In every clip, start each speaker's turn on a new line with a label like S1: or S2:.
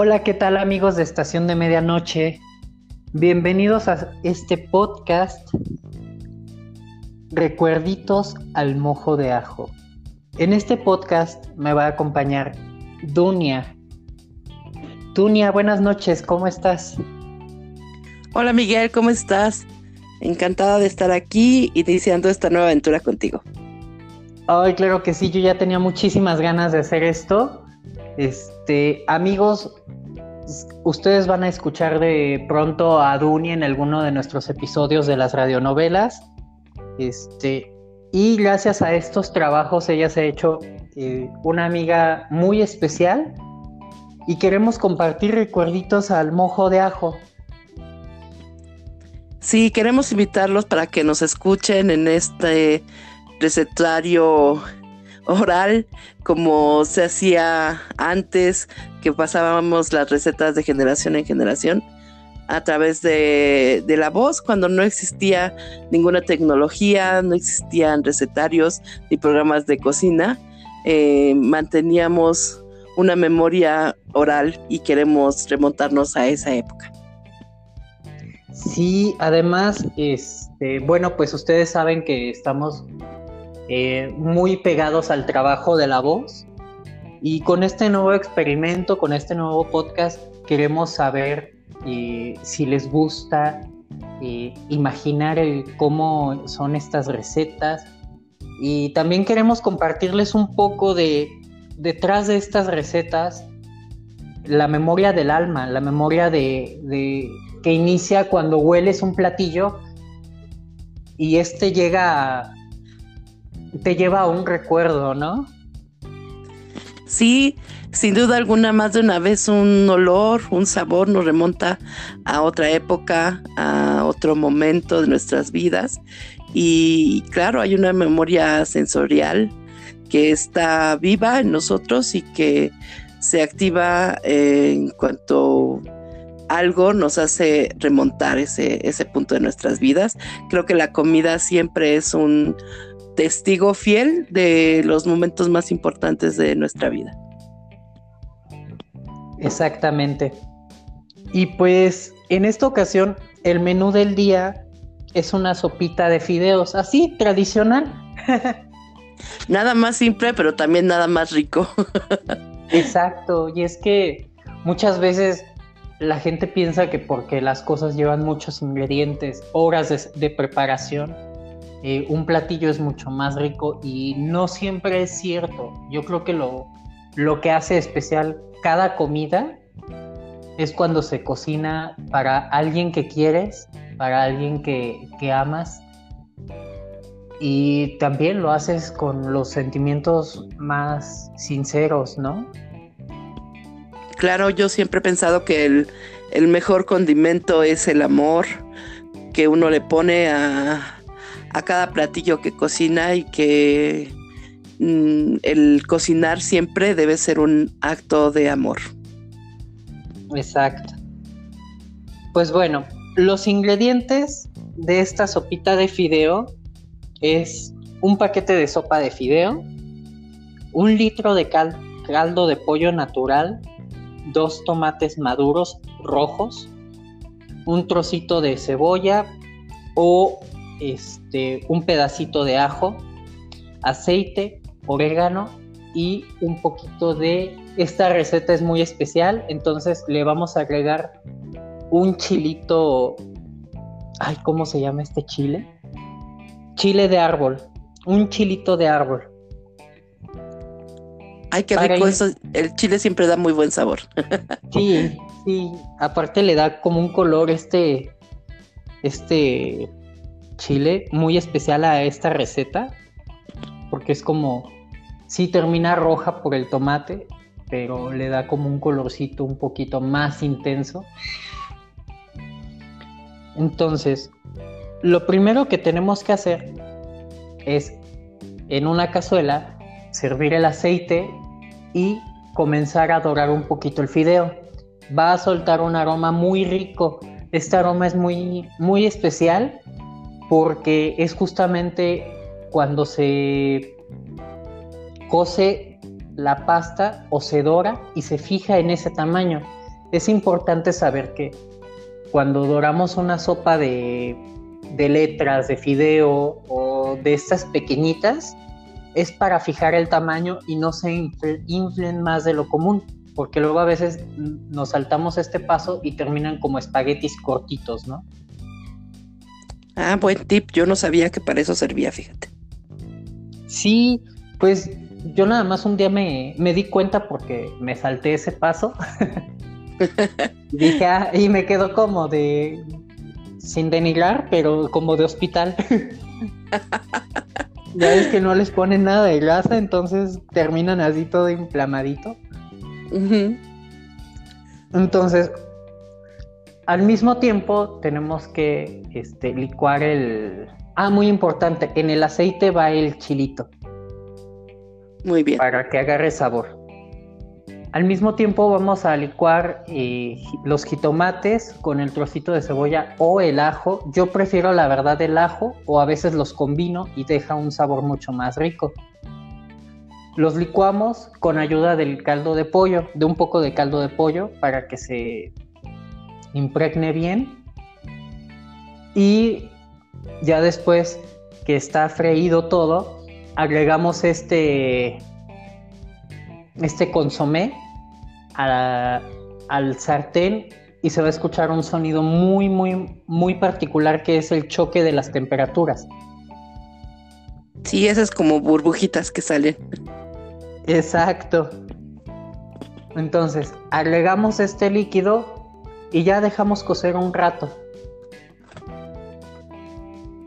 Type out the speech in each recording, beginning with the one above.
S1: Hola, ¿qué tal amigos de Estación de Medianoche? Bienvenidos a este podcast Recuerditos al mojo de ajo. En este podcast me va a acompañar Dunia. Dunia, buenas noches, ¿cómo estás?
S2: Hola Miguel, ¿cómo estás? Encantada de estar aquí iniciando esta nueva aventura contigo.
S1: Ay, claro que sí, yo ya tenía muchísimas ganas de hacer esto. Este, amigos, ustedes van a escuchar de pronto a Dunia en alguno de nuestros episodios de las radionovelas. Este, y gracias a estos trabajos ella se ha hecho eh, una amiga muy especial y queremos compartir recuerditos al mojo de ajo.
S2: Sí, queremos invitarlos para que nos escuchen en este recetario oral como se hacía antes, que pasábamos las recetas de generación en generación a través de, la voz, cuando no existía ninguna tecnología, no existían recetarios ni programas de cocina, eh, manteníamos una memoria oral y queremos remontarnos a esa época.
S1: Sí, además, este, bueno, pues ustedes saben que estamos eh, muy pegados al trabajo de la voz. Y con este nuevo experimento, con este nuevo podcast, queremos saber eh, si les gusta eh, imaginar cómo son estas recetas. Y también queremos compartirles un poco de detrás de estas recetas la memoria del alma, la memoria de que inicia cuando hueles un platillo y este llega a, te lleva a un recuerdo, ¿no?
S2: Sí, sin duda alguna, más de una vez un olor, un sabor nos remonta a otra época, a otro momento de nuestras vidas. Y claro, hay una memoria sensorial que está viva en nosotros y que se activa en cuanto algo nos hace remontar ese, ese punto de nuestras vidas. Creo que la comida siempre es un testigo fiel de los momentos más importantes de nuestra vida.
S1: Exactamente. Y pues en esta ocasión el menú del día es una sopita de fideos, así tradicional.
S2: nada más simple, pero también nada más rico.
S1: Exacto, y es que muchas veces la gente piensa que porque las cosas llevan muchos ingredientes, horas de, preparación, eh, un platillo es mucho más rico y no siempre es cierto. Yo creo que lo, lo que hace especial cada comida es cuando se cocina para alguien que quieres, para alguien que, que amas y también lo haces con los sentimientos más sinceros, ¿no?
S2: Claro, yo siempre he pensado que el, mejor condimento es el amor que uno le pone a, cada platillo que cocina y que mm, el cocinar siempre debe ser un acto de amor.
S1: Exacto. Pues bueno, los ingredientes de esta sopita de fideo es un paquete de sopa de fideo, un litro de caldo de pollo natural, dos tomates maduros rojos, un trocito de cebolla o este, un pedacito de ajo, aceite, orégano y un poquito de... Esta receta es muy especial, entonces le vamos a agregar un chilito... Ay, ¿cómo se llama este chile? Chile de árbol, un chilito de árbol.
S2: Ay, qué rico eso. El chile siempre da muy buen sabor.
S1: Sí, sí. Aparte le da como un color este, este chile muy especial a esta receta. Porque es como, sí termina roja por el tomate, pero le da como un colorcito un poquito más intenso. Entonces, lo primero que tenemos que hacer es en una cazuela servir el aceite y comenzar a dorar un poquito el fideo. Va a soltar un aroma muy rico. Este aroma es muy, muy especial porque es justamente cuando se cose la pasta o se dora y se fija en ese tamaño. es importante saber que cuando doramos una sopa de, letras, de fideo o de estas pequeñitas, es para fijar el tamaño y no se inflen más de lo común, porque luego a veces nos saltamos este paso y terminan como espaguetis cortitos, ¿no?
S2: Ah, buen tip, yo no sabía que para eso servía, fíjate.
S1: Sí, pues yo nada más un día me, me di cuenta porque me salté ese paso. Dije, ah, y me quedó como de, sin denigrar, pero como de hospital. ya es que no les ponen nada de grasa, entonces terminan así todo inflamadito. Entonces, al mismo tiempo tenemos que este, licuar el... Ah, muy importante, en el aceite va el chilito.
S2: Muy bien.
S1: Para que agarre sabor. Al mismo tiempo vamos a licuar eh, los jitomates con el trocito de cebolla o el ajo. Yo prefiero la verdad el ajo o a veces los combino y deja un sabor mucho más rico. Los licuamos con ayuda del caldo de pollo, de un poco de caldo de pollo para que se impregne bien. Y ya después que está freído todo, agregamos este este consomé al sartén y se va a escuchar un sonido muy, muy, muy particular que es el choque de las temperaturas.
S2: Sí, esas como burbujitas que salen.
S1: Exacto. Entonces, agregamos este líquido y ya dejamos cocer un rato.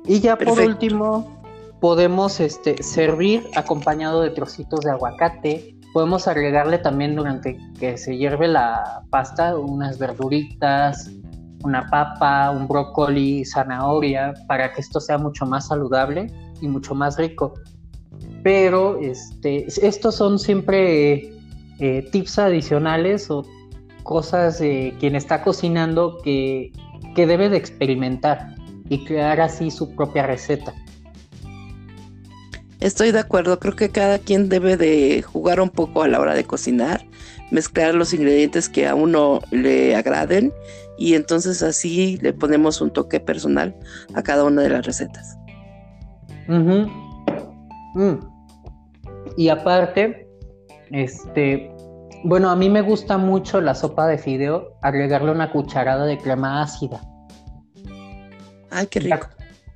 S1: Y ya por último, podemos este, servir acompañado de trocitos de aguacate, Podemos agregarle también durante que se hierve la pasta unas verduritas, una papa, un brócoli, zanahoria, para que esto sea mucho más saludable y mucho más rico. Pero este, estos son siempre eh, tips adicionales o cosas de quien está cocinando que, que debe de experimentar y crear así su propia receta.
S2: Estoy de acuerdo, creo que cada quien debe de jugar un poco a la hora de cocinar, mezclar los ingredientes que a uno le agraden y entonces así le ponemos un toque personal a cada una de las recetas.
S1: Mm. Y aparte, este, bueno, a mí me gusta mucho la sopa de fideo, agregarle una cucharada de crema ácida.
S2: Ay, qué rico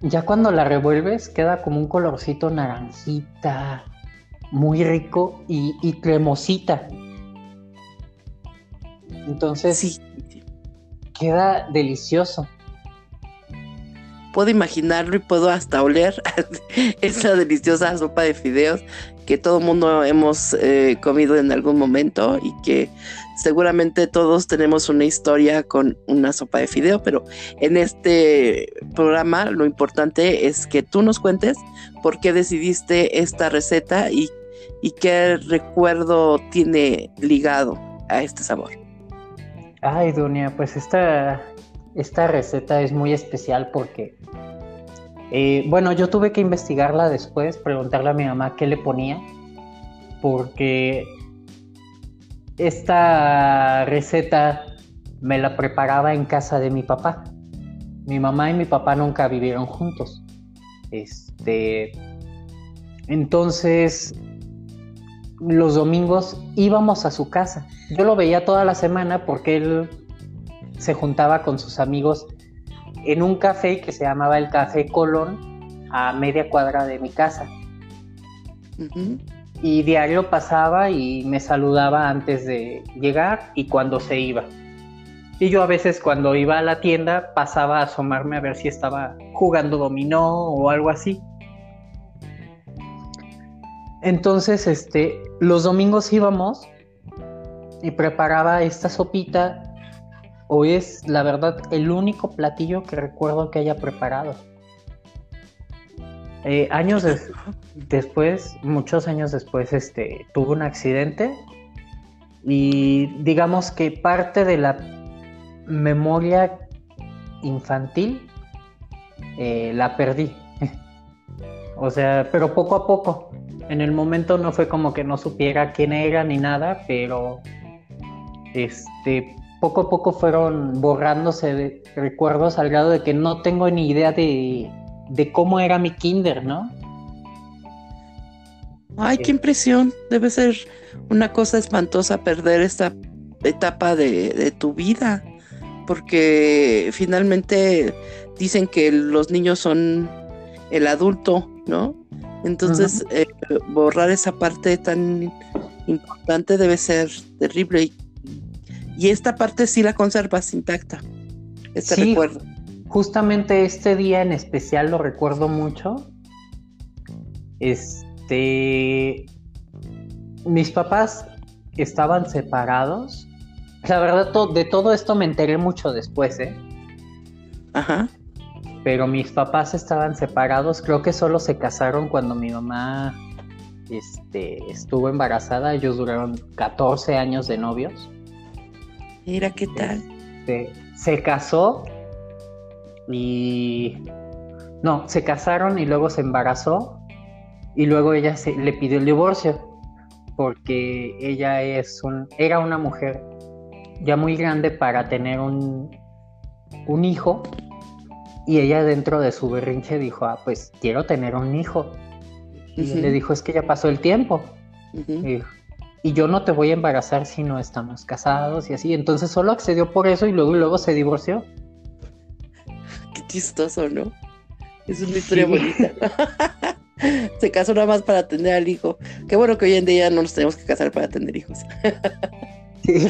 S1: ya cuando la revuelves queda como un colorcito naranjita, muy rico y, cremosita. Entonces sí. queda delicioso.
S2: Puedo imaginarlo y puedo hasta oler esa deliciosa sopa de fideos que todo mundo hemos eh, comido en algún momento y que seguramente todos tenemos una historia con una sopa de fideo, pero en este programa lo importante es que tú nos cuentes por qué decidiste esta receta y, qué recuerdo tiene ligado a este sabor.
S1: Ay, Dunia, pues esta, esta receta es muy especial porque, eh, bueno, yo tuve que investigarla después, preguntarle a mi mamá qué le ponía, porque esta receta me la preparaba en casa de mi papá. Mi mamá y mi papá nunca vivieron juntos. Este, entonces, los domingos íbamos a su casa. Yo lo veía toda la semana porque él se juntaba con sus amigos en un café que se llamaba el Café Colón a media cuadra de mi casa y diario pasaba y me saludaba antes de llegar y cuando se iba. Y yo a veces cuando iba a la tienda pasaba a asomarme a ver si estaba jugando dominó o algo así. Entonces, este, los domingos íbamos y preparaba esta sopita o es la verdad el único platillo que recuerdo que haya preparado. Eh, años después, muchos años después, este, tuvo un accidente y digamos que parte de la memoria infantil eh, la perdí. o sea, pero poco a poco. En el momento no fue como que no supiera quién era ni nada, pero este poco a poco fueron borrándose recuerdos al grado de que no tengo ni idea de, de cómo era mi kinder, ¿no?
S2: Ay, qué impresión. Debe ser una cosa espantosa perder esta etapa de, tu vida, porque finalmente dicen que los niños son el adulto, ¿no? Entonces, eh, borrar esa parte tan importante debe ser terrible. Y, esta parte sí la conservas intacta, este recuerdo.
S1: Justamente este día en especial lo recuerdo mucho. Este. Mis papás estaban separados. La verdad, de todo esto me enteré mucho después, ¿eh?
S2: Ajá
S1: pero mis papás estaban separados, creo que solo se casaron cuando mi mamá este, estuvo embarazada, ellos duraron 14 años de novios.
S2: Mira qué tal.
S1: Este, se casó y... No, se casaron y luego se embarazó y luego ella se, le pidió el divorcio porque ella es un, era una mujer ya muy grande para tener un, un hijo y ella dentro de su berrinche dijo, ah, pues quiero tener un hijo. Y le dijo, es que ya pasó el tiempo. Y, yo no te voy a embarazar si no estamos casados y así. Entonces solo accedió por eso y luego, luego se divorció.
S2: Qué chistoso, ¿no? Es una historia bonita. se casó nada más para tener al hijo. Qué bueno que hoy en día no nos tenemos que casar para tener hijos.
S1: sí.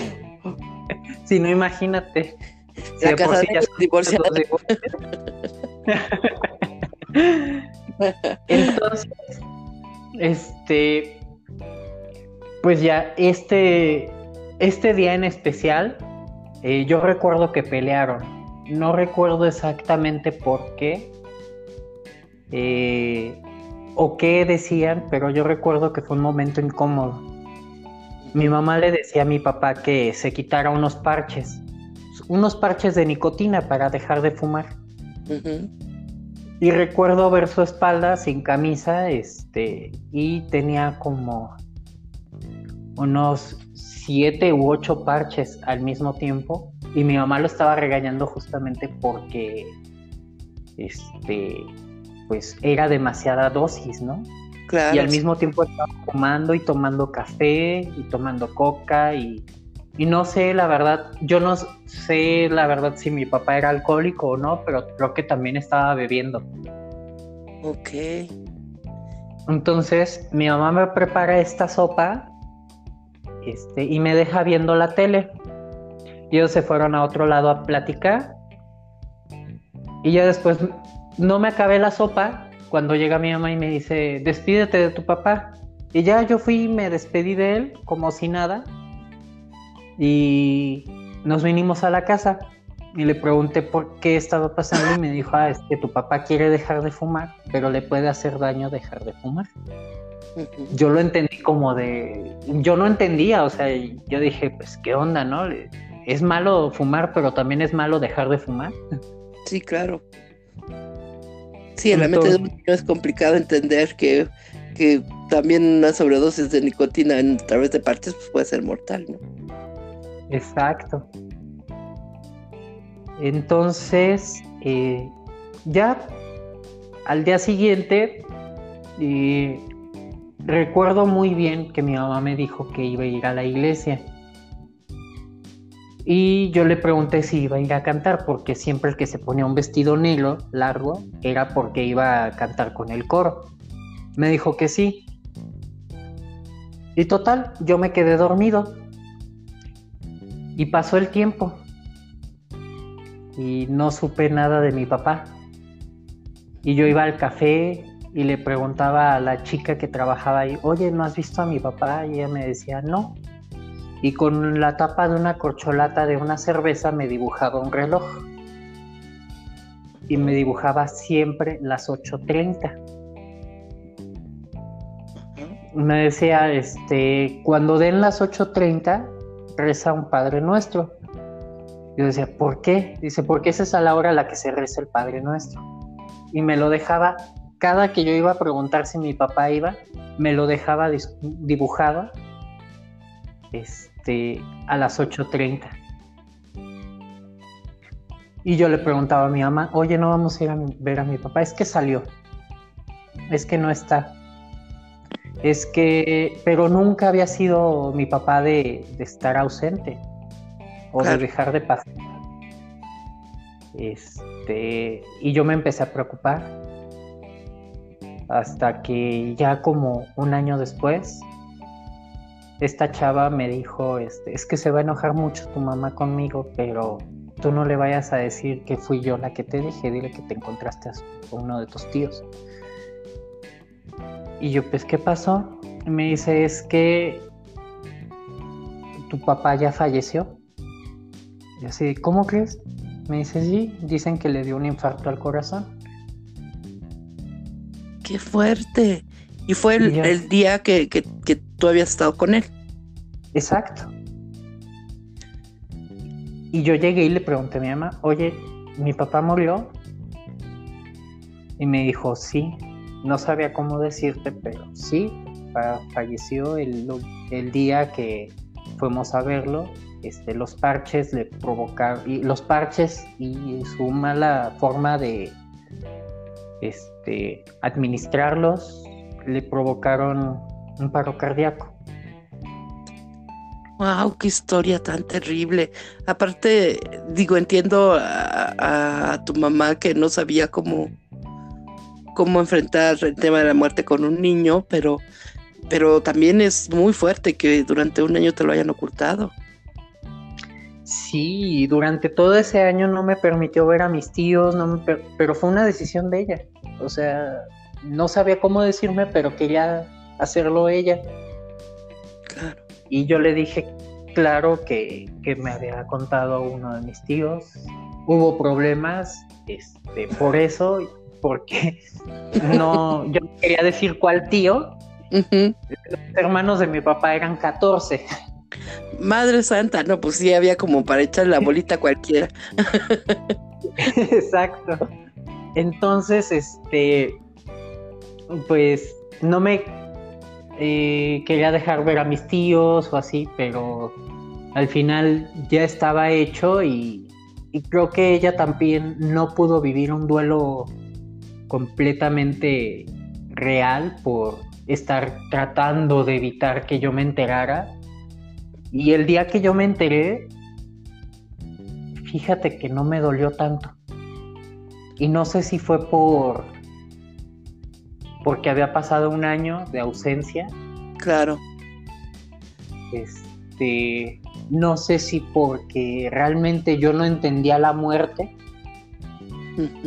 S1: Si no, imagínate.
S2: La casa divorciada.
S1: Entonces, este, pues ya este, este día en especial, eh, yo recuerdo que pelearon. No recuerdo exactamente por qué eh, o qué decían, pero yo recuerdo que fue un momento incómodo. Mi mamá le decía a mi papá que se quitara unos parches unos parches de nicotina para dejar de fumar. Y recuerdo ver su espalda sin camisa, este, y tenía como unos siete u ocho parches al mismo tiempo. Y mi mamá lo estaba regañando justamente porque, este, pues era demasiada dosis, ¿no?
S2: Claro.
S1: Y al mismo tiempo estaba fumando y tomando café y tomando coca y y no sé, la verdad, yo no sé la verdad si mi papá era alcohólico o no, pero creo que también estaba bebiendo.
S2: Ok.
S1: Entonces, mi mamá me prepara esta sopa este, y me deja viendo la tele. Ellos se fueron a otro lado a platicar. Y ya después no me acabé la sopa cuando llega mi mamá y me dice, despídete de tu papá. Y ya yo fui y me despedí de él como si nada y nos vinimos a la casa y le pregunté por qué estaba pasando y me dijo, ah, es que tu papá quiere dejar de fumar, pero le puede hacer daño dejar de fumar. Yo lo entendí como de, yo no entendía, o sea, yo dije, pues qué onda, ¿no? Es malo fumar, pero también es malo dejar de fumar.
S2: Sí, claro. Sí, en la mente de es complicado entender que, que también una sobredosis de nicotina a través de partes pues, puede ser mortal, ¿no?
S1: Exacto. Entonces, eh, ya al día siguiente, eh, recuerdo muy bien que mi mamá me dijo que iba a ir a la iglesia. Y yo le pregunté si iba a ir a cantar, porque siempre el que se ponía un vestido negro largo era porque iba a cantar con el coro. Me dijo que sí. Y total, yo me quedé dormido. Y pasó el tiempo y no supe nada de mi papá. Y yo iba al café y le preguntaba a la chica que trabajaba ahí, oye, ¿no has visto a mi papá? Y ella me decía, no. Y con la tapa de una corcholata de una cerveza me dibujaba un reloj. Y me dibujaba siempre las 8.30. Me decía, este, cuando den las 8.30, reza un Padre Nuestro. Yo decía, ¿por qué? Dice, porque esa es a la hora a la que se reza el Padre Nuestro. Y me lo dejaba, cada que yo iba a preguntar si mi papá iba, me lo dejaba dibujado este, a las 8.30. Y yo le preguntaba a mi mamá, oye, no vamos a ir a ver a mi papá, es que salió, es que no está. Es que, pero nunca había sido mi papá de, estar ausente o de dejar de pasar. Este, y yo me empecé a preocupar hasta que ya como un año después, esta chava me dijo, este, es que se va a enojar mucho tu mamá conmigo, pero tú no le vayas a decir que fui yo la que te dije, dile que te encontraste a uno de tus tíos. Y yo, pues, ¿qué pasó? Me dice, es que tu papá ya falleció. Y así, ¿cómo crees? Me dice, sí, dicen que le dio un infarto al corazón.
S2: ¡Qué fuerte! Y fue el, día que, que, tú habías estado con él.
S1: Exacto. Y yo llegué y le pregunté a mi mamá, oye, ¿mi papá murió? Y me dijo, sí. No sabía cómo decirte, pero sí, falleció el, el día que fuimos a verlo este, los parches le provocaron, y los parches y su mala forma de este, administrarlos le provocaron un paro cardíaco.
S2: Wow, qué historia tan terrible. Aparte, digo, entiendo a, tu mamá que no sabía cómo, cómo enfrentar el tema de la muerte con un niño, pero, pero también es muy fuerte que durante un año te lo hayan ocultado.
S1: Sí, durante todo ese año no me permitió ver a mis tíos, no pero fue una decisión de ella. O sea, no sabía cómo decirme, pero quería hacerlo ella. Claro. Y yo le dije, claro, que, que me había contado uno de mis tíos. Hubo problemas este, por eso, porque no, yo quería decir cuál tío. Los hermanos de mi papá eran 14.
S2: Madre Santa, no, pues sí había como para echar la bolita cualquiera.
S1: Exacto. Entonces, este, pues no me eh, quería dejar ver a mis tíos o así, pero al final ya estaba hecho y, y creo que ella también no pudo vivir un duelo completamente real por estar tratando de evitar que yo me enterara y el día que yo me enteré, fíjate que no me dolió tanto. Y no sé si fue por porque había pasado un año de ausencia.
S2: Claro.
S1: Este, no sé si porque realmente yo no entendía la muerte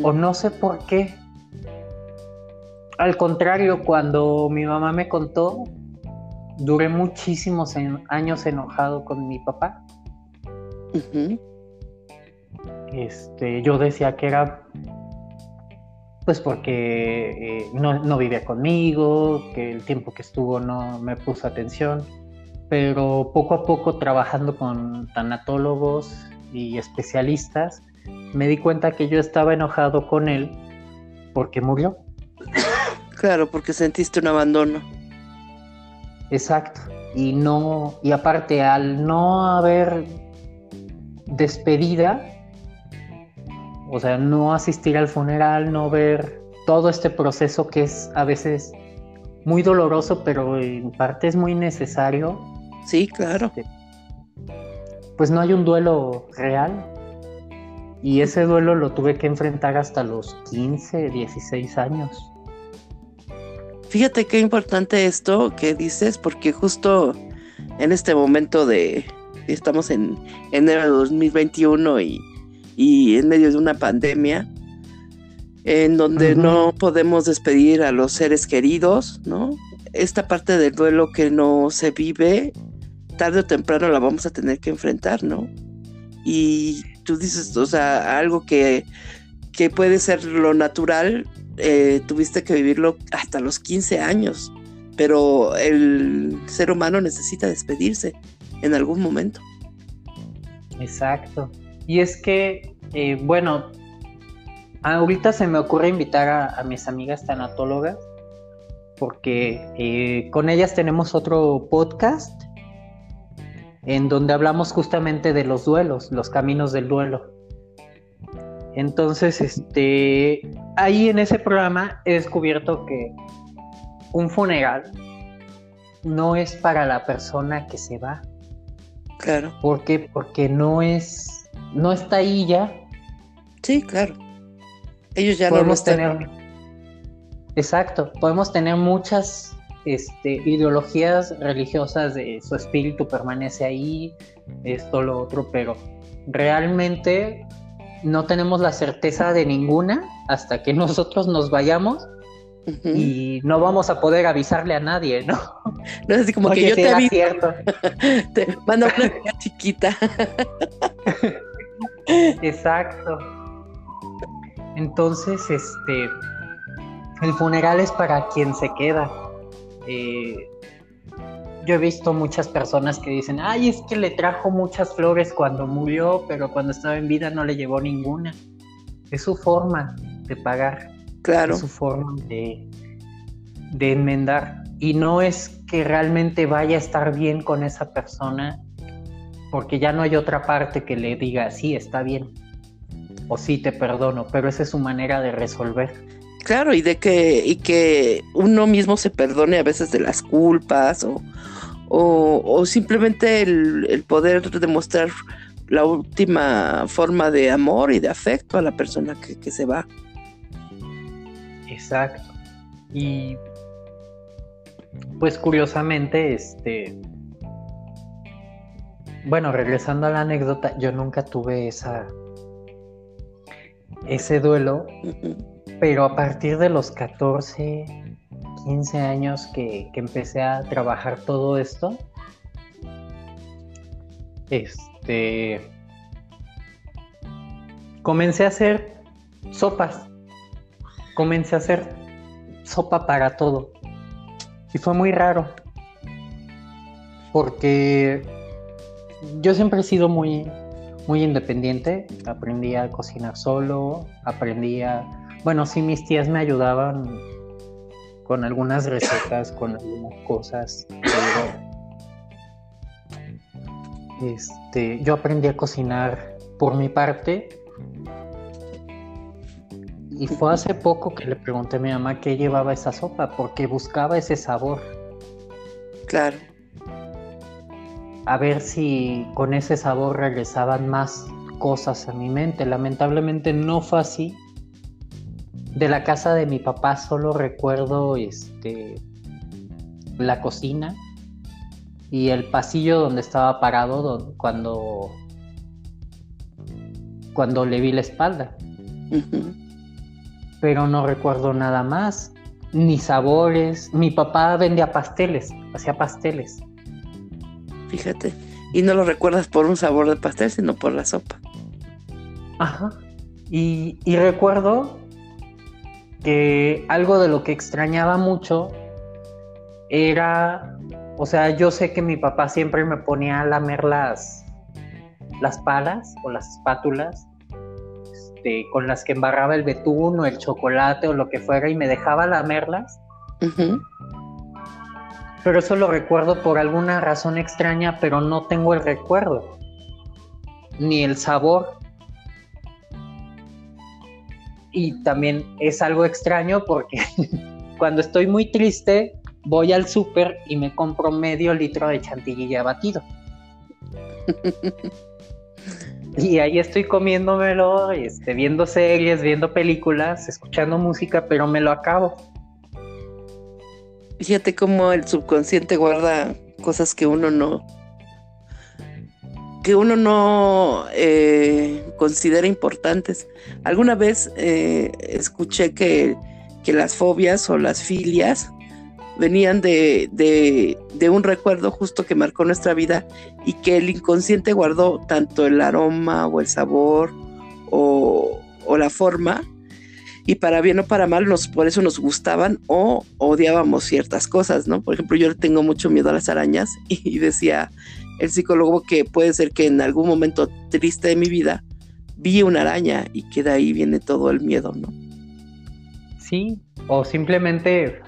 S1: o no sé por qué. Al contrario, cuando mi mamá me contó, duré muchísimos años enojado con mi papá. Este, yo decía que era pues porque eh, no, no, vivía conmigo, que el tiempo que estuvo no me puso atención, pero poco a poco trabajando con tanatólogos y especialistas, me di cuenta que yo estaba enojado con él porque murió.
S2: Claro, porque sentiste un abandono.
S1: Exacto. Y no, y aparte, al no haber despedida, o sea, no asistir al funeral, no ver todo este proceso que es a veces muy doloroso, pero en parte es muy necesario.
S2: Sí, claro. Este,
S1: pues no hay un duelo real. Y ese duelo lo tuve que enfrentar hasta los 15, 16 años.
S2: Fíjate qué importante esto que dices, porque justo en este momento de estamos en enero de 2021 y, y en medio de una pandemia en donde no podemos despedir a los seres queridos, ¿no? Esta parte del duelo que no se vive, tarde o temprano la vamos a tener que enfrentar, ¿no? Y tú dices, o sea, algo que, que puede ser lo natural, eh, tuviste que vivirlo hasta los 15 años, pero el ser humano necesita despedirse en algún momento.
S1: Exacto. Y es que, eh, bueno, ahorita se me ocurre invitar a, mis amigas tanatólogas, porque eh, con ellas tenemos otro podcast en donde hablamos justamente de los duelos, los caminos del duelo. Entonces, este, ahí en ese programa he descubierto que un funeral no es para la persona que se va.
S2: Claro.
S1: ¿Por qué? Porque no es, no está ahí ya.
S2: Sí, claro. Ellos ya
S1: podemos no tener. Exacto, podemos tener muchas este, ideologías religiosas de su espíritu permanece ahí, esto, lo otro, pero realmente no tenemos la certeza de ninguna hasta que nosotros nos vayamos y no vamos a poder avisarle a nadie, ¿no?
S2: No es así como que yo te aviso. Cierto. te mando una chiquita.
S1: Exacto. Entonces, este, el funeral es para quien se queda. Eh, yo he visto muchas personas que dicen, ay, es que le trajo muchas flores cuando murió, pero cuando estaba en vida no le llevó ninguna. Es su forma de pagar.
S2: Claro.
S1: Es su forma de, de enmendar. Y no es que realmente vaya a estar bien con esa persona, porque ya no hay otra parte que le diga, sí, está bien, o sí, te perdono, pero esa es su manera de resolver.
S2: Claro, y de que, y que uno mismo se perdone a veces de las culpas o, o, simplemente el, poder demostrar la última forma de amor y de afecto a la persona que, se va.
S1: Exacto. Y pues curiosamente, este, bueno, regresando a la anécdota, yo nunca tuve esa ese duelo, pero a partir de los 14, 15 años que, empecé a trabajar todo esto, este, comencé a hacer sopas, comencé a hacer sopa para todo. Y fue muy raro, porque yo siempre he sido muy, muy independiente, aprendí a cocinar solo, aprendí a... Bueno, sí, mis tías me ayudaban con algunas recetas, con algunas cosas, este, yo aprendí a cocinar por mi parte y fue hace poco que le pregunté a mi mamá qué llevaba esa sopa, porque buscaba ese sabor.
S2: Claro.
S1: A ver si con ese sabor regresaban más cosas a mi mente. Lamentablemente no fue así de la casa de mi papá solo recuerdo este la cocina y el pasillo donde estaba parado cuando cuando le vi la espalda. Pero no recuerdo nada más, ni sabores. Mi papá vendía pasteles, hacía pasteles.
S2: Fíjate, y no lo recuerdas por un sabor de pastel, sino por la sopa.
S1: Ajá. Y, y recuerdo que algo de lo que extrañaba mucho era, o sea, yo sé que mi papá siempre me ponía a lamer las, las palas o las espátulas este, con las que embarraba el betún o el chocolate o lo que fuera y me dejaba lamerlas. Pero eso lo recuerdo por alguna razón extraña, pero no tengo el recuerdo, ni el sabor y también es algo extraño porque cuando estoy muy triste voy al súper y me compro medio litro de chantilly batido. y ahí estoy comiéndomelo, este, viendo series, viendo películas, escuchando música, pero me lo acabo.
S2: Fíjate cómo el subconsciente guarda cosas que uno no, que uno no eh, considera importantes. Alguna vez eh, escuché que, las fobias o las filias venían de, de, un recuerdo justo que marcó nuestra vida y que el inconsciente guardó tanto el aroma o el sabor o, o la forma y para bien o para mal nos, por eso nos gustaban o odiábamos ciertas cosas, ¿no? Por ejemplo, yo tengo mucho miedo a las arañas y decía, el psicólogo que puede ser que en algún momento triste de mi vida vi una araña y que de ahí viene todo el miedo, ¿no?
S1: Sí, o simplemente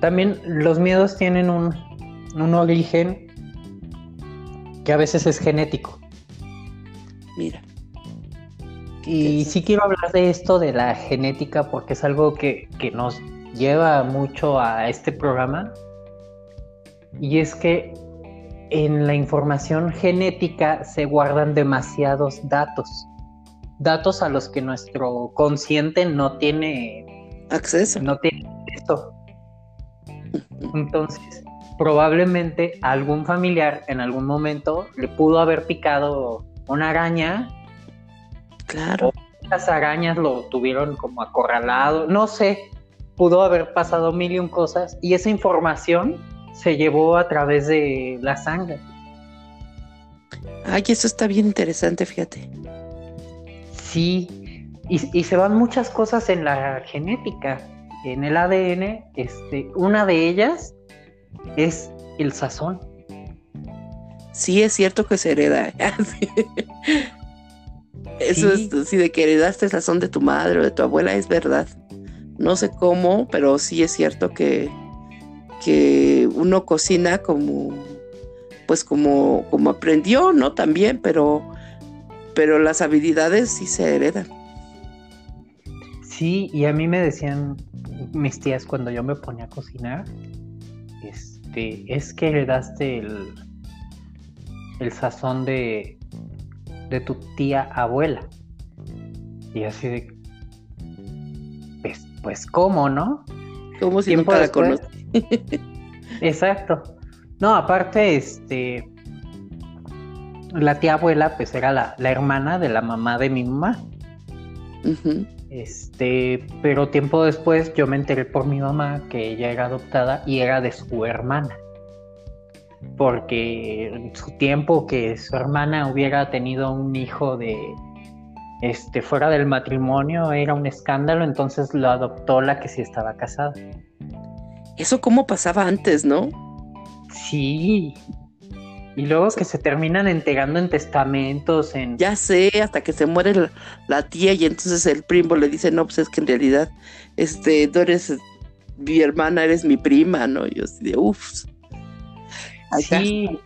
S1: también los miedos tienen un, un origen que a veces es genético.
S2: Mira.
S1: Y sí quiero hablar de esto de la genética porque es algo que, que nos lleva mucho a este programa. Y es que en la información genética se guardan demasiados datos. Datos a los que nuestro consciente no tiene
S2: acceso.
S1: No tiene acceso. Entonces, probablemente algún familiar en algún momento le pudo haber picado una araña.
S2: Claro. O
S1: las arañas lo tuvieron como acorralado. No sé. Pudo haber pasado mil y un cosas. Y esa información se llevó a través de la sangre.
S2: Ay, eso está bien interesante, fíjate.
S1: Sí, y, se van muchas cosas en la genética, en el ADN, este, una de ellas es el sazón.
S2: Sí, es cierto que se hereda. Eso es sí, de que heredaste el sazón de tu madre o de tu abuela, es verdad. No sé cómo, pero sí es cierto que, que uno cocina como, pues como, como aprendió, ¿no? También, pero, pero las habilidades sí se heredan.
S1: Sí, y a mí me decían mis tías cuando yo me ponía a cocinar, este, es que heredaste el, el sazón de, de tu tía abuela. Y así de, pues, pues ¿cómo, no?
S2: Como si nunca la.
S1: Exacto. No, aparte, este, la tía abuela, pues era la, hermana de la mamá de mi mamá. Este, pero tiempo después yo me enteré por mi mamá que ella era adoptada y era de su hermana. Porque en su tiempo que su hermana hubiera tenido un hijo de este fuera del matrimonio era un escándalo, entonces lo adoptó la que sí estaba casada.
S2: Eso cómo pasaba antes, ¿no?
S1: Sí. Y luego que se terminan entregando en testamentos, en...
S2: Ya sé, hasta que se muere la, tía y entonces el primo le dice, no, pues es que en realidad, este, tú eres mi hermana, eres mi prima, ¿no? Y yo así de, uff.
S1: Sí.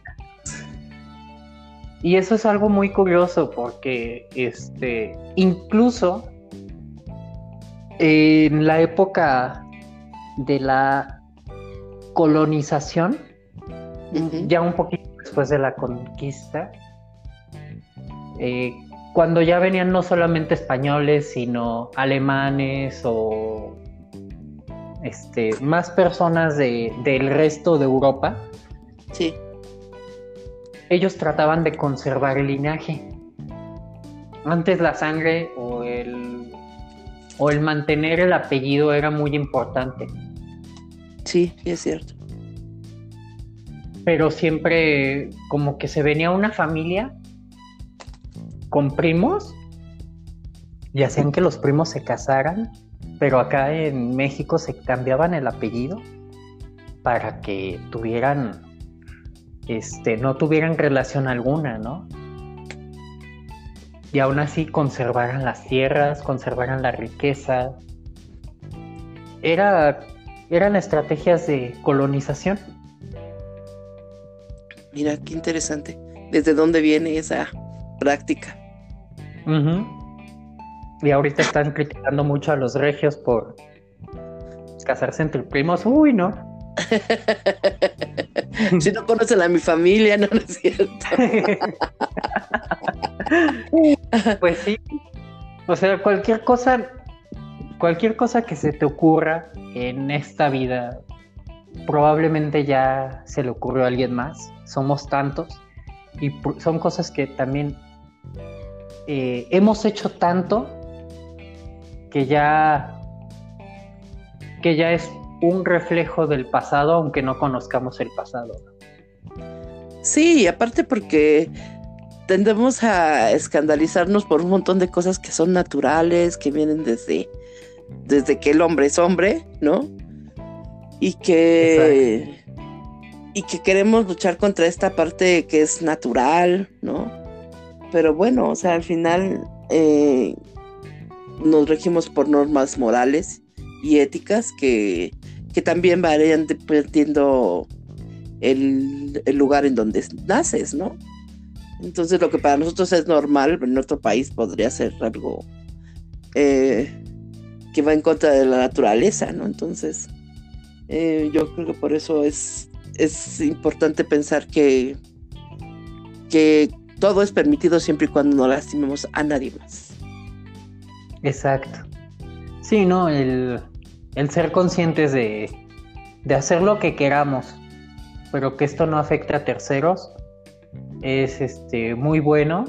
S1: Y eso es algo muy curioso porque, este, incluso en la época de la colonización, ya un poquito después de la conquista, eh, cuando ya venían no solamente españoles, sino alemanes o este, más personas del resto de Europa,
S2: sí.
S1: ellos trataban de conservar el linaje. Antes la sangre o el, o el mantener el apellido era muy importante.
S2: Sí, es cierto.
S1: Pero siempre como que se venía una familia con primos y hacían que los primos se casaran, pero acá en México se cambiaban el apellido para que tuvieran, este, no tuvieran relación alguna, ¿no? Y aún así conservaran las tierras, conservaran la riqueza. Era eran estrategias de colonización.
S2: Mira, qué interesante. ¿Desde dónde viene esa práctica?
S1: Y ahorita están criticando mucho a los regios por casarse entre primos. Uy, no.
S2: si no conocen a mi familia, no, no es cierto.
S1: pues sí. O sea, cualquier cosa cualquier cosa que se te ocurra en esta vida, probablemente ya se le ocurrió a alguien más. Somos tantos y son cosas que también eh, hemos hecho tanto que ya que ya es un reflejo del pasado, aunque no conozcamos el pasado.
S2: Sí, aparte porque tendemos a escandalizarnos por un montón de cosas que son naturales, que vienen desde desde que el hombre es hombre, ¿no? Y que, y que queremos luchar contra esta parte que es natural, ¿no? Pero bueno, o sea, al final eh, nos regimos por normas morales y éticas que, que también varían dependiendo el, el lugar en donde naces, ¿no? Entonces lo que para nosotros es normal, en otro país podría ser algo eh, que va en contra de la naturaleza, ¿no? Entonces eh, yo creo que por eso es, es importante pensar que, que todo es permitido siempre y cuando no lastimemos a nadie más.
S1: Exacto. Sí, ¿no? El, el ser conscientes de, de hacer lo que queramos, pero que esto no afecte a terceros, es este, muy bueno.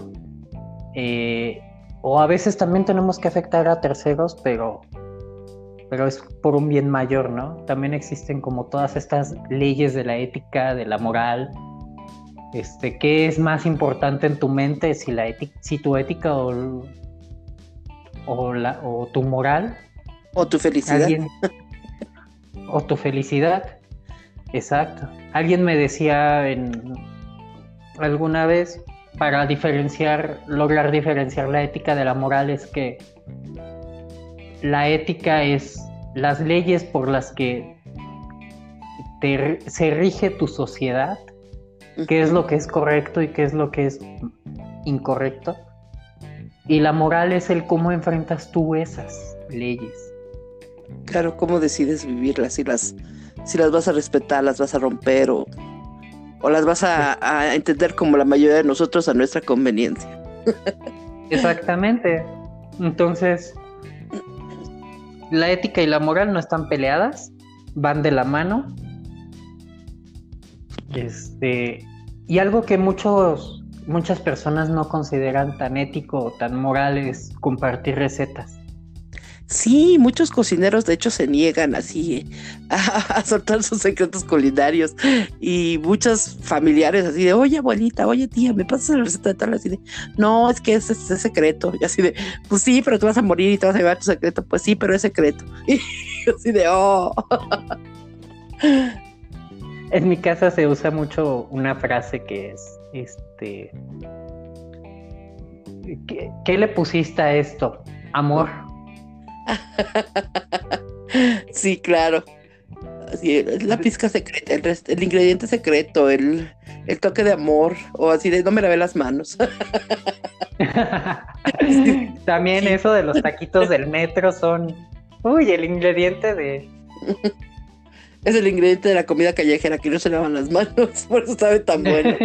S1: Eh, o a veces también tenemos que afectar a terceros, pero, pero es por un bien mayor, ¿no? También existen como todas estas leyes de la ética, de la moral. Este, ¿Qué es más importante en tu mente? Si, la si tu ética o, o, la, o tu moral.
S2: O tu felicidad.
S1: o tu felicidad. Exacto. Alguien me decía en alguna vez para diferenciar, lograr diferenciar la ética de la moral es que la ética es las leyes por las que se rige tu sociedad, qué es lo que es correcto y qué es lo que es incorrecto. Y la moral es el cómo enfrentas tú esas leyes.
S2: Claro, cómo decides vivirlas, si las, si las vas a respetar, las vas a romper o, o las vas a, entender como la mayoría de nosotros a nuestra conveniencia.
S1: Exactamente. Entonces, la ética y la moral no están peleadas, van de la mano. Este, y algo que muchos, muchas personas no consideran tan ético o tan moral es compartir recetas.
S2: Sí, muchos cocineros de hecho se niegan así a, soltar sus secretos culinarios y muchos familiares así de, oye abuelita, oye tía, me pasas la receta de tal, así de, no, es que es, es, secreto, y así de, pues sí, pero tú vas a morir y te vas a llevar tu secreto, pues sí, pero es secreto, y así de, oh.
S1: En mi casa se usa mucho una frase que es, este, ¿qué, qué le pusiste a esto? Amor.
S2: sí, claro. la pizca secreta, el, ingrediente secreto, el, toque de amor, o así de no me lavé las manos.
S1: También eso de los taquitos del metro son, uy, el ingrediente de...
S2: Es el ingrediente de la comida callejera que no se lavan las manos, por eso sabe tan bueno.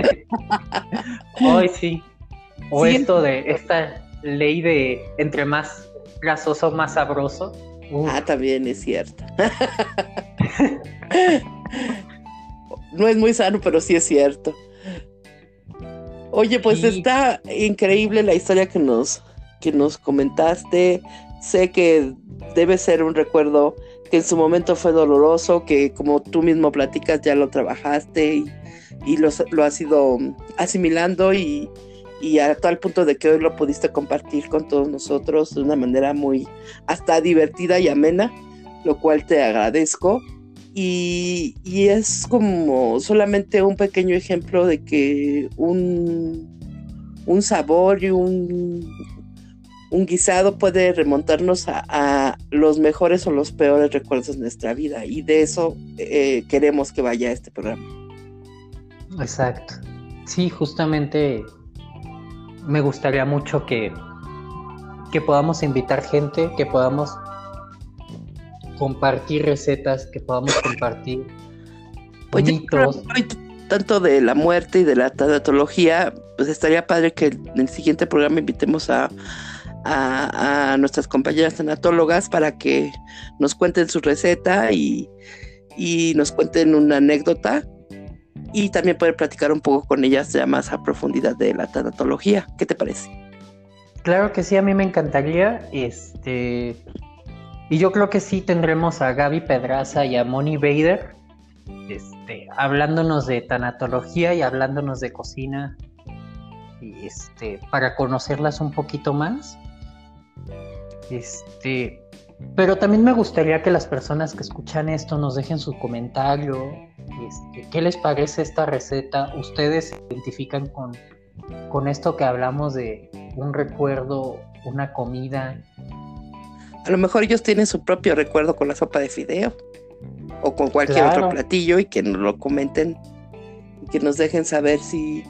S1: Hoy sí. O esto de esta ley de entre más grasoso más sabroso.
S2: Ah, también es cierto. no es muy sano, pero sí es cierto. Oye, pues está increíble la historia que nos, que nos comentaste. Sé que debe ser un recuerdo que en su momento fue doloroso, que como tú mismo platicas ya lo trabajaste y, y lo, lo has ido asimilando y, y a tal punto de que hoy lo pudiste compartir con todos nosotros de una manera muy hasta divertida y amena, lo cual te agradezco. Y, es como solamente un pequeño ejemplo de que un, un sabor y un, un guisado puede remontarnos a, los mejores o los peores recuerdos de nuestra vida. Y de eso eh, queremos que vaya este programa.
S1: Exacto. Sí, justamente me gustaría mucho que, que podamos invitar gente, que podamos compartir recetas, que podamos compartir
S2: pues tanto de la muerte y de la tanatología, pues estaría padre que en el siguiente programa invitemos a, a, nuestras compañeras tanatólogas para que nos cuenten su receta y, y nos cuenten una anécdota y también poder platicar un poco con ellas ya más a profundidad de la tanatología. ¿Qué te parece?
S1: Claro que sí, a mí me encantaría. Este. Y yo creo que sí tendremos a Gaby Pedraza y a Moni Bader este, hablándonos de tanatología y hablándonos de cocina y este, para conocerlas un poquito más. Este, pero también me gustaría que las personas que escuchan esto nos dejen su comentario. Este, ¿Qué les parece esta receta? ¿Ustedes se identifican con, con esto que hablamos de un recuerdo, una comida?
S2: A lo mejor ellos tienen su propio recuerdo con la sopa de fideo o con cualquier otro platillo y que nos lo comenten y que nos dejen saber si,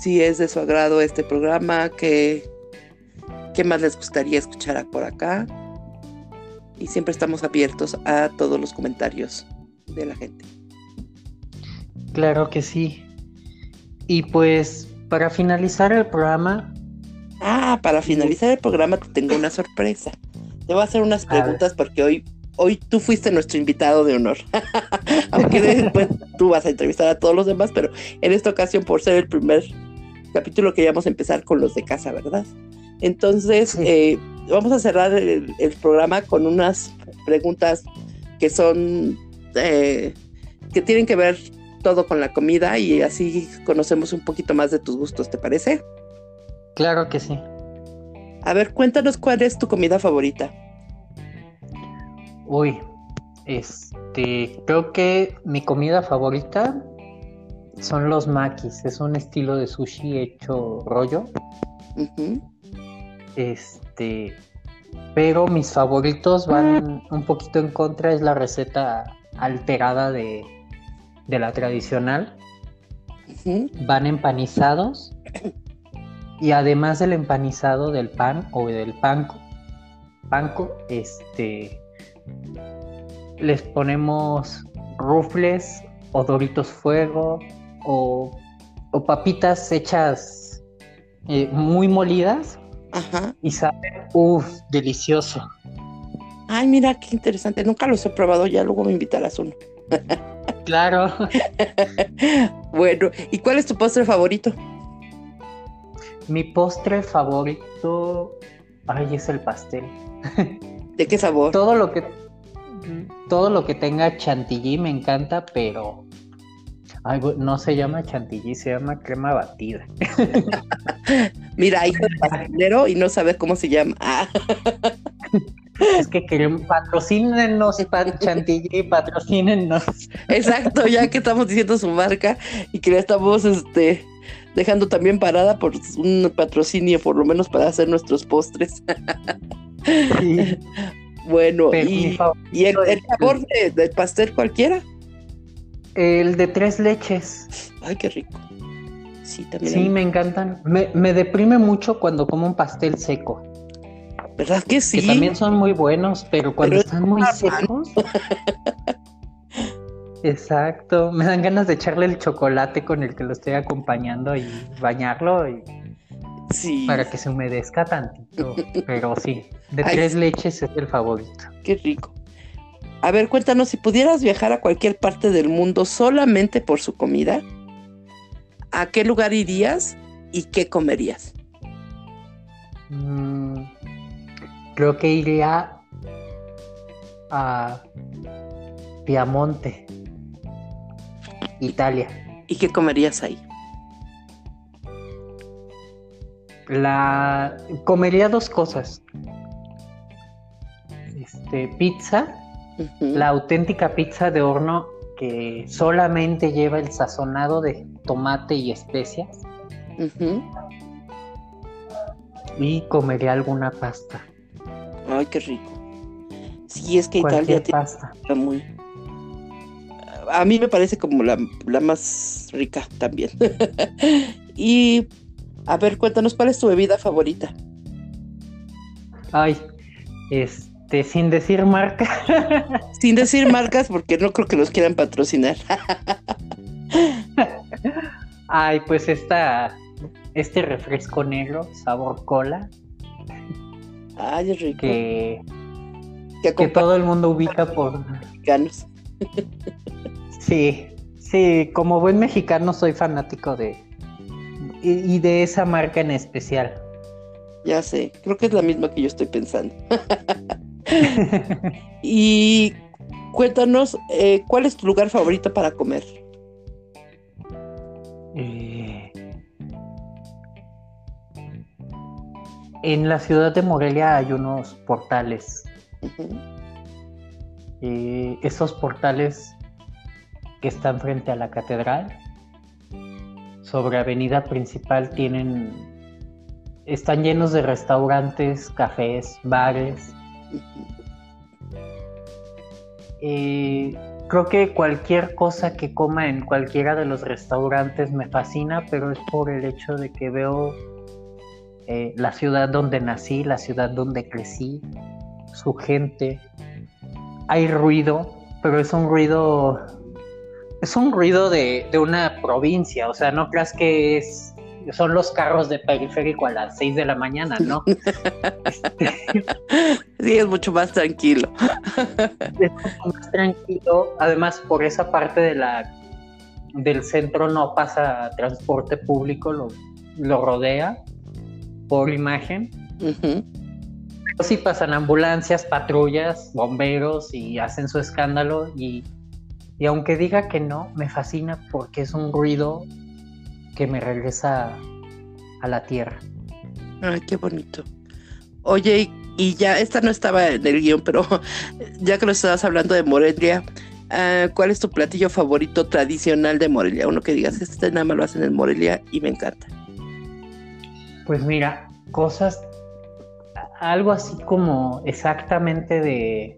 S2: si es de su agrado este programa, qué, qué más les gustaría escuchar por acá. Y siempre estamos abiertos a todos los comentarios de la gente.
S1: Claro que sí. Y pues para finalizar el programa.
S2: Ah, para finalizar el programa te tengo una sorpresa. Te voy a hacer unas preguntas porque hoy, hoy tú fuiste nuestro invitado de honor. Aunque después tú vas a entrevistar a todos los demás, pero en esta ocasión, por ser el primer capítulo, queríamos empezar con los de casa, ¿verdad? Entonces, eh, vamos a cerrar el, programa con unas preguntas que son, eh, que tienen que ver todo con la comida y así conocemos un poquito más de tus gustos, ¿te parece?
S1: Claro que sí.
S2: A ver, cuéntanos cuál es tu comida favorita.
S1: Uy, este, creo que mi comida favorita son los makis. Es un estilo de sushi hecho rollo. Este, pero mis favoritos van un poquito en contra. Es la receta alterada de, de la tradicional. Van empanizados. Y además del empanizado del pan o del panco, panco, este, les ponemos rufles o doritos fuego o, o papitas hechas eh, muy molidas y saben, uff, delicioso.
S2: Ay, mira qué interesante, nunca los he probado, ya luego me invitarás uno.
S1: claro.
S2: bueno, ¿y cuál es tu postre favorito?
S1: Mi postre favorito, ay, es el pastel.
S2: ¿De qué sabor?
S1: Todo lo que todo lo que tenga chantilly me encanta, pero no se llama chantilly, se llama crema batida.
S2: Mira, hijo de pastelero y no sabe cómo se llama.
S1: Es que queremos patrocínenos chantilly, patrocínenos.
S2: Exacto, ya que estamos diciendo su marca y que la estamos este dejando también parada por un patrocinio, por lo menos para hacer nuestros postres. Sí. Bueno, y, el, sabor de, pastel cualquiera.
S1: El de tres leches.
S2: Ay, qué rico.
S1: Sí, también. Sí, me encantan. Me, deprime mucho cuando como un pastel seco.
S2: ¿Verdad que sí?
S1: Que también son muy buenos, pero cuando están muy secos. Exacto, me dan ganas de echarle el chocolate con el que lo estoy acompañando y bañarlo y Sí. Para que se humedezca tantito. Pero sí, de tres leches es el favorito.
S2: Qué rico. A ver, cuéntanos, si pudieras viajar a cualquier parte del mundo solamente por su comida, ¿a qué lugar irías y qué comerías?
S1: Mm, creo que iría a Piamonte, Italia.
S2: ¿Y qué comerías ahí?
S1: La comería dos cosas. Este, pizza, la auténtica pizza de horno que solamente lleva el sazonado de tomate y especias. Y comería alguna pasta.
S2: Ay, qué rico. Sí, es que Italia
S1: pasta.
S2: muy. A mí me parece como la, la más rica también. y a ver, cuéntanos, ¿cuál es tu bebida favorita?
S1: Ay, este, sin decir marca.
S2: sin decir marcas, porque no creo que los quieran patrocinar.
S1: Ay, pues esta, este refresco negro, sabor cola.
S2: Ay, es rico.
S1: Que, que, todo el mundo ubica por
S2: mexicanos.
S1: sí, sí, como buen mexicano soy fanático de, y, de esa marca en especial.
S2: Ya sé, creo que es la misma que yo estoy pensando. y cuéntanos, eh, ¿cuál es tu lugar favorito para comer?
S1: Eh, en la ciudad de Morelia hay unos portales. Eh, esos portales que están frente a la catedral sobre avenida principal tienen están llenos de restaurantes, cafés, bares. Creo que cualquier cosa que coma en cualquiera de los restaurantes me fascina, pero es por el hecho de que veo eh, la ciudad donde nací, la ciudad donde crecí, su gente. Hay ruido, pero es un ruido, es un ruido de, de una provincia, o sea, no creas que es son los carros de periférico a las 6 de la mañana, ¿no?
S2: sí, es mucho más tranquilo.
S1: es mucho más tranquilo. Además, por esa parte de la del centro no pasa transporte público, lo, lo rodea por imagen. Pero sí pasan ambulancias, patrullas, bomberos y hacen su escándalo y, y aunque diga que no, me fascina porque es un ruido que me regresa a la tierra.
S2: Ay, qué bonito. Oye, y ya, esta no estaba en el guion, pero ya que lo estabas hablando de Morelia, ah, ¿cuál es tu platillo favorito tradicional de Morelia? Uno que digas, este nada más lo hacen en Morelia y me encanta.
S1: Pues mira, cosas, algo así como exactamente de,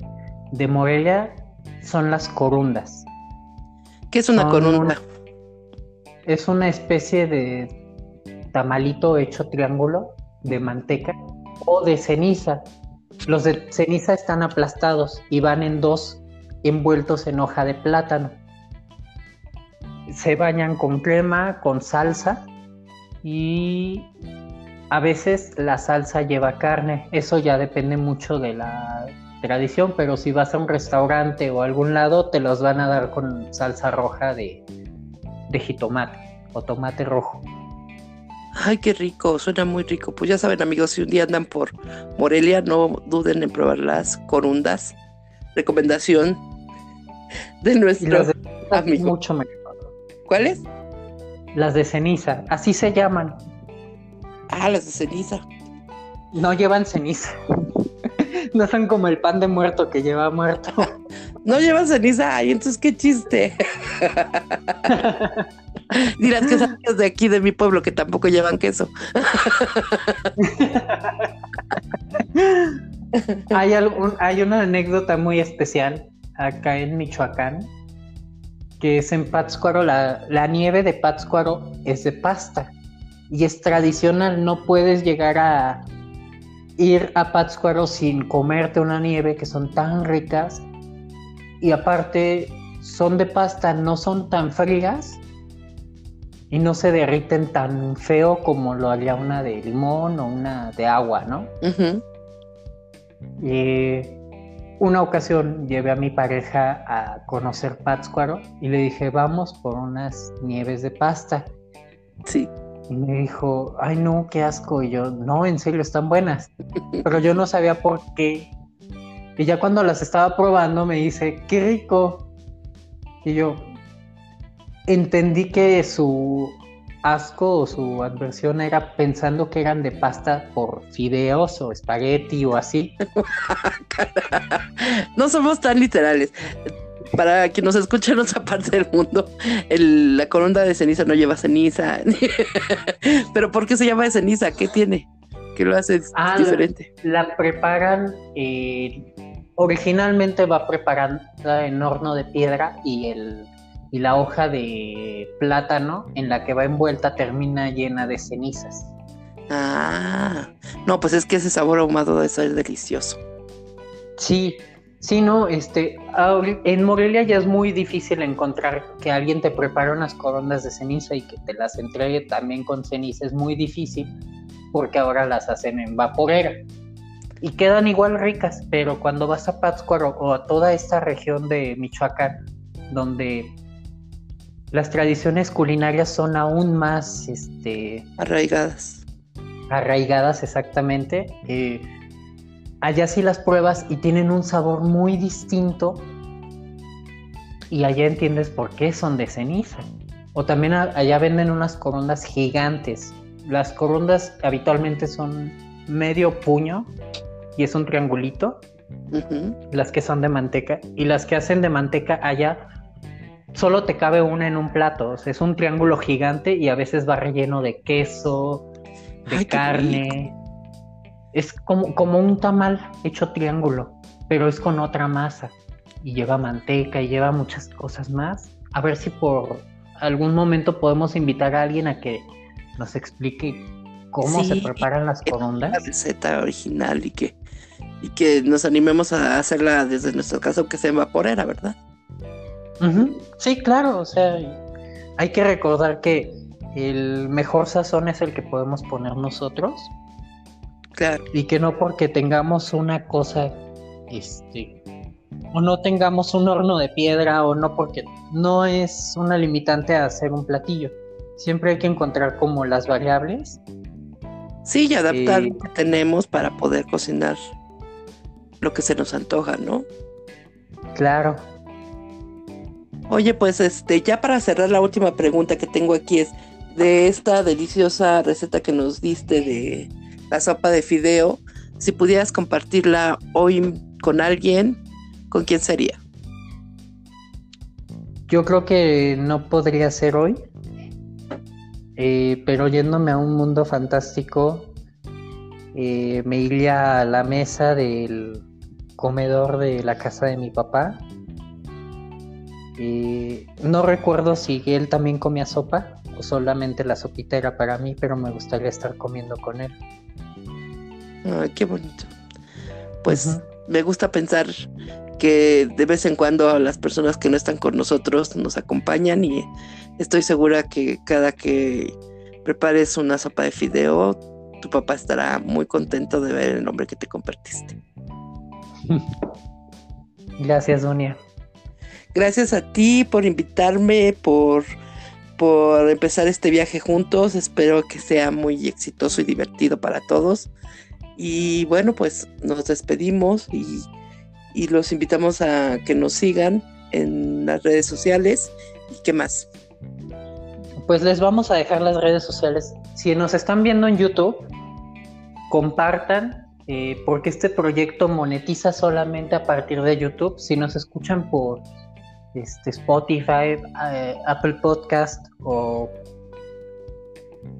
S1: de Morelia son las corundas.
S2: ¿Qué es una corunda?
S1: Es una especie de tamalito hecho triángulo de manteca o de ceniza. Los de ceniza están aplastados y van en dos envueltos en hoja de plátano. Se bañan con crema, con salsa y a veces la salsa lleva carne. Eso ya depende mucho de la tradición, pero si vas a un restaurante o algún lado te los van a dar con salsa roja de, de jitomate o tomate rojo.
S2: Ay, qué rico, suena muy rico. Pues ya saben, amigos, si un día andan por Morelia, no duden en probar las corundas. Recomendación de nuestro amigo.
S1: Mucho mejor.
S2: ¿Cuáles?
S1: Las de ceniza, así se llaman.
S2: Ah, las de ceniza.
S1: No llevan ceniza. no son como el pan de muerto que lleva muerto.
S2: no llevan ceniza, ay, entonces qué chiste. Dirás que son de aquí de mi pueblo que tampoco llevan queso.
S1: hay, algún, hay una anécdota muy especial acá en Michoacán, que es en Pátzcuaro, la, la nieve de Pátzcuaro es de pasta y es tradicional, no puedes llegar a ir a Pátzcuaro sin comerte una nieve que son tan ricas y aparte son de pasta, no son tan frías y no se derriten tan feo como lo haría una de limón o una de agua, ¿no? Y una ocasión llevé a mi pareja a conocer Pátzcuaro y le dije, vamos por unas nieves de pasta.
S2: Sí.
S1: Y me dijo, ay no, qué asco. Y yo, no, en serio, están buenas. Pero yo no sabía por qué. Y ya cuando las estaba probando me dice, qué rico. Y yo, entendí que su asco o su adversión era pensando que eran de pasta por fideos o espagueti o así.
S2: no somos tan literales. Para quien nos escucha en otra parte del mundo, la corona de ceniza no lleva ceniza. Pero ¿por qué se llama de ceniza? ¿Qué tiene? ¿Qué lo hace ah, diferente?
S1: La, preparan, eh, originalmente va preparada en horno de piedra y el y la hoja de plátano en la que va envuelta termina llena de cenizas.
S2: Ah, no, pues es que ese sabor ahumado debe ser delicioso.
S1: Sí, sí, no, este, en Morelia ya es muy difícil encontrar que alguien te prepare unas coronas de ceniza y que te las entregue también con ceniza, es muy difícil porque ahora las hacen en vaporera y quedan igual ricas, pero cuando vas a Pátzcuaro o a toda esta región de Michoacán, donde las tradiciones culinarias son aún más este,
S2: arraigadas.
S1: Arraigadas, exactamente. Eh, allá sí las pruebas y tienen un sabor muy distinto. Y allá entiendes por qué son de ceniza. O también allá venden unas corundas gigantes. Las corundas habitualmente son medio puño y es un triangulito. Las que son de manteca. Y las que hacen de manteca allá solo te cabe una en un plato. es un triángulo gigante y a veces va relleno de queso, de carne. Es como, como un tamal hecho triángulo, pero es con otra masa. y lleva manteca y lleva muchas cosas más. A ver si por algún momento podemos invitar a alguien a que nos explique cómo se preparan las corundas.
S2: La receta original y que, y que nos animemos a hacerla desde nuestro caso que sea vaporera, ¿verdad?
S1: Sí, claro, o sea, hay que recordar que el mejor sazón es el que podemos poner nosotros.
S2: Claro.
S1: Y que no porque tengamos una cosa, este, o no tengamos un horno de piedra, o no porque no es una limitante a hacer un platillo. Siempre hay que encontrar como las variables.
S2: Sí, y adaptar lo que tenemos para poder cocinar lo que se nos antoja, ¿no?
S1: Claro.
S2: Oye, pues este, ya para cerrar la última pregunta que tengo aquí es de esta deliciosa receta que nos diste de la sopa de fideo, si pudieras compartirla hoy con alguien, ¿con quién sería?
S1: Yo creo que no podría ser hoy, eh, pero yéndome a un mundo fantástico, eh, me iría a la mesa del comedor de la casa de mi papá no recuerdo si él también comía sopa o solamente la sopita era para mí, pero me gustaría estar comiendo con él.
S2: Ay, qué bonito. Pues me gusta pensar que de vez en cuando las personas que no están con nosotros nos acompañan y estoy segura que cada que prepares una sopa de fideo, tu papá estará muy contento de ver el nombre que te compartiste.
S1: Gracias, Dunia.
S2: Gracias a ti por invitarme, por, por empezar este viaje juntos. Espero que sea muy exitoso y divertido para todos. Y bueno, pues nos despedimos y, los invitamos a que nos sigan en las redes sociales. ¿Y qué más?
S1: Pues les vamos a dejar las redes sociales. Si nos están viendo en YouTube, compartan, eh, porque este proyecto monetiza solamente a partir de YouTube. Si nos escuchan por este, Spotify, eh, Apple Podcast o,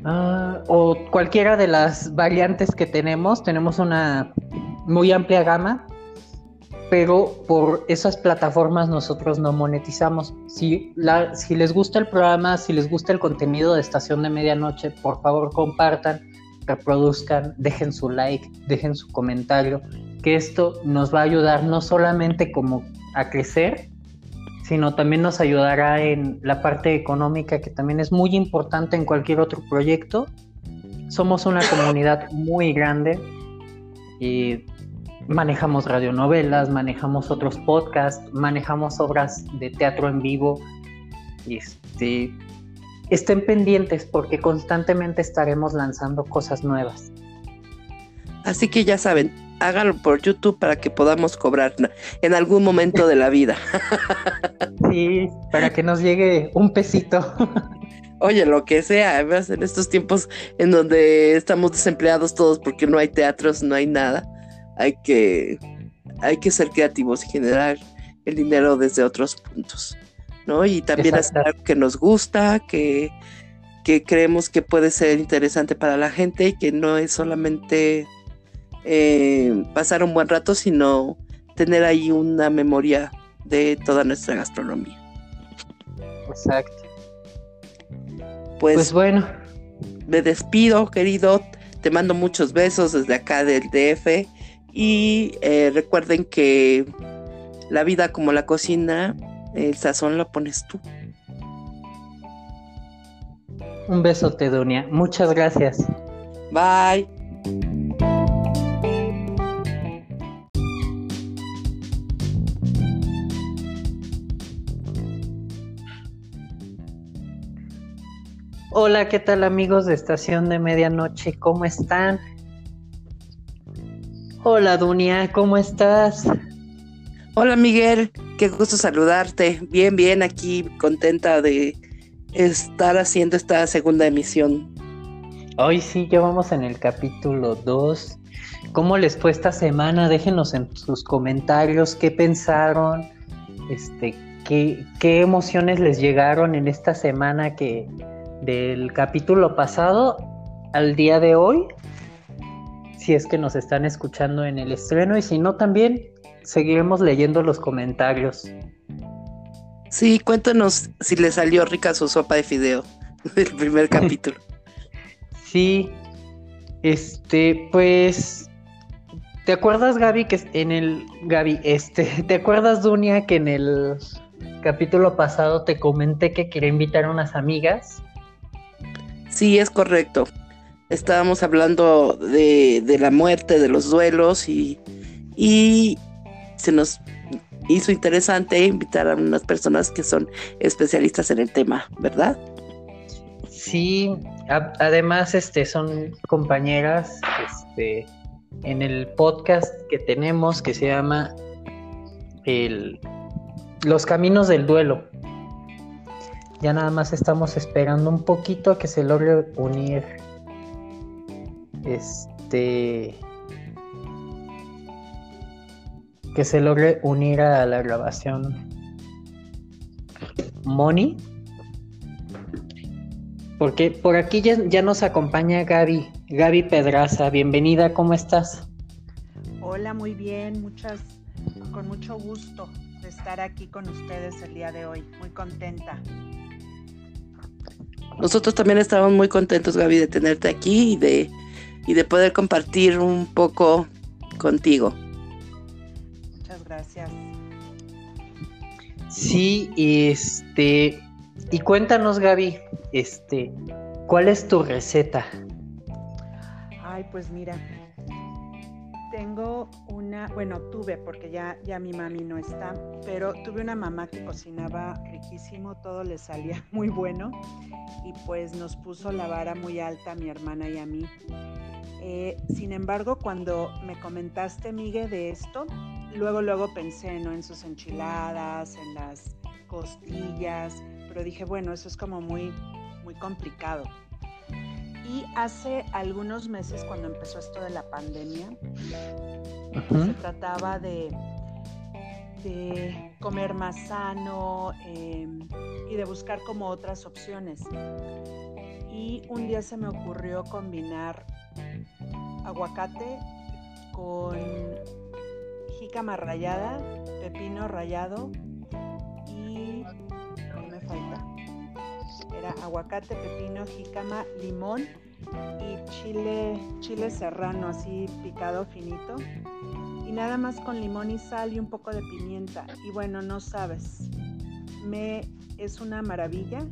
S1: ah, o cualquiera de las variantes que tenemos. Tenemos una muy amplia gama, pero por esas plataformas nosotros no monetizamos. Si, la, si les gusta el programa, si les gusta el contenido de Estación de Medianoche, por favor compartan, reproduzcan, dejen su like, dejen su comentario, que esto nos va a ayudar no solamente como a crecer, sino también nos ayudará en la parte económica que también es muy importante en cualquier otro proyecto. Somos una comunidad muy grande y manejamos radionovelas, manejamos otros podcasts, manejamos obras de teatro en vivo. Este, estén pendientes porque constantemente estaremos lanzando cosas nuevas.
S2: Así que ya saben, háganlo por YouTube para que podamos cobrar en algún momento de la vida.
S1: Sí, para que nos llegue un pesito.
S2: Oye, lo que sea, además en estos tiempos en donde estamos desempleados todos porque no hay teatros, no hay nada, hay que, hay que ser creativos y generar el dinero desde otros puntos, ¿no? Y también hacer algo que nos gusta, que, que creemos que puede ser interesante para la gente y que no es solamente eh, pasar un buen rato, sino tener ahí una memoria de toda nuestra gastronomía.
S1: Exacto.
S2: Pues, pues, bueno. Me despido, querido. Te mando muchos besos desde acá del DF. Y eh, recuerden que la vida como la cocina, el sazón lo pones tú.
S1: Un beso, Tedonia. Muchas gracias.
S2: Bye.
S1: Hola, ¿qué tal amigos de Estación de Medianoche? ¿Cómo están? Hola, Dunia, ¿cómo estás?
S2: Hola, Miguel, qué gusto saludarte. Bien, bien, aquí contenta de estar haciendo esta segunda emisión.
S1: Hoy sí, ya vamos en el capítulo 2. ¿Cómo les fue esta semana? Déjenos en sus comentarios qué pensaron, este, qué, qué emociones les llegaron en esta semana que, del capítulo pasado al día de hoy, si es que nos están escuchando en el estreno y si no también seguiremos leyendo los comentarios.
S2: Sí, cuéntanos si le salió rica su sopa de fideo del primer capítulo.
S1: Sí, este, pues, ¿te acuerdas Gaby que en el Gaby, este, ¿te acuerdas Dunia que en el capítulo pasado te comenté que quería invitar a unas amigas?
S2: Sí, es correcto. Estábamos hablando de, de la muerte, de los duelos y, y se nos hizo interesante invitar a unas personas que son especialistas en el tema, ¿verdad?
S1: Sí, además este son compañeras este en el podcast que tenemos que se llama el Los caminos del duelo. Ya nada más estamos esperando un poquito a que se logre unir este que se logre unir a la grabación Moni. Porque por aquí ya, nos acompaña Gaby, Gaby Pedraza. Bienvenida, ¿cómo estás?
S3: Hola, muy bien, muchas, con mucho gusto de estar aquí con ustedes el día de hoy. Muy contenta.
S2: Nosotros también estamos muy contentos, Gaby, de tenerte aquí y de, y de poder compartir un poco contigo
S3: gracias.
S1: Sí, este, y cuéntanos, Gaby, este, ¿cuál es tu receta?
S3: Ay, pues mira, tengo una, bueno, tuve, porque ya, ya mi mami no está, pero tuve una mamá que cocinaba riquísimo, todo le salía muy bueno y pues nos puso la vara muy alta a mi hermana y a mí. Eh, sin embargo, cuando me comentaste, Miguel, de esto, luego, luego pensé ¿no? en sus enchiladas, en las costillas, pero dije, bueno, eso es como muy, muy complicado. Y hace algunos meses, cuando empezó esto de la pandemia, se trataba de, de comer más sano em, y de buscar como otras opciones. Y un día se me ocurrió combinar aguacate con jícama rallada, pepino rallado y ¿qué me falta? Era aguacate, pepino, jícama, limón y chile, chile serrano así picado finito. Y nada más con limón y sal y un poco de pimienta. Y bueno, no sabes, me es una maravilla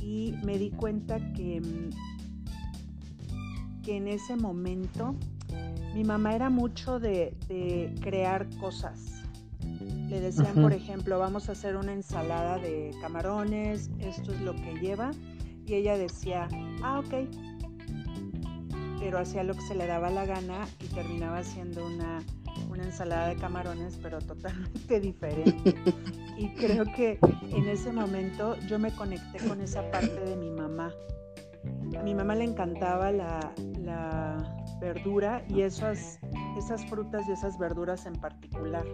S3: y me di cuenta que, que en ese momento mi mamá era mucho de, crear cosas. Le decían, por ejemplo, vamos a hacer una ensalada de camarones, esto es lo que lleva. Y ella decía, ah, ok. Pero hacía lo que se le daba la gana y terminaba haciendo una, una ensalada de camarones, pero totalmente diferente. y creo que en ese momento yo me conecté con esa parte de mi mamá. A mi mamá le encantaba la, la verdura y esas, esas frutas y esas verduras en particular.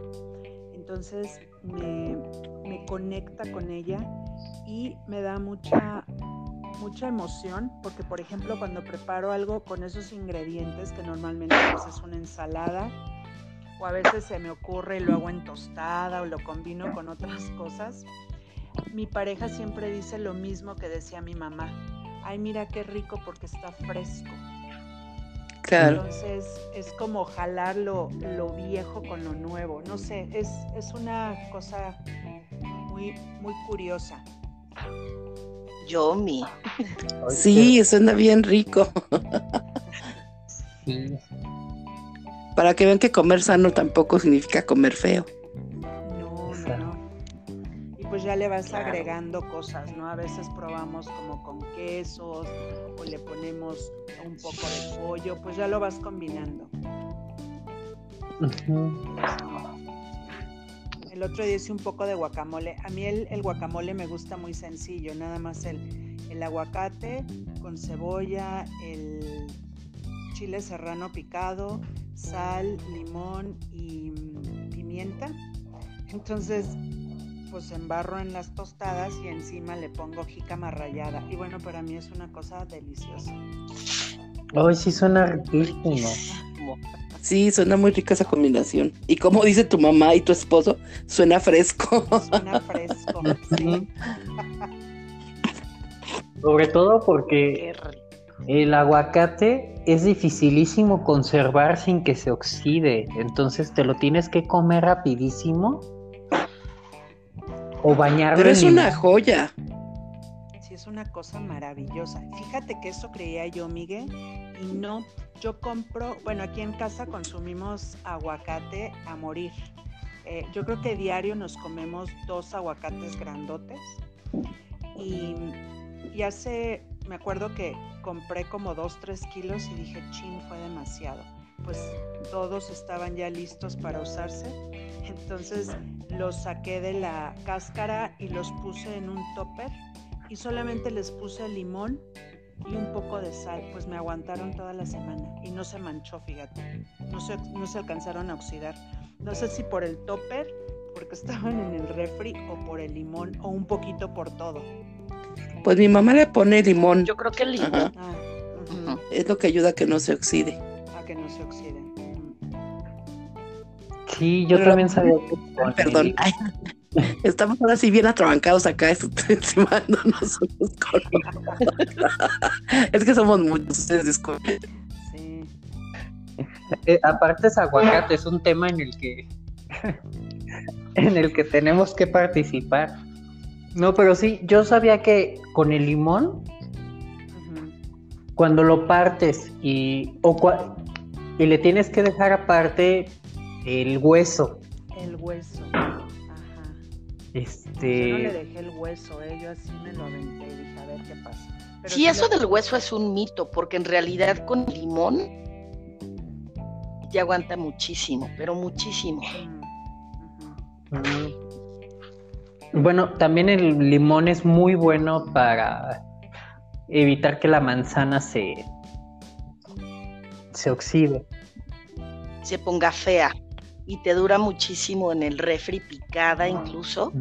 S3: Entonces me, conecta con ella y me da mucha, mucha emoción porque por ejemplo cuando preparo algo con esos ingredientes que normalmente pues, es una ensalada o a veces se me ocurre y lo hago en tostada o lo combino con otras cosas, mi pareja siempre dice lo mismo que decía mi mamá. Ay, mira qué rico porque está fresco. Entonces es como jalar lo, viejo con lo nuevo. No sé, es, es una cosa muy, muy curiosa.
S2: Yomi. Sí, suena bien rico. Para que vean que comer sano tampoco significa comer feo
S3: pues ya le vas agregando cosas, ¿no? A veces probamos como con quesos o le ponemos un poco de pollo, pues ya lo vas combinando. El otro día hice un poco de guacamole. A mí el, guacamole me gusta muy sencillo, nada más el, el aguacate con cebolla, el chile serrano picado, sal, limón y mm, pimienta. Entonces pues embarro en las tostadas y encima le pongo jícama rallada. Y bueno, para mí es una cosa deliciosa.
S1: Hoy sí suena riquísimo.
S4: riquísimo.
S2: Sí, suena muy rica esa combinación. Y como dice tu mamá y tu esposo, suena fresco.
S3: Suena fresco, sí.
S1: Sobre todo porque el aguacate es dificilísimo conservar sin que se oxide. Entonces te lo tienes que comer rapidísimo. O bañarlo.
S2: Pero es una joya.
S3: Sí, es una cosa maravillosa. Fíjate que eso creía yo, Miguel. Y no, yo compro, bueno, aquí en casa consumimos aguacate a morir. Eh, yo creo que diario nos comemos dos aguacates grandotes. Y, y hace me acuerdo que compré como dos, tres kilos y dije, chin, fue demasiado. Pues todos estaban ya listos para usarse. Entonces los saqué de la cáscara y los puse en un topper y solamente les puse limón y un poco de sal. Pues me aguantaron toda la semana y no se manchó, fíjate. No se, no se alcanzaron a oxidar. No sé si por el topper, porque estaban en el refri, o por el limón, o un poquito por todo.
S2: Pues mi mamá le pone limón.
S4: Yo creo que el limón.
S3: Ah,
S2: Es lo que ayuda a que no se oxide.
S3: Que no se oxide.
S1: Sí, yo
S2: Pero-
S1: también sabía que
S2: Perdón. Ay, estamos ahora sí bien atrabancados acá, esto- encima no nos somos con- Es que somos muchos, ustedes disculpen.
S3: Sí.
S1: Eh, aparte es aguacate, es un tema en el que en el que tenemos que participar. No, pero sí, yo sabía que con el limón, cuando lo partes y, o cua- y le tienes que dejar aparte el hueso,
S3: El hueso. Ajá. Yo no le
S1: este,
S3: dejé el hueso, eh, yo así me lo aventé y dije, a ver qué pasa. Pero
S4: Sí, eso del hueso es un mito, porque en realidad con limón ya aguanta muchísimo, pero muchísimo.
S3: Mm,
S1: mm, bueno, también el limón es muy bueno para evitar que la manzana se se oxide.
S4: Se ponga fea y te dura muchísimo en el refri picada incluso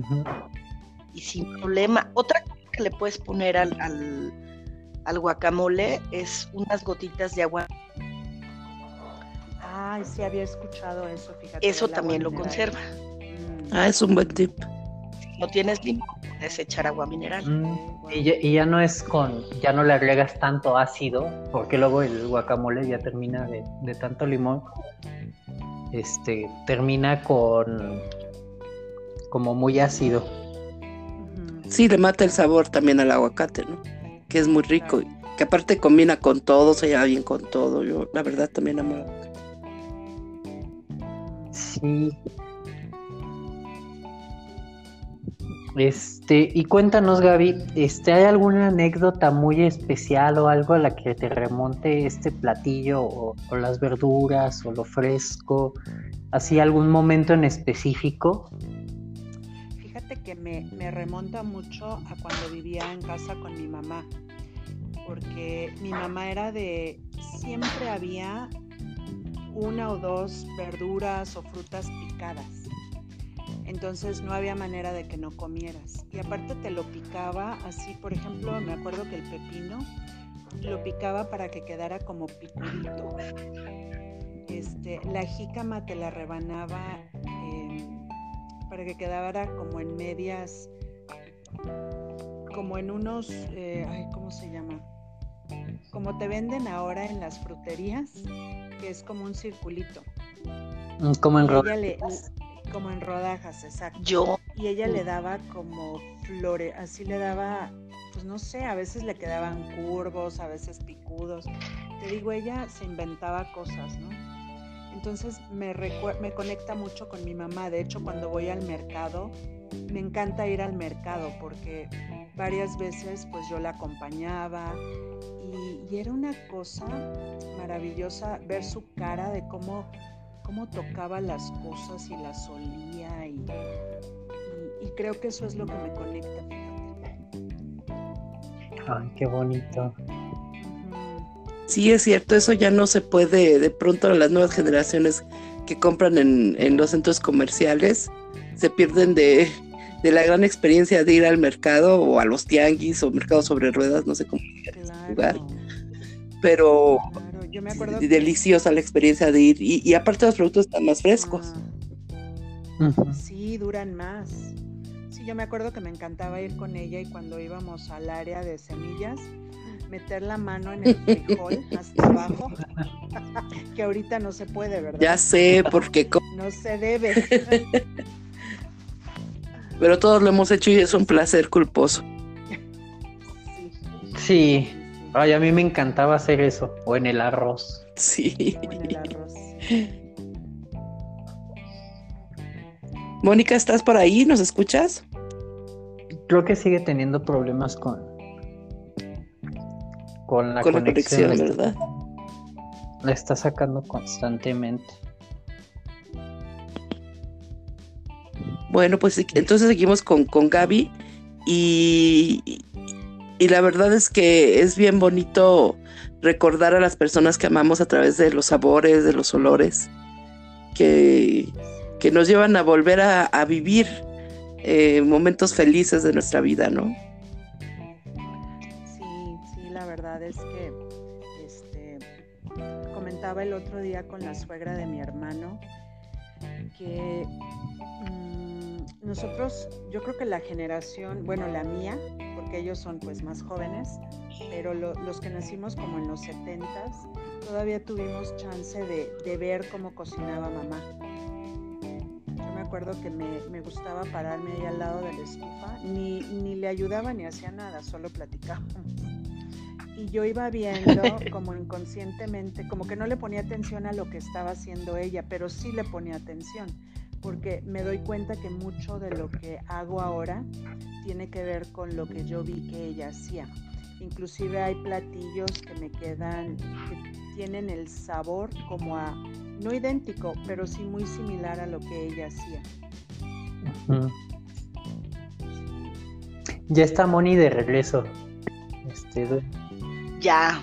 S4: y sin problema. Otra cosa que le puedes poner al, al, al guacamole es unas gotitas de agua.
S3: Ay, sí había escuchado eso, fíjate.
S4: Eso también lo
S3: mineral.
S4: conserva.
S3: Mm,
S2: Ah, es un buen tip.
S4: Si no tienes limón, puedes echar agua mineral.
S1: Mm, Y ya, y ya no es con, ya no le agregas tanto ácido, porque luego el guacamole ya termina de, de tanto limón, este, termina con como muy ácido.
S2: Sí, le mata el sabor también al aguacate, ¿no? Que es muy rico. y Que aparte combina con todo, se lleva bien con todo. Yo, la verdad, también amo el aguacate.
S1: Sí. Este, y cuéntanos, Gaby, este, ¿hay alguna anécdota muy especial o algo a la que te remonte este platillo o, las verduras o lo fresco? ¿Así algún momento en específico?
S3: Fíjate que me, me remonta mucho a cuando vivía en casa con mi mamá, porque mi mamá era de, siempre había una o dos verduras o frutas picadas. Entonces no había manera de que no comieras. Y aparte te lo picaba así, por ejemplo, me acuerdo que el pepino lo picaba para que quedara como picudito. Este, la jícama te la rebanaba em, para que quedara como en medias, como en unos, eh, ay, ¿cómo se llama? Como te venden ahora en las fruterías, que es como un circulito.
S1: Mm, Como en
S3: ella le- como en rodajas, exacto.
S4: Yo,
S3: Y ella le daba como flores, así le daba, pues no sé, a veces le quedaban curvos, a veces picudos. Te digo, ella se inventaba cosas, ¿no? Entonces me, me conecta mucho con mi mamá. De hecho, cuando voy al mercado, me encanta ir al mercado porque varias veces pues yo la acompañaba y, y era una cosa maravillosa ver su cara de cómo, cómo tocaba las cosas y las olía y, y- y creo que eso es lo que me conecta, fíjate.
S1: Ay, qué bonito.
S2: Sí, es cierto, eso ya no se puede, de pronto las nuevas generaciones que compran en, en los centros comerciales se pierden de, de la gran experiencia de ir al mercado o a los tianguis o mercados sobre ruedas, no sé cómo,
S3: Claro,
S2: lugar. pero
S3: claro, yo me acuerdo.
S2: Deliciosa la experiencia de ir. Y, aparte los productos están más frescos.
S3: Ah. Sí, duran más. Sí, yo me acuerdo que me encantaba ir con ella y cuando íbamos al área de semillas, meter la mano en el frijol hasta abajo, que ahorita no se puede, ¿verdad?
S2: Ya sé, porque...
S3: no se debe.
S2: Pero todos lo hemos hecho y es un placer culposo.
S1: Sí. Ay, a mí me encantaba hacer eso. O en el arroz.
S2: Sí. Mónica, ¿estás por ahí? ¿Nos escuchas?
S1: Creo que sigue teniendo problemas con, con la conexión, ¿verdad? La está sacando constantemente.
S2: Bueno, pues entonces seguimos con, con Gaby y, y la verdad es que es bien bonito recordar a las personas que amamos a través de los sabores, de los olores, que, que nos llevan a volver a, vivir eh, momentos felices de nuestra vida, ¿no?
S3: Sí, sí, la verdad es que este, comentaba el otro día con la suegra de mi hermano que mm, nosotros, yo creo que la generación, bueno, la mía, porque ellos son pues más jóvenes, pero los que nacimos como en los 70 todavía tuvimos chance de, ver cómo cocinaba mamá. Yo me acuerdo que me, gustaba pararme ahí al lado de la estufa, ni, ni le ayudaba ni hacía nada, solo platicábamos. Y yo iba viendo como inconscientemente, como que no le ponía atención a lo que estaba haciendo ella, pero sí le ponía atención porque me doy cuenta que mucho de lo que hago ahora tiene que ver con lo que yo vi que ella hacía. Inclusive hay platillos que me quedan, que tienen el sabor como a, no idéntico, pero sí muy similar a lo que ella hacía.
S1: Ya está Moni de regreso. Este,
S4: ya.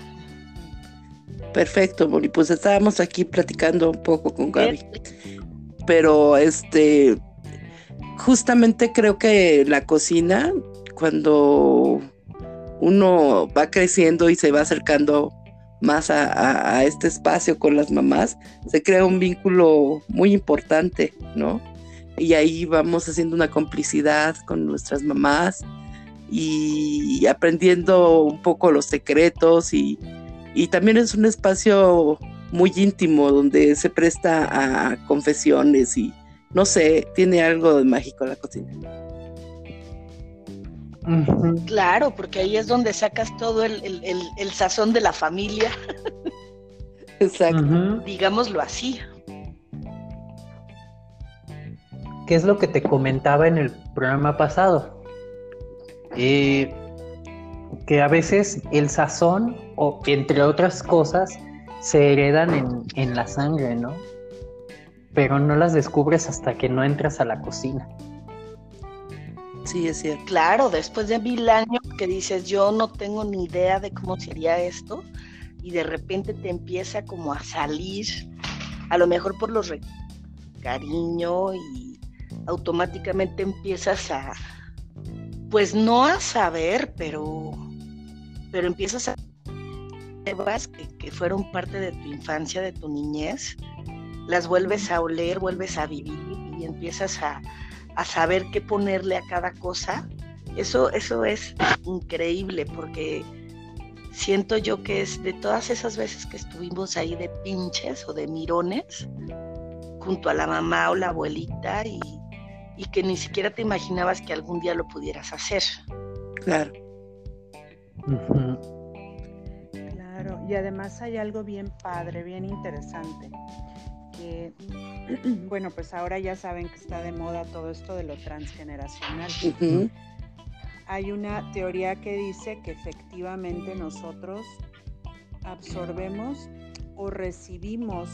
S2: Perfecto, Moni. Pues estábamos aquí platicando un poco con Gaby pero este, justamente creo que la cocina, cuando uno va creciendo y se va acercando más a, este espacio con las mamás, se crea un vínculo muy importante, ¿no? Y ahí vamos haciendo una complicidad con nuestras mamás y aprendiendo un poco los secretos y, y también es un espacio muy íntimo donde se presta a confesiones y no sé, tiene algo de mágico la cocina.
S4: Claro, porque ahí es donde sacas todo el, sazón de la familia.
S2: Exacto.
S4: Digámoslo así.
S1: ¿Qué es lo que te comentaba en el programa pasado? Eh, que a veces el sazón, o entre otras cosas, se heredan en, la sangre, ¿no? Pero no las descubres hasta que no entras a la cocina.
S2: Sí, es cierto.
S4: Claro, después de mil años que dices, yo no tengo ni idea de cómo sería esto, y de repente te empieza como a salir, a lo mejor por los cariño y automáticamente empiezas a, pues no a saber, pero, pero empiezas a que, que fueron parte de tu infancia, de tu niñez, las vuelves a oler, vuelves a vivir y empiezas a, saber qué ponerle a cada cosa, eso, eso es increíble porque siento yo que es de todas esas veces que estuvimos ahí de pinches o de mirones, junto a la mamá o la abuelita y, que ni siquiera te imaginabas que algún día lo pudieras hacer.
S2: Claro.
S3: Y además hay algo bien padre, bien interesante, que, bueno, pues ahora ya saben que está de moda todo esto de lo transgeneracional. Hay una teoría que dice que efectivamente nosotros absorbemos o recibimos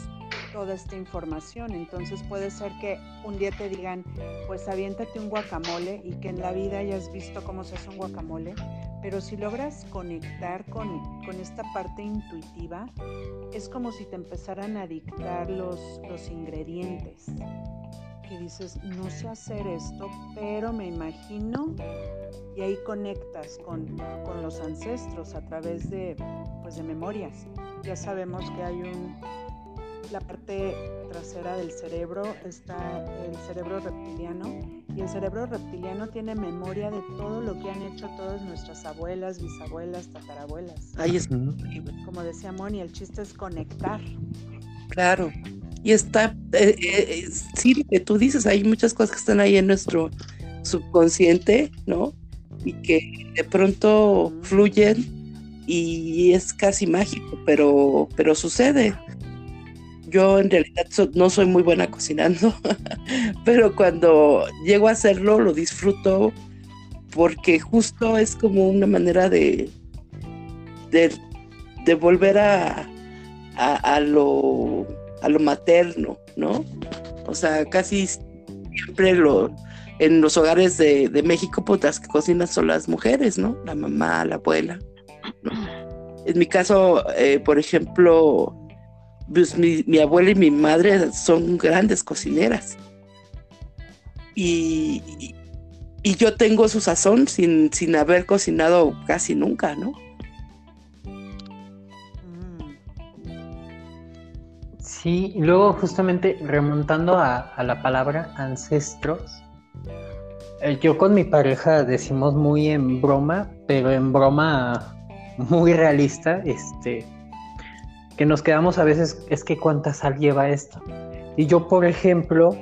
S3: toda esta información. Entonces puede ser que un día te digan, pues aviéntate un guacamole y que en la vida hayas visto cómo se hace un guacamole, pero si logras conectar con, esta parte intuitiva, es como si te empezaran a dictar los, los ingredientes. que dices, no sé hacer esto, pero me imagino y ahí conectas con, con los ancestros a través de, pues, de memorias. Ya sabemos que hay un, la parte trasera del cerebro está el cerebro reptiliano y el cerebro reptiliano tiene memoria de todo lo que han hecho todas nuestras abuelas, bisabuelas, tatarabuelas.
S2: Ahí es.
S3: Como decía Moni, el chiste es conectar.
S2: Claro. Y está, eh, eh, sí, lo que tú dices, hay muchas cosas que están ahí en nuestro subconsciente, ¿no? Y que de pronto fluyen y es casi mágico, pero, pero sucede. Yo en realidad no soy muy buena cocinando, pero cuando llego a hacerlo lo disfruto porque justo es como una manera de, de, volver a, a lo a lo materno, ¿no? O sea, casi siempre lo, en los hogares de, México, pues las que cocinan son las mujeres, ¿no? La mamá, la abuela. En mi caso, eh, por ejemplo, pues mi, abuela y mi madre son grandes cocineras. Y, y, yo tengo su sazón sin, sin haber cocinado casi nunca, ¿no?
S1: Sí, y luego justamente remontando a, la palabra ancestros, eh, yo con mi pareja decimos muy en broma, pero en broma muy realista, este, que nos quedamos a veces, es que cuánta sal lleva esto. Y yo, por ejemplo,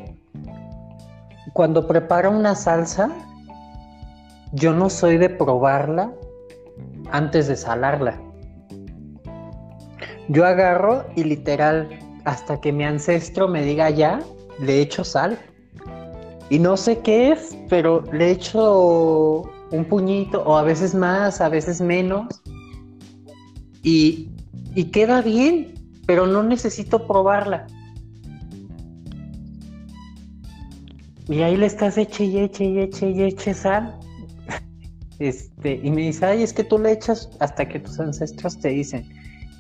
S1: cuando preparo una salsa, yo no soy de probarla antes de salarla. Yo agarro y literal hasta que mi ancestro me diga ya, le echo sal. Y no sé qué es, pero le echo un puñito, o a veces más, a veces menos. Y, y queda bien, pero no necesito probarla. Y ahí le estás eche y eche y eche y eche sal. Este, y me dice, ay, es que tú le echas hasta que tus ancestros te dicen,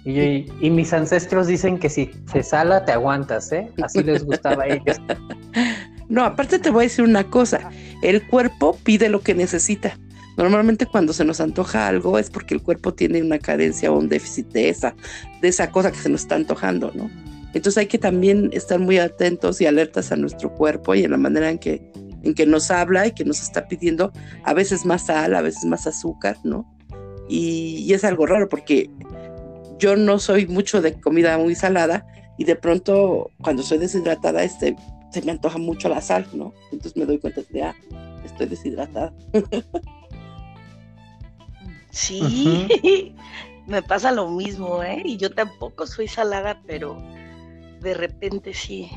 S1: y, mis ancestros dicen que si se sala te aguantas, ¿eh? Así les gustaba a ellos.
S2: No, aparte te voy a decir una cosa, el cuerpo pide lo que necesita. Normalmente cuando se nos antoja algo es porque el cuerpo tiene una carencia o un déficit de esa, de esa cosa que se nos está antojando, ¿no? Entonces hay que también estar muy atentos y alertas a nuestro cuerpo y en la manera en que, en que nos habla y que nos está pidiendo a veces más sal, a veces más azúcar, ¿no? Y, y es algo raro porque yo no soy mucho de comida muy salada y de pronto cuando soy deshidratada este, se me antoja mucho la sal, ¿no? Entonces me doy cuenta de, ah, estoy deshidratada.
S4: Sí, me pasa lo mismo, ¿eh? Y yo tampoco soy salada, pero de repente sí.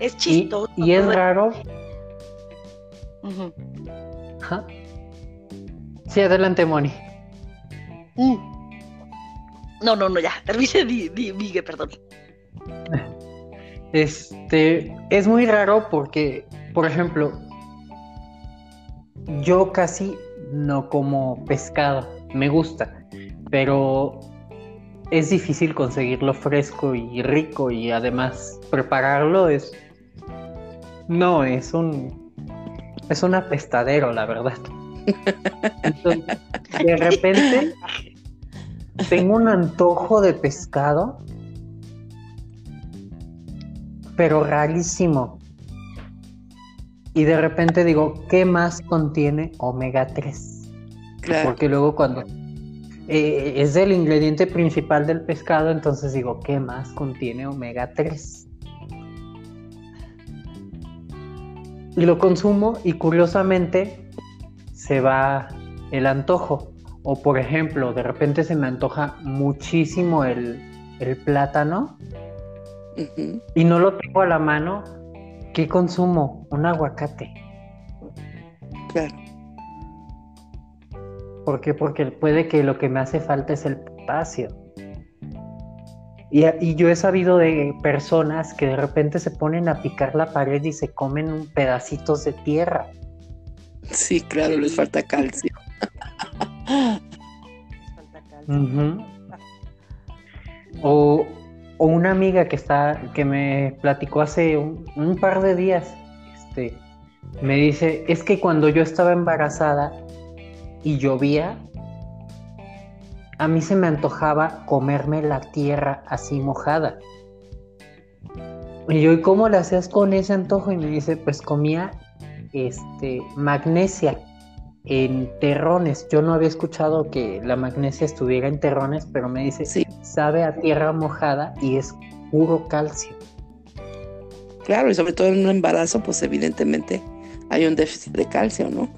S4: Es chistoso.
S1: Y, es raro. Sí, adelante, Moni.
S4: Mm. No, no, no, ya. Termine, di, perdón.
S1: Este, es muy raro porque, por ejemplo, yo casi no como pescado, me gusta, pero es difícil conseguirlo fresco y rico y además prepararlo es no, es un es un apestadero, la verdad. Entonces, de repente tengo un antojo de pescado, pero rarísimo. Y de repente digo, ¿qué más contiene omega 3? Porque luego cuando eh, es el ingrediente principal del pescado, entonces digo, ¿qué más contiene omega 3? Y lo consumo y curiosamente se va el antojo. O por ejemplo, de repente se me antoja muchísimo el, plátano y no lo tengo a la mano. ¿Qué consumo? Un aguacate.
S2: Claro.
S1: ¿Por qué? Porque puede que lo que me hace falta es el potasio. Y, y, yo he sabido de personas que de repente se ponen a picar la pared y se comen pedacitos de tierra.
S2: Sí, claro, les falta calcio.
S1: O o una amiga que está, que me platicó hace un, par de días, este, me dice, es que cuando yo estaba embarazada y llovía, a mí se me antojaba comerme la tierra así mojada. Y yo, ¿y cómo le hacías con ese antojo? Y me dice, pues comía este magnesia en terrones. Yo no había escuchado que la magnesia estuviera en terrones, pero me dice, sí. sabe a tierra mojada y es puro calcio.
S2: Claro, y sobre todo en un embarazo, pues evidentemente hay un déficit de calcio, ¿no?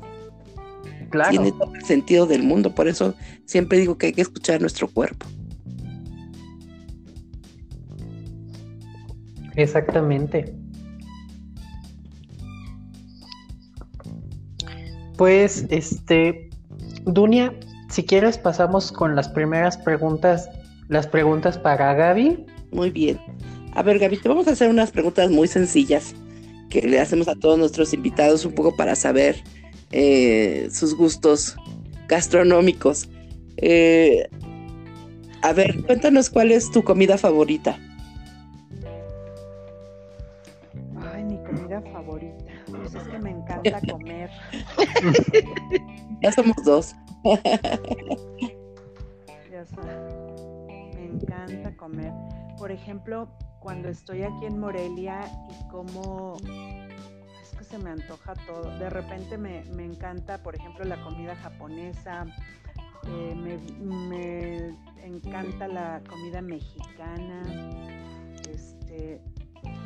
S1: Claro.
S2: Tiene todo el sentido del mundo, por eso siempre digo que hay que escuchar nuestro cuerpo.
S1: Exactamente. Pues, este, Dunia, si quieres pasamos con las primeras preguntas, las preguntas para Gaby.
S2: Muy bien. A ver, Gaby, te vamos a hacer unas preguntas muy sencillas que le hacemos a todos nuestros invitados un poco para saber eh, sus gustos gastronómicos. Eh, a ver, cuéntanos cuál es tu comida favorita.
S3: comer.
S2: ya somos dos.
S3: ya Me encanta comer. Por ejemplo, cuando estoy aquí en Morelia y como es que se me antoja todo. De repente me, encanta, por ejemplo, la comida japonesa. Eh, me, encanta la comida mexicana. Este,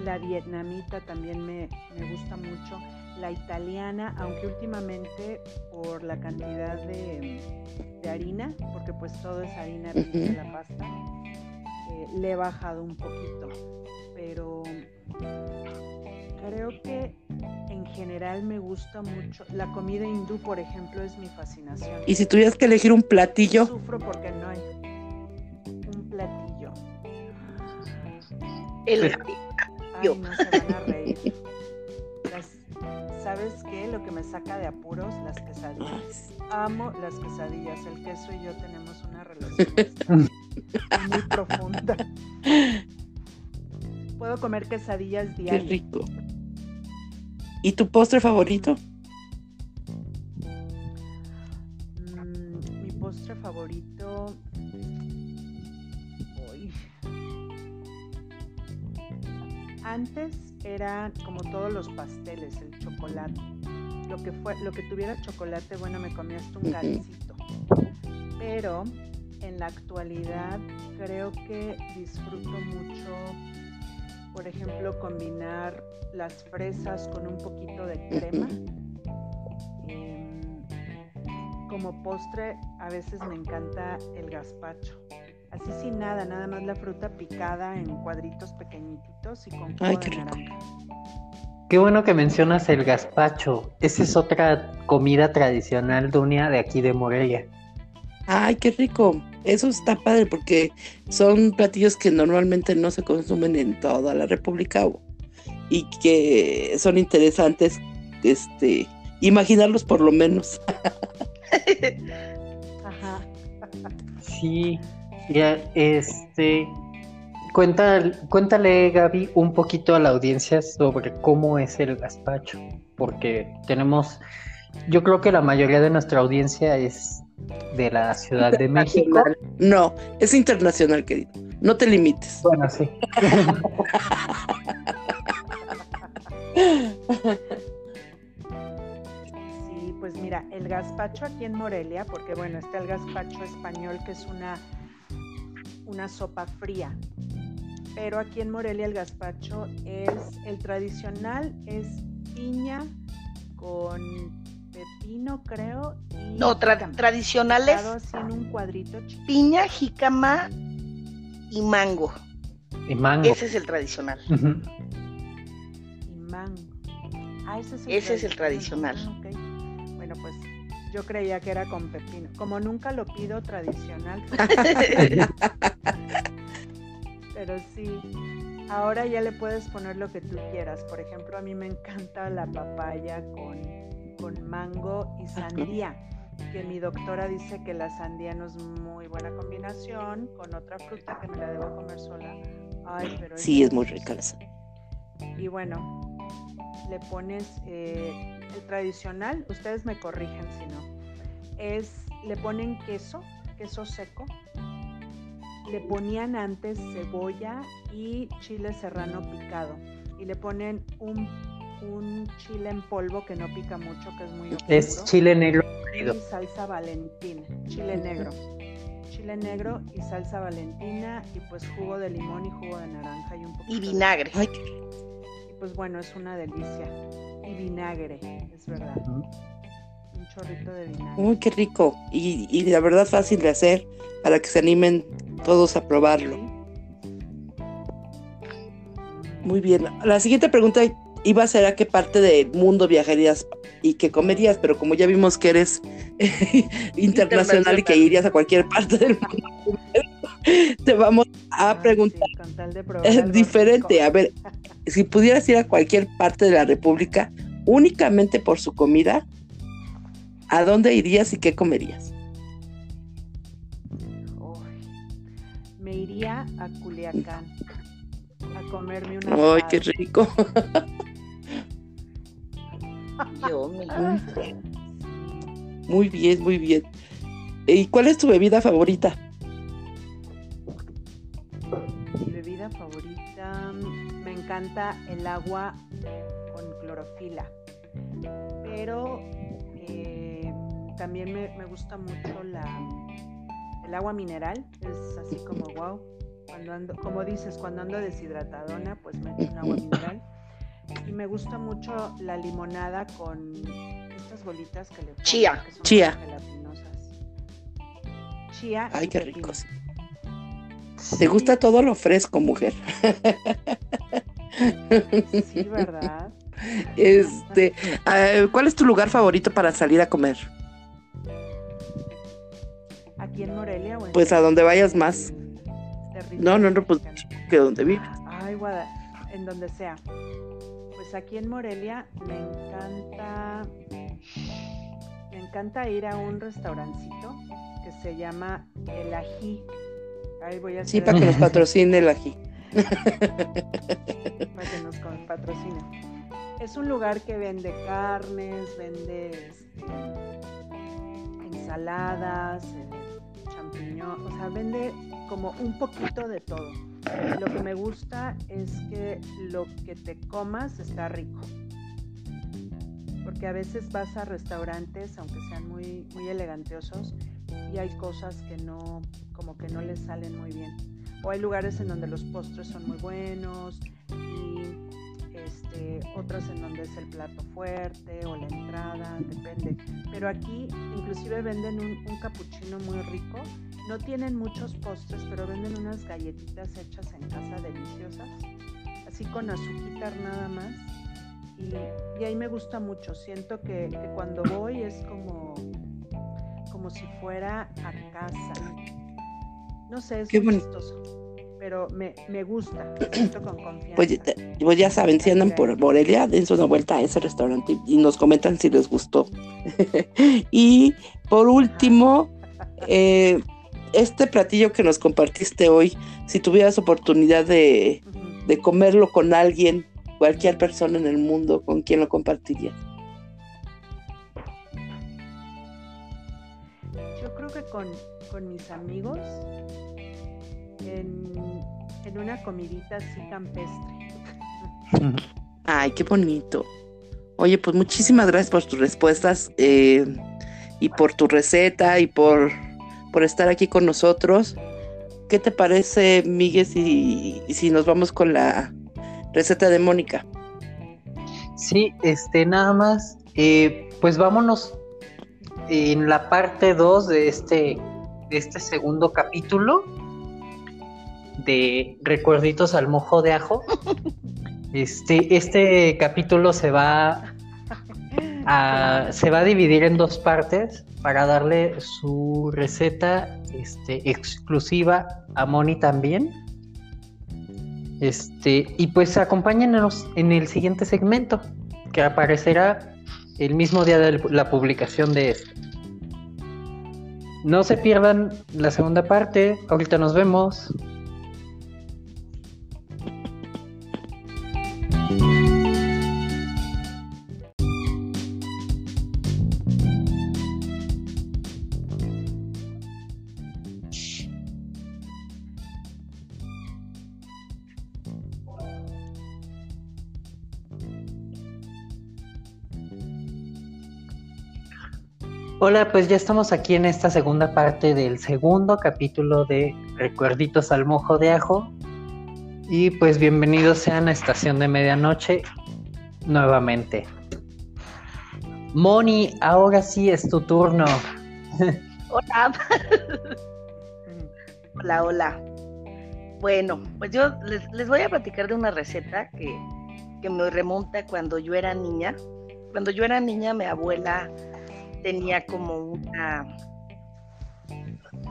S3: la vietnamita también me, me gusta mucho la italiana, aunque últimamente por la cantidad de, harina, porque pues todo es harina de la pasta, eh, le he bajado un poquito. Pero creo que en general me gusta mucho. La comida hindú, por ejemplo, es mi fascinación.
S2: ¿Y si tuvieras que elegir un platillo?
S3: Sufro porque no hay un platillo.
S4: El
S3: Ay, no se van a reír. ¿Sabes qué? Lo que me saca de apuros, las quesadillas. Amo las quesadillas. El queso y yo tenemos una relación muy profunda. Puedo comer quesadillas diarias.
S2: Qué rico. ¿Y tu postre favorito?
S3: Mm, mi postre favorito. Antes era como todos los pasteles, el chocolate. Lo que fue, lo que tuviera chocolate, bueno, me comía hasta un gancito. Pero en la actualidad creo que disfruto mucho, por ejemplo, combinar las fresas con un poquito de crema. Em, como postre, a veces me encanta el gazpacho así sin nada, nada más la fruta picada en cuadritos pequeñitos y con
S2: Ay, qué rico.
S1: Qué bueno que mencionas el gazpacho. Esa es otra comida tradicional, Dunia, de aquí de Morelia.
S2: Ay, qué rico. Eso está padre porque son platillos que normalmente no se consumen en toda la República y que son interesantes este imaginarlos por lo menos.
S3: Ajá.
S1: Sí, ya, este, cuéntale, cuéntale, Gaby, un poquito a la audiencia sobre cómo es el gazpacho, porque tenemos, yo creo que la mayoría de nuestra audiencia es de la Ciudad de México.
S2: No, es internacional, querido. No te limites.
S1: Bueno, sí.
S3: Sí, pues mira, el gazpacho aquí en Morelia, porque bueno, está el gazpacho español, que es una una sopa fría. Pero aquí en Morelia el gazpacho es el tradicional, es piña con pepino, creo.
S4: no, tradicionales.
S3: Así en un cuadrito
S4: Piña, jicama y mango.
S1: Y mango.
S4: Ese es el tradicional.
S3: Y mango. Ah, ese es el,
S4: ese es el tradicional.
S3: Ah, bueno, pues yo creía que era con pepino. Como nunca lo pido tradicional. Pero sí, ahora ya le puedes poner lo que tú quieras. Por ejemplo, a mí me encanta la papaya con, con mango y sandía. Que mi doctora dice que la sandía no es muy buena combinación con otra fruta que me la debo comer sola Ay, pero
S2: Sí,
S3: ella
S2: es muy rica esa.
S3: Y bueno, le pones eh, el tradicional, ustedes me corrigen si no, es, le ponen queso, queso seco, le ponían antes cebolla y chile serrano picado y le ponen un, un chile en polvo que no pica mucho, que es muy oscuro.
S1: Es chile negro
S3: y salsa valentina, chile negro. Chile negro y salsa valentina y pues jugo de limón y jugo de naranja y un poquito
S4: Y vinagre.
S3: Y pues bueno, es una delicia. Y vinagre, es verdad. Un chorrito de vinagre.
S2: uy, qué rico. Y, y la verdad fácil de hacer para que se animen todos a probarlo. Muy bien. La siguiente pregunta iba a ser a qué parte del mundo viajarías y qué comerías, pero como ya vimos que eres internacional y que irías a cualquier parte del mundo, te vamos a
S3: Ay,
S2: preguntar
S3: sí, con tal de probar
S2: es
S3: algo
S2: diferente.
S3: rico.
S2: A ver, si pudieras ir a cualquier parte de la República únicamente por su comida, ¿a dónde irías y qué comerías?
S3: Me iría a Culiacán a comerme una
S2: Ay, qué rico.
S4: Yo me...
S2: Muy bien, muy bien. ¿Y cuál es tu bebida favorita?
S3: Mi bebida favorita, me encanta el agua con clorofila, pero eh, también me, me gusta mucho la, el agua mineral, es así como wow. Cuando ando, como dices, cuando ando deshidratadona, pues me echo un agua mineral. Y me gusta mucho la limonada con estas bolitas que le ponen,
S4: Chía.
S3: que son
S2: Chía.
S3: gelatinosas. Chía.
S2: Ay, qué
S3: pepino.
S2: ricos. ¿Te gusta todo lo fresco, mujer?
S3: Sí, ¿verdad?
S2: Este, ah, ¿cuál es tu lugar favorito para salir a comer?
S3: ¿Aquí en Morelia o en
S2: Pues a donde vayas más,
S3: territorio
S2: No, no, no, pues, que donde vives.
S3: Ay, Guada, en donde sea. Pues aquí en Morelia me encanta, me encanta ir a un restaurancito que se llama El Ají. Ahí voy a
S2: Sí, para que nos patrocine el ají.
S3: para que nos patrocinen. Es un lugar que vende carnes, vende este, ensaladas, champiñón, o sea, vende como un poquito de todo. Lo que me gusta es que lo que te comas está rico. Porque a veces vas a restaurantes, aunque sean muy, muy y hay cosas que no, como que no les salen muy bien. O hay lugares en donde los postres son muy buenos y este, otros en donde es el plato fuerte o la entrada, depende. Pero aquí inclusive venden un, un capuchino muy rico. No tienen muchos postres, pero venden unas galletitas hechas en casa deliciosas, así con azúcar nada más. Y, y ahí me gusta mucho. Siento que, que cuando voy es como, como si fuera a casa. No sé, es
S2: Qué
S3: muy
S2: bonito.
S3: chistoso. Pero me, me gusta, me siento con confianza.
S2: Pues, ya- pues ya saben, si andan por Morelia, dense una vuelta a ese restaurante y nos comentan si les gustó. y por último, eh, este platillo que nos compartiste hoy, si tuvieras oportunidad de, de comerlo con alguien, cualquier persona en el mundo, ¿con quién lo compartirías?
S3: Yo creo que con, con mis amigos en, en una comidita así campestre.
S2: Ay, qué bonito. Oye, pues muchísimas gracias por tus respuestas eh, y por tu receta y por, por estar aquí con nosotros. ¿Qué te parece, Miguel, si, si nos vamos con la receta de Mónica?
S1: Sí, este, nada más, eh, pues vámonos en la parte 2 de este, de este segundo capítulo de Recuerditos al mojo de ajo. Este, este capítulo se va a, se va a dividir en dos partes para darle su receta este, exclusiva a Moni también. Este, y pues acompáñenos en el siguiente segmento, que aparecerá el mismo día de la publicación de este. No se pierdan la segunda parte, ahorita nos vemos. Hola, pues ya estamos aquí en esta segunda parte del segundo capítulo de Recuerditos al mojo de ajo. Y pues bienvenidos sean a Estación de Medianoche nuevamente. Moni, ahora sí es tu turno.
S4: Hola. hola, hola. Bueno, pues yo les, voy a platicar de una receta que, que me remonta cuando yo era niña. Cuando yo era niña, mi abuela tenía como una,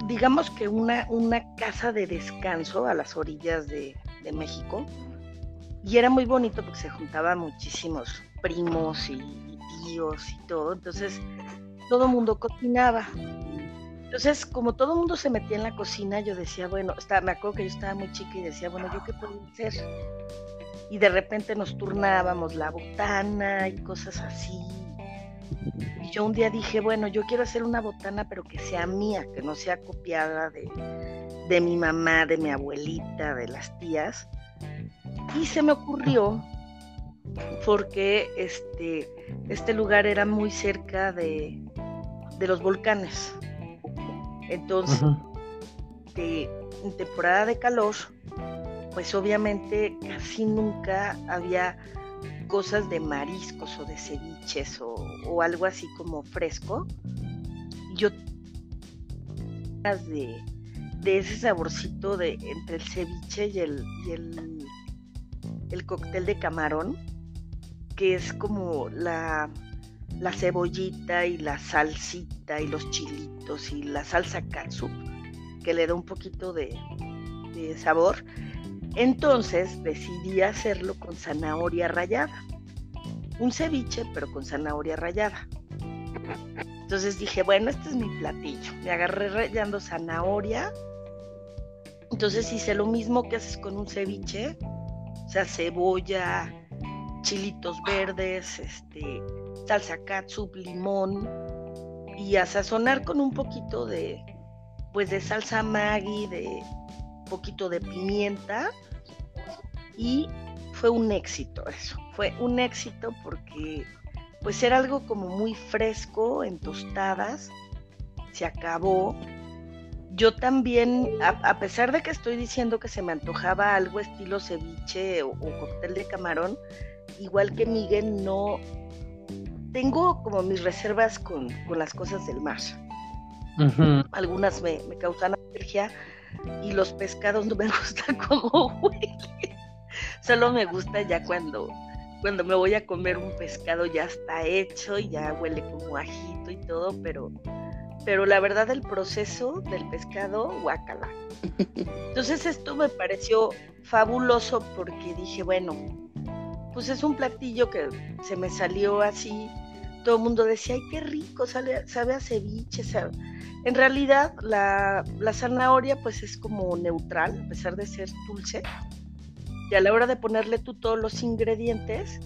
S4: digamos que una, una casa de descanso a las orillas de, México. Y era muy bonito porque se juntaban muchísimos primos y, tíos y todo. Entonces, todo el mundo cocinaba. Entonces, como todo el mundo se metía en la cocina, yo decía, bueno, estaba, me acuerdo que yo estaba muy chica y decía, bueno, ¿yo qué puedo hacer? Y de repente nos turnábamos la botana y cosas así. Y yo un día dije, bueno, yo quiero hacer una botana, pero que sea mía, que no sea copiada de, mi mamá, de mi abuelita, de las tías. Y se me ocurrió porque este, este lugar era muy cerca de, los volcanes. Entonces, en temporada de calor, pues obviamente casi nunca había cosas de mariscos o de ceviches o, algo así como fresco, yo de, de ese saborcito de entre el ceviche y el, el, el cóctel de camarón, que es como la, la cebollita y la salsita y los chilitos y la salsa katsup, que le da un poquito de, de sabor entonces decidí hacerlo con zanahoria rallada. Un ceviche, pero con zanahoria rallada. Entonces dije, bueno, este es mi platillo. Me agarré rallando zanahoria. Entonces hice lo mismo que haces con un ceviche. O sea, cebolla, chilitos verdes, este, salsa catsup, limón. Y a sazonar con un poquito de, pues de salsa Maggi, de poquito de pimienta y fue un éxito eso, fue un éxito porque pues era algo como muy fresco en tostadas, se acabó. Yo también, a, pesar de que estoy diciendo que se me antojaba algo estilo ceviche o, cóctel de camarón, igual que Miguel, no tengo como mis reservas con, las cosas del mar. Algunas me, me, causan alergia y los pescados no me gustan como huelen. Solo me gusta ya cuando, cuando me voy a comer un pescado ya está hecho y ya huele como ajito y todo, pero, pero la verdad el proceso del pescado, guácala. Entonces esto me pareció fabuloso porque dije, bueno, pues es un platillo que se me salió así. Todo el mundo decía, ay, qué rico, sabe, sabe a ceviche. En realidad, la, la, zanahoria pues es como neutral, a pesar de ser dulce y a la hora de ponerle tú todos los ingredientes,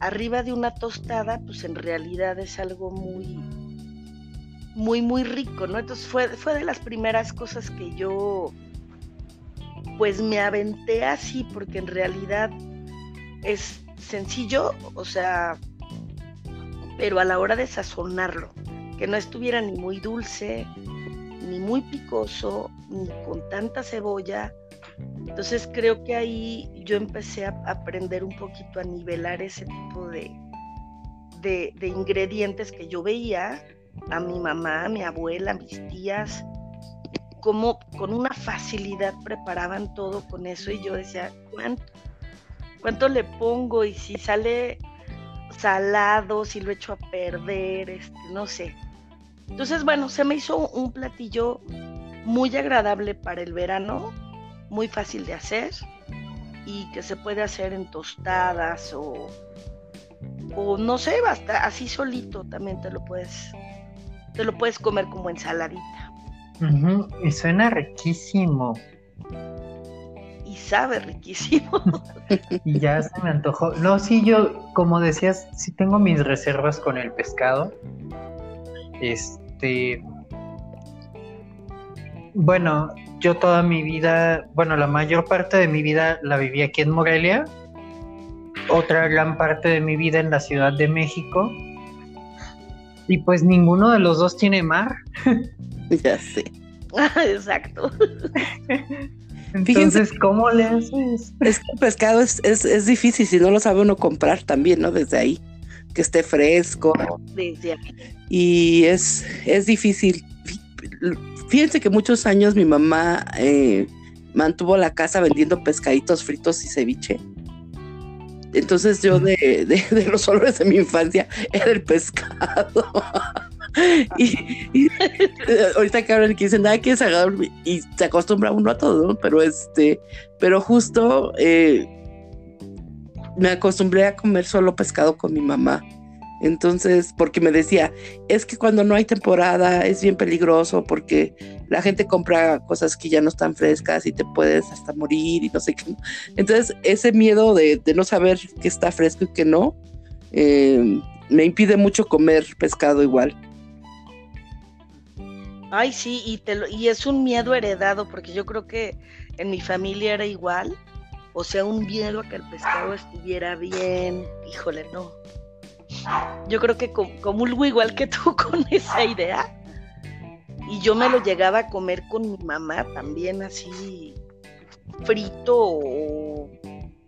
S4: arriba de una tostada, pues en realidad es algo muy, muy, muy rico, ¿no? Entonces fue, fue de las primeras cosas que yo, pues me aventé así, porque en realidad es sencillo, o sea, pero a la hora de sazonarlo, que no estuviera ni muy dulce, ni muy picoso, ni con tanta cebolla, entonces creo que ahí yo empecé a aprender un poquito a nivelar ese tipo de, de, ingredientes que yo veía a mi mamá, a mi abuela, a mis tías, como con una facilidad preparaban todo con eso y yo decía, ¿cuánto, cuánto le pongo? Y si sale salado, si lo echo a perder, este, no sé. Entonces, bueno, se me hizo un platillo muy agradable para el verano, muy fácil de hacer y que se puede hacer en tostadas o, o no sé, basta así solito también te lo puedes te lo puedes comer como ensaladita.
S1: Y suena riquísimo.
S4: Sabe riquísimo.
S1: y ya se me antojó. No, sí, yo, como decías, sí tengo mis reservas con el pescado. Este. Bueno, yo toda mi vida, bueno, la mayor parte de mi vida la viví aquí en Morelia, otra gran parte de mi vida en la Ciudad de México Y pues ninguno de los dos tiene mar.
S2: ya sé.
S4: Exacto.
S1: Entonces, ¿cómo le haces?
S2: Es que el pescado es, es, es, difícil si no lo sabe uno comprar también, ¿no? Desde ahí, que esté fresco.
S4: Desde ahí.
S2: Y es, es difícil. Fíjense que muchos años mi mamá eh, mantuvo la casa vendiendo pescaditos fritos y ceviche. Entonces yo de, de, de los olores de mi infancia era el pescado. y, ahorita que hablan que dicen nada que es y se acostumbra uno a todo, ¿no? Pero este, pero justo eh, me acostumbré a comer solo pescado con mi mamá. Entonces, porque me decía, es que cuando no hay temporada es bien peligroso porque la gente compra cosas que ya no están frescas y te puedes hasta morir y no sé qué. Entonces, ese miedo de, de no saber qué está fresco y qué no, eh, me impide mucho comer pescado igual.
S4: Ay, sí, y, te lo, y es un miedo heredado, porque yo creo que en mi familia era igual. O sea, un miedo a que el pescado estuviera bien. Híjole, no. Yo creo que comulgo igual que tú con esa idea. Y yo me lo llegaba a comer con mi mamá también así frito o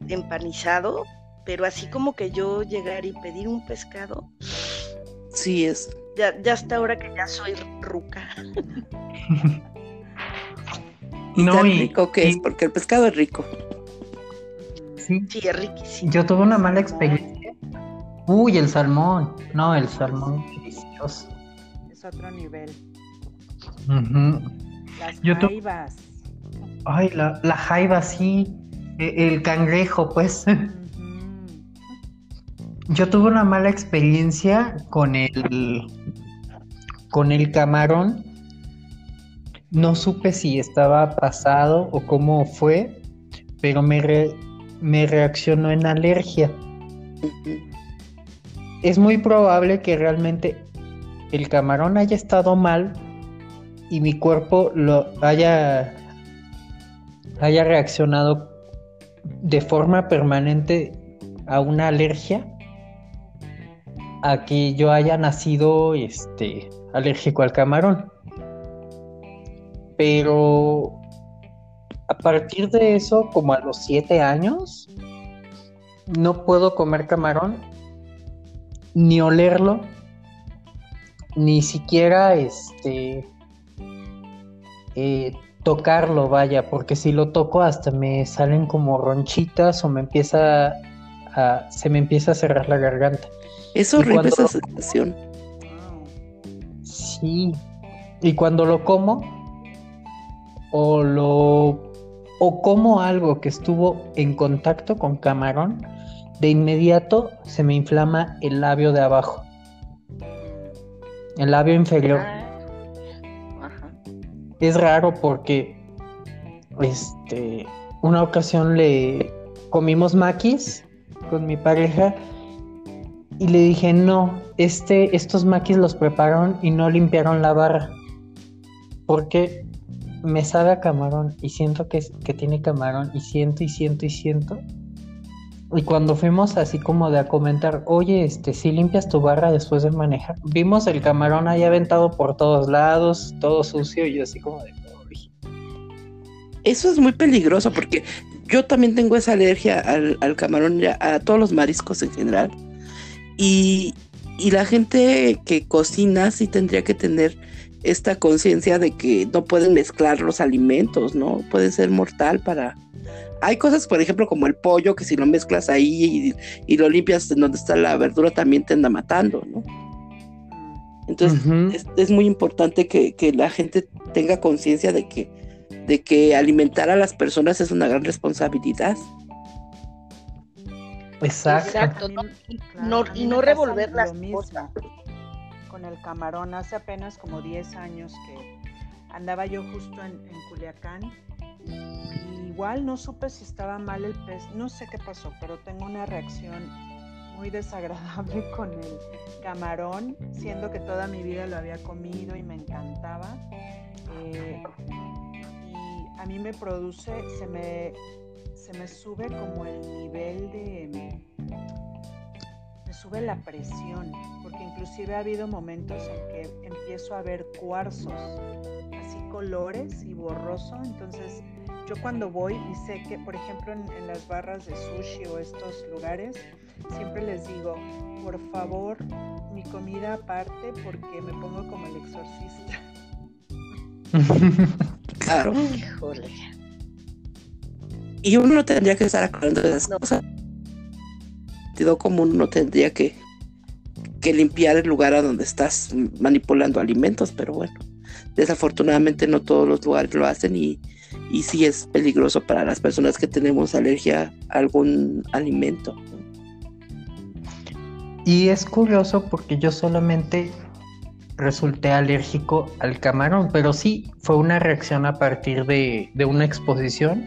S4: empanizado, pero así como que yo llegar y pedir un pescado.
S2: Sí, es
S4: ya, ya hasta ahora que ya soy ruca.
S2: no, tan y, rico que y, es, porque el pescado es rico.
S1: Sí.
S4: sí, es riquísimo.
S1: Yo tuve una mala experiencia. Uy, el salmón. No, el salmón delicioso.
S3: Es otro nivel.
S1: Uh -huh.
S3: Las
S1: Yo
S3: jaivas.
S1: Ay, la, la jaiba, sí. E, El cangrejo, pues. Yo tuve una mala experiencia con el con el camarón. No supe si estaba pasado o cómo fue, pero me, re, me reaccionó en alergia. Es muy probable que realmente el camarón haya estado mal y mi cuerpo lo haya haya reaccionado de forma permanente a una alergia a que yo haya nacido este alérgico al camarón. Pero a partir de eso, como a los siete años, no puedo comer camarón, ni olerlo, ni siquiera este eh, tocarlo, vaya, porque si lo toco hasta me salen como ronchitas o me empieza a, se me empieza a cerrar la garganta.
S2: Es horrible esa sensación.
S1: Sí. Y cuando lo como, o lo. o como algo que estuvo en contacto con camarón, de inmediato se me inflama el labio de abajo. El labio inferior.
S4: Ajá.
S1: Es raro porque. Este. Una ocasión le comimos maquis con mi pareja y le dije, no, este, estos maquis los prepararon y no limpiaron la barra. Porque me sabe a camarón y siento que, que tiene camarón y siento y siento y siento. Y cuando fuimos así como de a comentar, oye, este, si limpias tu barra después de manejar, vimos el camarón ahí aventado por todos lados, todo sucio, y yo así como de.
S2: Eso es muy peligroso porque yo también tengo esa alergia al, al camarón, a todos los mariscos en general. Y, y la gente que cocina sí tendría que tener esta conciencia de que no pueden mezclar los alimentos, ¿no? Puede ser mortal para... Hay cosas, por ejemplo, como el pollo, que si lo mezclas ahí y, y lo limpias en donde está la verdura, también te anda matando, ¿no? Entonces, uh -huh. es, es, muy importante que, que la gente tenga conciencia de que, de que alimentar a las personas es una gran responsabilidad.
S1: Exacto.
S4: Exacto. No, claro, no, y no revolver las cosas.
S3: Con el camarón, hace apenas como 10 años que andaba yo justo en, en Culiacán. Y igual no supe si estaba mal el pez, no sé qué pasó, pero tengo una reacción muy desagradable con el camarón, siendo que toda mi vida lo había comido y me encantaba. Eh, y a mí me produce, se me se me sube como el nivel de. Me sube la presión, porque inclusive ha habido momentos en que empiezo a ver cuarzos, así colores y borroso, entonces yo cuando voy y sé que, por ejemplo, en, las barras de sushi o estos lugares, siempre les digo, por favor, mi comida aparte porque me pongo como el exorcista.
S2: claro. Híjole. Y uno no tendría que estar acordando de esas cosas. Sentido común no tendría que, que limpiar el lugar a donde estás manipulando alimentos, pero bueno, desafortunadamente no todos los lugares lo hacen y, y sí es peligroso para las personas que tenemos alergia a algún alimento.
S1: Y es curioso porque yo solamente resulté alérgico al camarón, pero sí fue una reacción a partir de, de una exposición.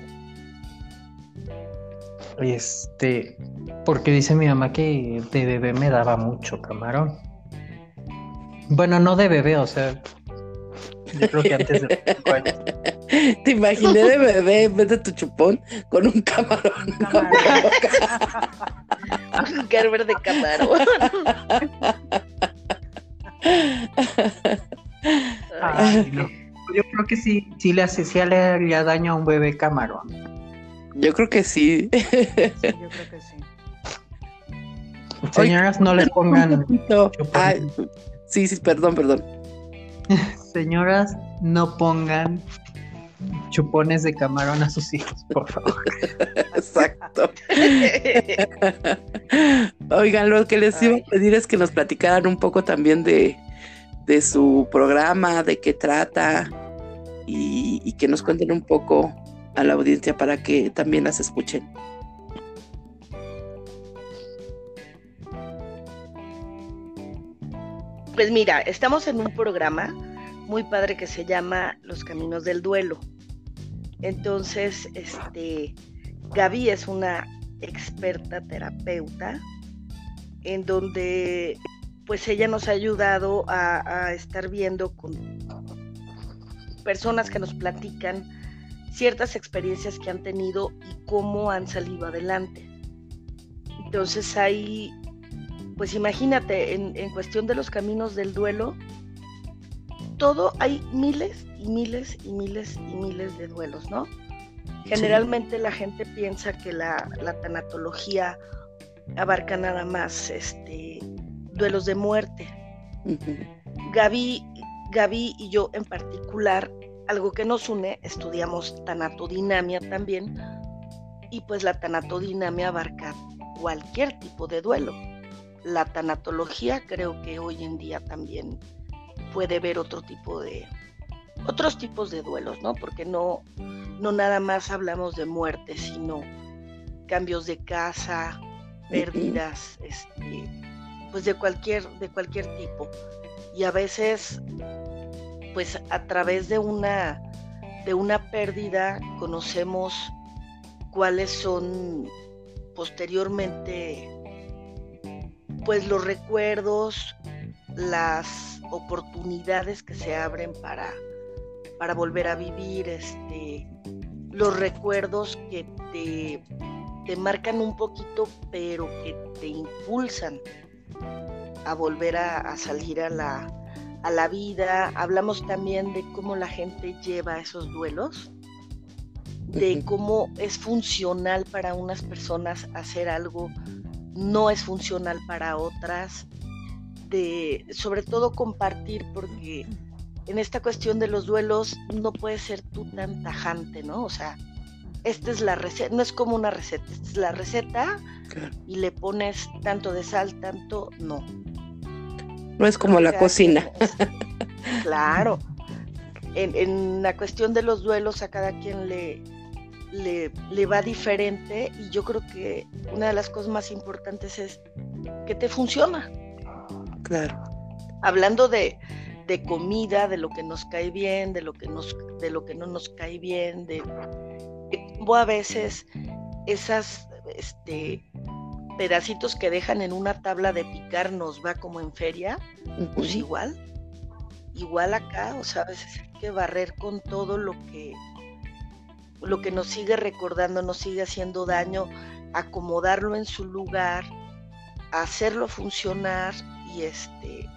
S1: Este, porque dice mi mamá que de bebé me daba mucho camarón. Bueno, no de bebé, o sea, yo creo que antes de
S2: Te imaginé de bebé en vez de tu chupón con un camarón. Un
S4: Gerber de camarón.
S1: Yo creo que sí, sí le hace, sí le haría daño a un bebé camarón.
S2: Yo creo que sí. sí yo creo
S3: que sí.
S1: Señoras, no le pongan.
S2: sí, sí, perdón, perdón.
S1: Señoras, no pongan chupones de camarón a sus hijos, por favor.
S2: Exacto. Oigan, lo que les iba a pedir es que nos platicaran un poco también de, su programa, de qué trata y, y, que nos cuenten un poco a la audiencia para que también las escuchen.
S4: Pues mira, estamos en un programa muy padre que se llama Los Caminos del Duelo. Entonces, este, Gaby es una experta terapeuta en donde pues ella nos ha ayudado a, a estar viendo con personas que nos platican ciertas experiencias que han tenido y cómo han salido adelante. Entonces ahí, pues imagínate, en, en cuestión de los caminos del duelo, todo hay miles y miles y miles y miles de duelos, ¿no? Generalmente la gente piensa que la, tanatología abarca nada más este, duelos de muerte. Gaby, Gaby y yo en particular, algo que nos une, estudiamos tanatodinamia también, y pues la tanatodinamia abarca cualquier tipo de duelo. La tanatología creo que hoy en día también puede ver otro tipo de otros tipos de duelos, ¿no? Porque no no nada más hablamos de muerte, sino cambios de casa, pérdidas, este, pues de cualquier de cualquier tipo. Y a veces pues a través de una de una pérdida conocemos cuáles son posteriormente pues los recuerdos, las oportunidades que se abren para, para volver a vivir, este, los recuerdos que te, te marcan un poquito, pero que te impulsan a volver a, salir a la, a la vida. Hablamos también de cómo la gente lleva esos duelos, de cómo es funcional para unas personas hacer algo, no es funcional para otras sobre todo compartir, porque en esta cuestión de los duelos no puedes ser tú tan tajante, ¿no? O sea, esta es la receta, no es como una receta, esta es la receta y le pones tanto de sal, tanto no.
S2: No es como la cocina.
S4: claro. En, en, la cuestión de los duelos a cada quien le, le, le, va diferente y yo creo que una de las cosas más importantes es que te funciona.
S2: Claro.
S4: Hablando de, comida, de lo que nos cae bien, de lo que nos, de lo que no nos cae bien, de, cómo a veces esas este, pedacitos que dejan en una tabla de picar nos va como en feria, pues igual, igual acá, o sea, a veces hay que barrer con todo lo que lo que nos sigue recordando, nos sigue haciendo daño, acomodarlo en su lugar, hacerlo funcionar y este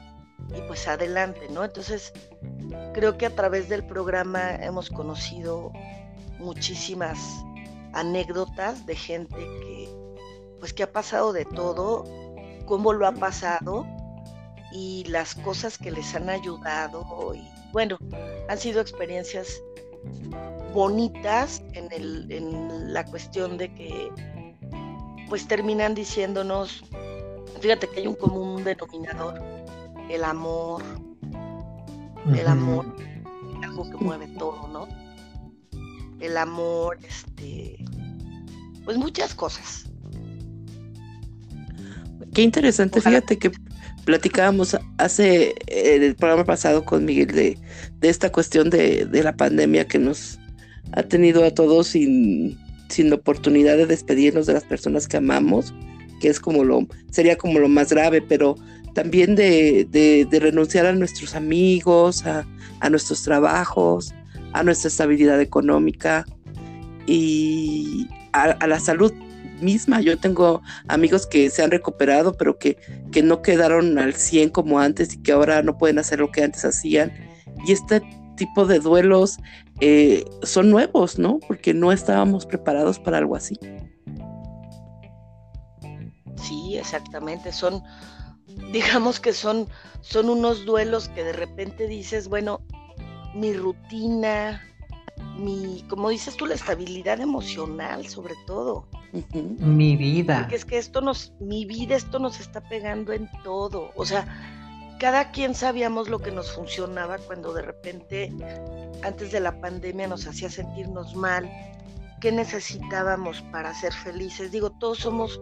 S4: y pues adelante, ¿no? Entonces, creo que a través del programa hemos conocido muchísimas anécdotas de gente que pues que ha pasado de todo, cómo lo ha pasado y las cosas que les han ayudado y bueno, han sido experiencias bonitas en, el, en la cuestión de que pues terminan diciéndonos, fíjate que hay un común denominador, el amor, el amor, algo que mueve todo, ¿no? El amor, este, pues muchas cosas.
S2: Qué interesante, fíjate que platicábamos hace el programa pasado con Miguel de, de esta cuestión de, de, la pandemia que nos ha tenido a todos sin, sin oportunidad de despedirnos de las personas que amamos, que es como lo, sería como lo más grave, pero también de, de, de renunciar a nuestros amigos, a, a, nuestros trabajos, a nuestra estabilidad económica y a, a, la salud misma. Yo tengo amigos que se han recuperado, pero que, que no quedaron al 100 como antes y que ahora no pueden hacer lo que antes hacían. Y este tipo de duelos eh, son nuevos, ¿no? Porque no estábamos preparados para algo así.
S4: Sí, exactamente. Son, digamos que son, son unos duelos que de repente dices, bueno, mi rutina, mi, como dices tú, la estabilidad emocional sobre todo.
S1: Uh -huh. Mi vida.
S4: Porque es que esto nos, mi vida, esto nos está pegando en todo. O sea, cada quien sabíamos lo que nos funcionaba cuando de repente, antes de la pandemia, nos hacía sentirnos mal, qué necesitábamos para ser felices. Digo, todos somos,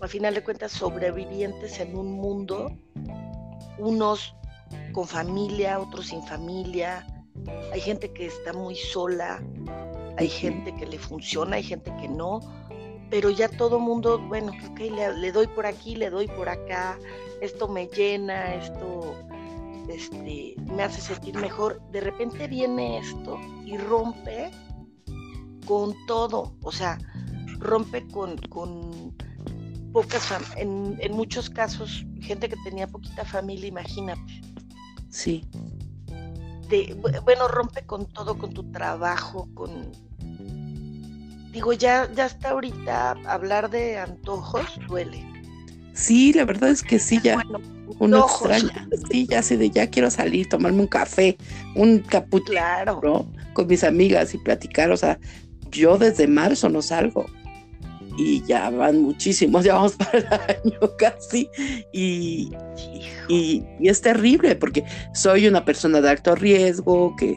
S4: al final de cuentas, sobrevivientes en un mundo, unos con familia, otros sin familia. Hay gente que está muy sola, hay gente que le funciona, hay gente que no, pero ya todo mundo, bueno, ok, le, le doy por aquí, le doy por acá, esto me llena, esto este, me hace sentir mejor. De repente viene esto y rompe con todo, o sea, rompe con, con pocas, en, en, muchos casos, gente que tenía poquita familia, imagínate.
S2: Sí.
S4: De, bueno, rompe con todo, con tu trabajo, con... Digo, ya, ya hasta ahorita hablar de antojos duele.
S2: Sí, la verdad es que sí, ya bueno, uno extraña. Sí, ya sé de ya quiero salir, tomarme un café, un capuchino
S4: claro.
S2: ¿no? con mis amigas y platicar. O sea, yo desde marzo no salgo y ya van muchísimos, ya vamos para el año casi. Y, y, y, es terrible porque soy una persona de alto riesgo que,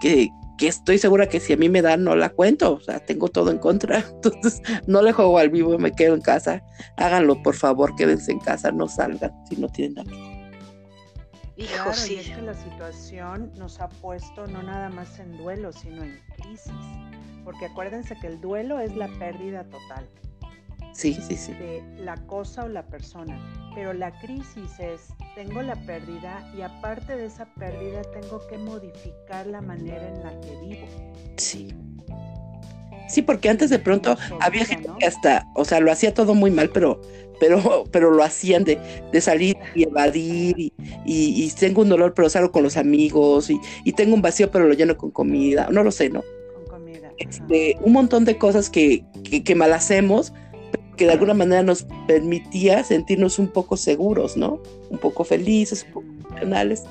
S2: que, que estoy segura que si a mí me dan no la cuento, o sea, tengo todo en contra, entonces no le juego al vivo, me quedo en casa, háganlo por favor, quédense en casa, no salgan si no tienen nada.
S3: Hijo, claro, sí. y es que la situación nos ha puesto no nada más en duelo, sino en crisis, porque acuérdense que el duelo es la pérdida total.
S2: Sí, sí, sí.
S3: De la cosa o la persona. Pero la crisis es, tengo la pérdida y aparte de esa pérdida tengo que modificar la manera en la que vivo.
S2: Sí. Sí, porque antes de pronto había gente ¿no? que hasta, o sea, lo hacía todo muy mal, pero, pero, pero lo hacían de, de salir y evadir y, y, y, tengo un dolor, pero salgo con los amigos y, y, tengo un vacío, pero lo lleno con comida, no lo sé, ¿no? Este, un montón de cosas que, que, que mal hacemos, que de alguna manera nos permitía sentirnos un poco seguros, ¿no? Un poco felices, un poco emocionales,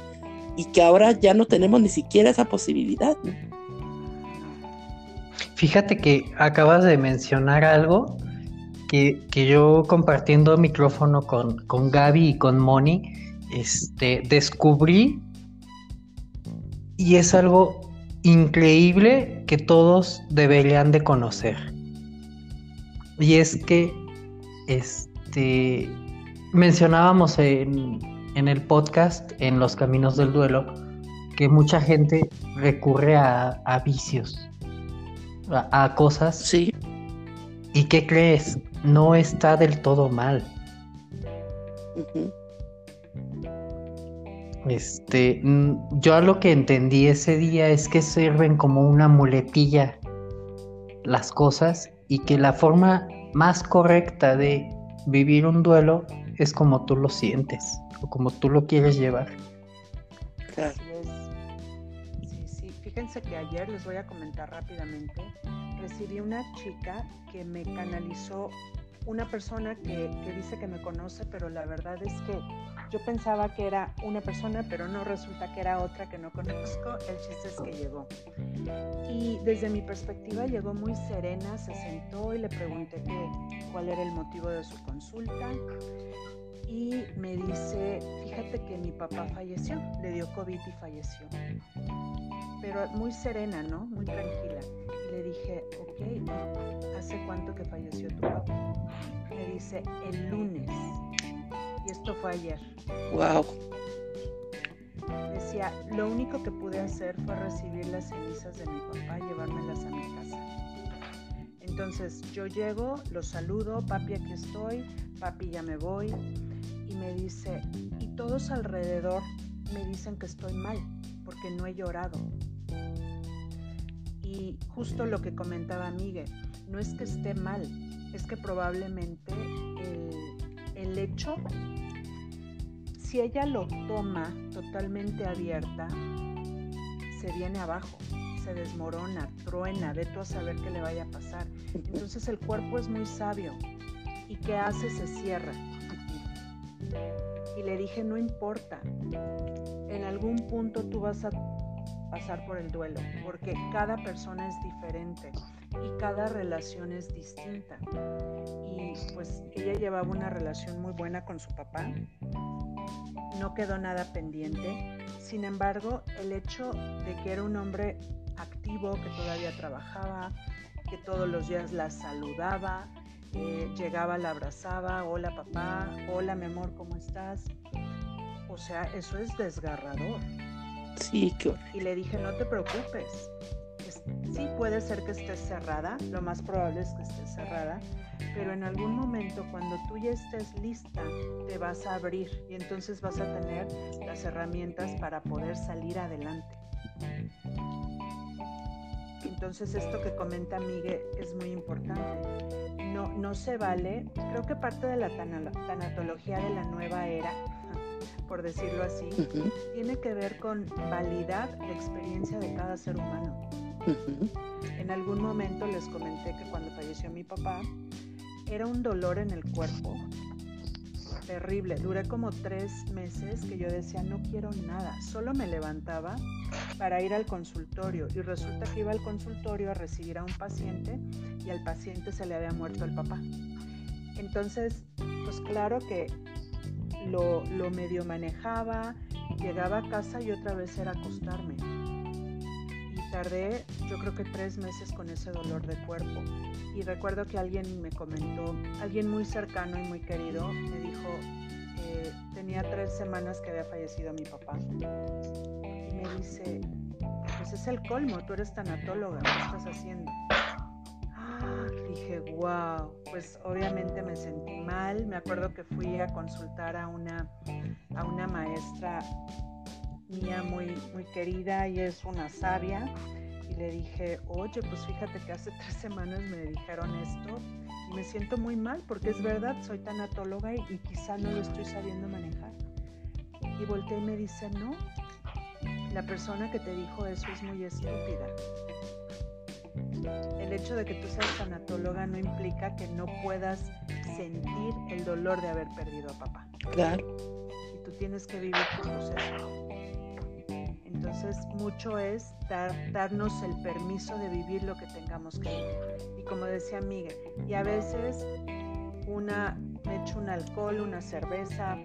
S2: y que ahora ya no tenemos ni siquiera esa posibilidad. ¿no?
S1: Fíjate que acabas de mencionar algo que, que yo compartiendo micrófono con, con Gaby y con Moni, este, descubrí y es algo increíble que todos deberían de conocer. Y es que este mencionábamos en, en, el podcast, en los caminos del duelo, que mucha gente recurre a, a vicios, a, a, cosas.
S2: Sí.
S1: ¿Y qué crees? No está del todo mal.
S2: Uh -huh.
S1: Este, yo lo que entendí ese día es que sirven como una muletilla las cosas y que la forma más correcta de vivir un duelo es como tú lo sientes o como tú lo quieres llevar.
S3: Así es. Sí, sí. Fíjense que ayer les voy a comentar rápidamente. Recibí una chica que me canalizó una persona que, dice que me conoce, pero la verdad es que yo pensaba que era una persona, pero no resulta que era otra que no conozco. El chiste es que llegó. Y desde mi perspectiva llegó muy serena, se sentó y le pregunté cuál era el motivo de su consulta. Y me dice, fíjate que mi papá falleció, le dio COVID y falleció. Pero muy serena, ¿no? Muy tranquila. Le dije, ok, ¿hace cuánto que falleció tu papá? Me dice, el lunes. Y esto fue ayer.
S2: Wow.
S3: Decía, lo único que pude hacer fue recibir las cenizas de mi papá y llevármelas a mi casa. Entonces yo llego, lo saludo, papi aquí estoy, papi ya me voy. Y me dice, y todos alrededor me dicen que estoy mal porque no he llorado. Y justo lo que comentaba Miguel, no es que esté mal, es que probablemente el, hecho, si ella lo toma totalmente abierta, se viene abajo, se desmorona, truena, ve tú a saber qué le vaya a pasar. Entonces el cuerpo es muy sabio y ¿qué hace? Se cierra. Y le dije, no importa, en algún punto tú vas a pasar por el duelo, porque cada persona es diferente y cada relación es distinta. Y pues ella llevaba una relación muy buena con su papá, no quedó nada pendiente. Sin embargo, el hecho de que era un hombre activo, que todavía trabajaba, que todos los días la saludaba, eh, llegaba, la abrazaba, hola papá, hola mi amor, ¿cómo estás? O sea, eso es desgarrador.
S2: Sí, qué
S3: Y le dije, no te preocupes. Sí puede ser que estés cerrada, lo más probable es que estés cerrada, pero en algún momento cuando tú ya estés lista, te vas a abrir y entonces vas a tener las herramientas para poder salir adelante. Entonces esto que comenta Miguel es muy importante. No, no se vale, creo que parte de la tanatología de la nueva era por decirlo así, tiene que ver con validar la experiencia de cada ser humano. En algún momento les comenté que cuando falleció mi papá, era un dolor en el cuerpo terrible. Duré como tres meses que yo decía, no quiero nada. Solo me levantaba para ir al consultorio y resulta que iba al consultorio a recibir a un paciente y al paciente se le había muerto el papá. Entonces, pues claro que lo, medio manejaba, llegaba a casa y otra vez era acostarme. Tardé yo creo que tres meses con ese dolor de cuerpo. Y recuerdo que alguien me comentó, alguien muy cercano y muy querido, me dijo, eh, tenía tres semanas que había fallecido mi papá. Y me dice, pues es el colmo, tú eres tanatóloga, ¿qué estás haciendo? dije, wow, pues obviamente me sentí mal. Me acuerdo que fui a consultar a una, a una maestra mía muy, muy querida y es una sabia. Y le dije, oye, pues fíjate que hace tres semanas me dijeron esto y me siento muy mal porque es verdad, soy tanatóloga y, y quizá no lo estoy sabiendo manejar. Y volteé y me dice, no, la persona que te dijo eso es muy estúpida el hecho de que tú seas tanatóloga no implica que no puedas sentir el dolor de haber perdido a papá.
S2: Claro.
S3: Y tú tienes que vivir tu proceso. Entonces, mucho es darnos el permiso de vivir lo que tengamos que vivir. Y como decía Miguel, y a veces una, me echo un alcohol, una cerveza,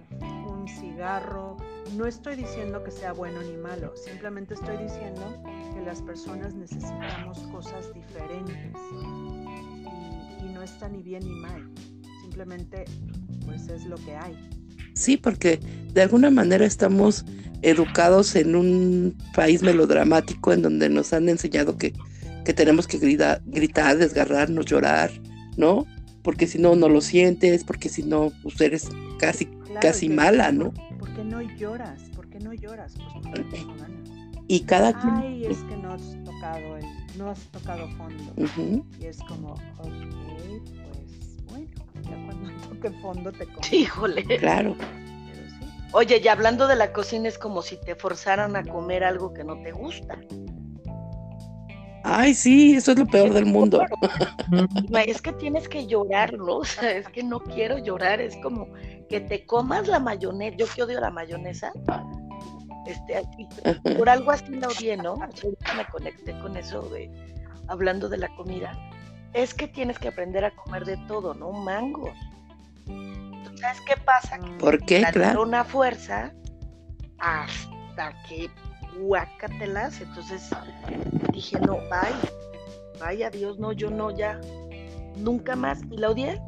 S3: un cigarro. No estoy diciendo que sea bueno ni malo, simplemente estoy diciendo que las personas necesitamos cosas diferentes y, no está ni bien ni mal, simplemente pues es lo que hay.
S2: Sí, porque de alguna manera estamos educados en un país melodramático en donde nos han enseñado que, que tenemos que gritar, gritar, desgarrarnos, llorar, ¿no? Porque si no, no lo sientes, porque si no, pues eres casi, casi mala, ¿no?
S3: ¿Por qué no lloras? ¿Por qué no lloras? Pues porque no ganas.
S2: Y cada
S3: Ay, es que no has tocado, el, no has tocado fondo. Y es como, qué fondo te comes.
S4: Híjole.
S2: Claro.
S3: Pero sí.
S4: Oye, y hablando de la cocina, es como si te forzaran a comer algo que no te gusta.
S2: Ay, sí, eso es lo peor del mundo.
S4: Es que tienes que llorar, ¿no? O sea, es que no quiero llorar, es como que te comas la mayonesa. Yo que odio la mayonesa. Este, aquí, por algo así la odié, ¿no? Me conecté con eso de hablando de la comida. Es que tienes que aprender a comer de todo, ¿no? Mangos. ¿Sabes qué pasa? Que
S2: ¿Por qué?
S4: la
S2: Claro.
S4: una fuerza hasta que guácatelas. Entonces dije, no, bye, bye, adiós, no, yo no, ya, nunca más. Y la odié.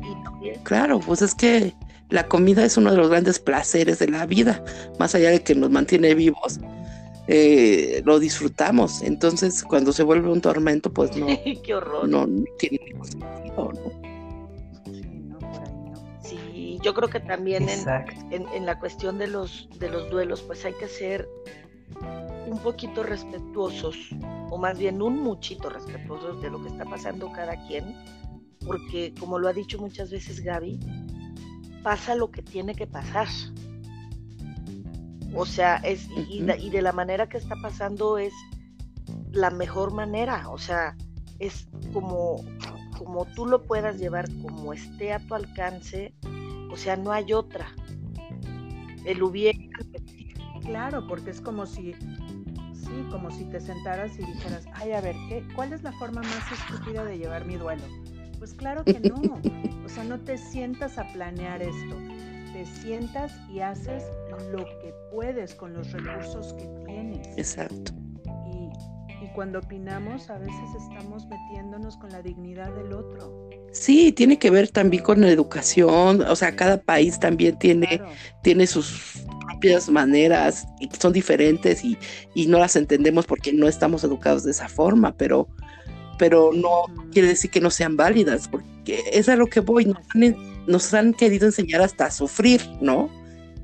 S4: Y la odié.
S2: Claro, pues es que la comida es uno de los grandes placeres de la vida, más allá de que nos mantiene vivos, eh, lo disfrutamos. Entonces, cuando se vuelve un tormento, pues no,
S4: Qué horror.
S2: no, no tiene ningún sentido, ¿no?
S4: Yo creo que también en, en, en la cuestión de los, de los duelos, pues hay que ser un poquito respetuosos, o más bien un muchito respetuosos de lo que está pasando cada quien, porque como lo ha dicho muchas veces Gaby, pasa lo que tiene que pasar. O sea, es, y, y de la manera que está pasando es la mejor manera, o sea, es como, como tú lo puedas llevar, como esté a tu alcance, o sea, no hay otra. El hubiera,
S3: Claro, porque es como si, sí, como si te sentaras y dijeras, ay, a ver, ¿qué, ¿cuál es la forma más estúpida de llevar mi duelo? Pues claro que no. O sea, no te sientas a planear esto. Te sientas y haces lo que puedes con los recursos que tienes.
S2: Exacto.
S3: Y, y cuando opinamos, a veces estamos metiéndonos con la dignidad del otro.
S2: Sí, tiene que ver también con la educación, o sea, cada país también tiene,
S3: Claro.
S2: tiene sus propias maneras y son diferentes y, y no las entendemos porque no estamos educados de esa forma, pero, pero no quiere decir que no sean válidas, porque es a lo que voy, nos han, nos han querido enseñar hasta a sufrir, ¿no?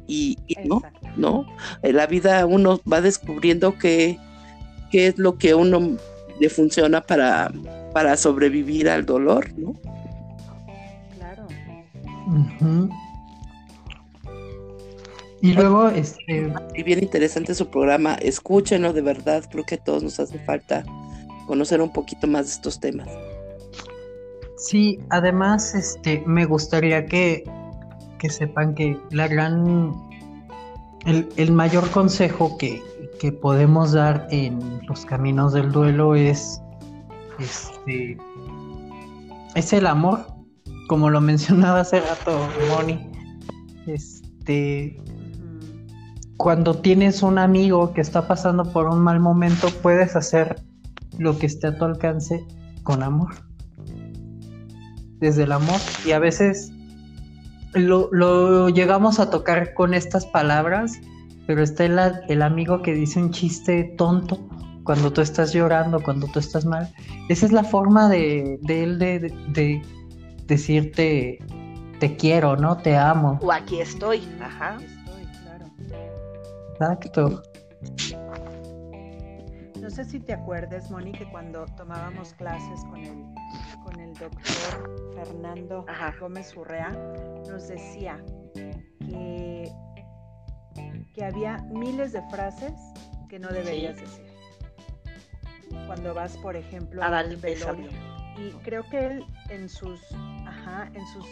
S2: Y, y no. ¿no? En la vida uno va descubriendo qué, qué es lo que uno le funciona para, para sobrevivir al dolor, ¿no?
S1: Y luego, este,
S2: Y bien interesante su programa, escúchenlo de verdad, creo que a todos nos hace falta conocer un poquito más de estos temas.
S1: sí, además, este, me gustaría que, que sepan que la gran, el, el mayor consejo que, que podemos dar en los caminos del duelo es, este, es el amor, como lo mencionaba hace rato Moni, este, cuando tienes un amigo que está pasando por un mal momento, puedes hacer lo que esté a tu alcance con amor. Desde el amor. Y a veces lo, lo llegamos a tocar con estas palabras, pero está el, el amigo que dice un chiste tonto cuando tú estás llorando, cuando tú estás mal. Esa es la forma de, de él de- de decirte te quiero, ¿no? Te amo.
S4: o aquí estoy, ajá.
S3: Aquí Estoy, claro.
S1: Exacto.
S3: No sé si te acuerdas, Moni, que cuando tomábamos clases con el, con el doctor Fernando
S4: Ajá.
S3: Gómez Urrea, nos decía que, que había miles de frases que no deberías decir. Cuando vas, por ejemplo,
S4: A pésame.
S3: velorio. Y creo que él en sus, ajá, en sus,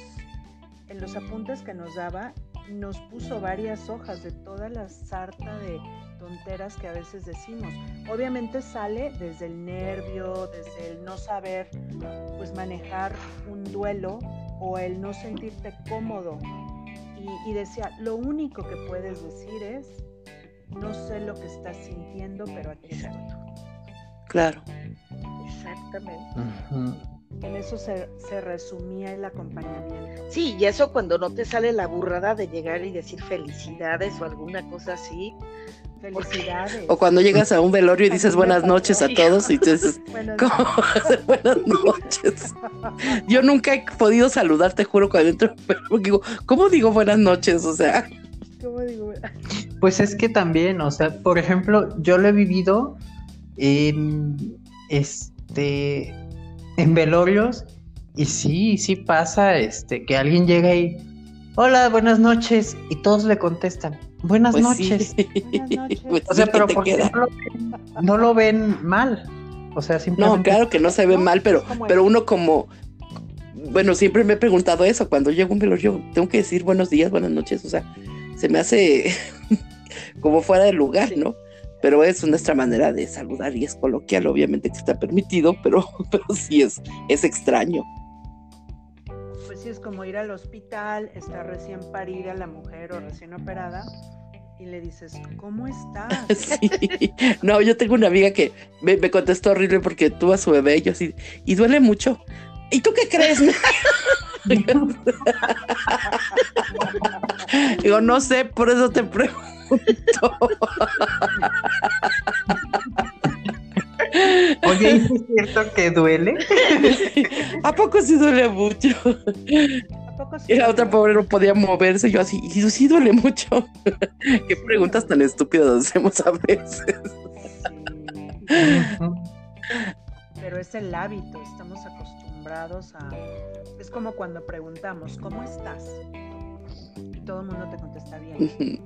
S3: en los apuntes que nos daba, nos puso varias hojas de toda la sarta de tonteras que a veces decimos. Obviamente sale desde el nervio, desde el no saber pues manejar un duelo o el no sentirte cómodo. Y, decía, lo único que puedes decir es, no sé lo que estás sintiendo, pero aquí estoy.
S2: Claro.
S4: Exactamente.
S3: En eso se, se resumía el acompañamiento.
S4: Sí, y eso cuando no te sale la burrada de llegar y decir felicidades o alguna cosa así.
S3: Felicidades.
S2: O cuando llegas a un velorio y dices buenas noches a todos y dices,
S3: Buenas
S2: ¿cómo buenas noches? Yo nunca he podido saludar, te juro, cuando entro, pero digo, ¿cómo digo buenas noches? O sea,
S3: ¿Cómo digo?
S1: Pues es que también, o sea, por ejemplo, yo lo he vivido en este en velorios Y sí, sí pasa, este, que alguien llega y, hola, buenas noches, y todos le contestan, buenas
S2: Pues
S1: noches.
S2: sí.
S3: Buenas noches.
S2: Pues
S1: O sea, pero no lo, ven, no lo ven mal. O sea,
S2: No,
S1: simplemente.
S2: claro que no se ve
S3: No,
S2: mal, pero, pero uno como, bueno, siempre me he preguntado eso, cuando llego a un velorio, tengo que decir buenos días, buenas noches, o sea, se me hace como fuera de lugar,
S4: Sí.
S2: ¿no? Pero es nuestra manera de saludar y es coloquial, obviamente que está permitido, pero, pero sí es, es extraño.
S3: Pues sí, es como ir al hospital, está recién parida la mujer o recién operada y le dices, ¿cómo estás?
S2: Sí. No, yo tengo una amiga que me, me contestó horrible porque tuvo a su bebé y yo así, y duele mucho. ¿Y tú qué crees? Digo, no sé, por eso te pregunto.
S1: Oye, ¿y sí ¿es cierto que duele?
S2: ¿A poco sí duele mucho?
S3: ¿A poco sí?
S2: Y la otra pobre no podía moverse. Yo así, y sí duele mucho. Qué preguntas tan estúpidas hacemos a veces.
S3: Pero es el hábito, estamos acostumbrados a... Es como cuando preguntamos, ¿cómo estás? Y todo el mundo te contesta bien.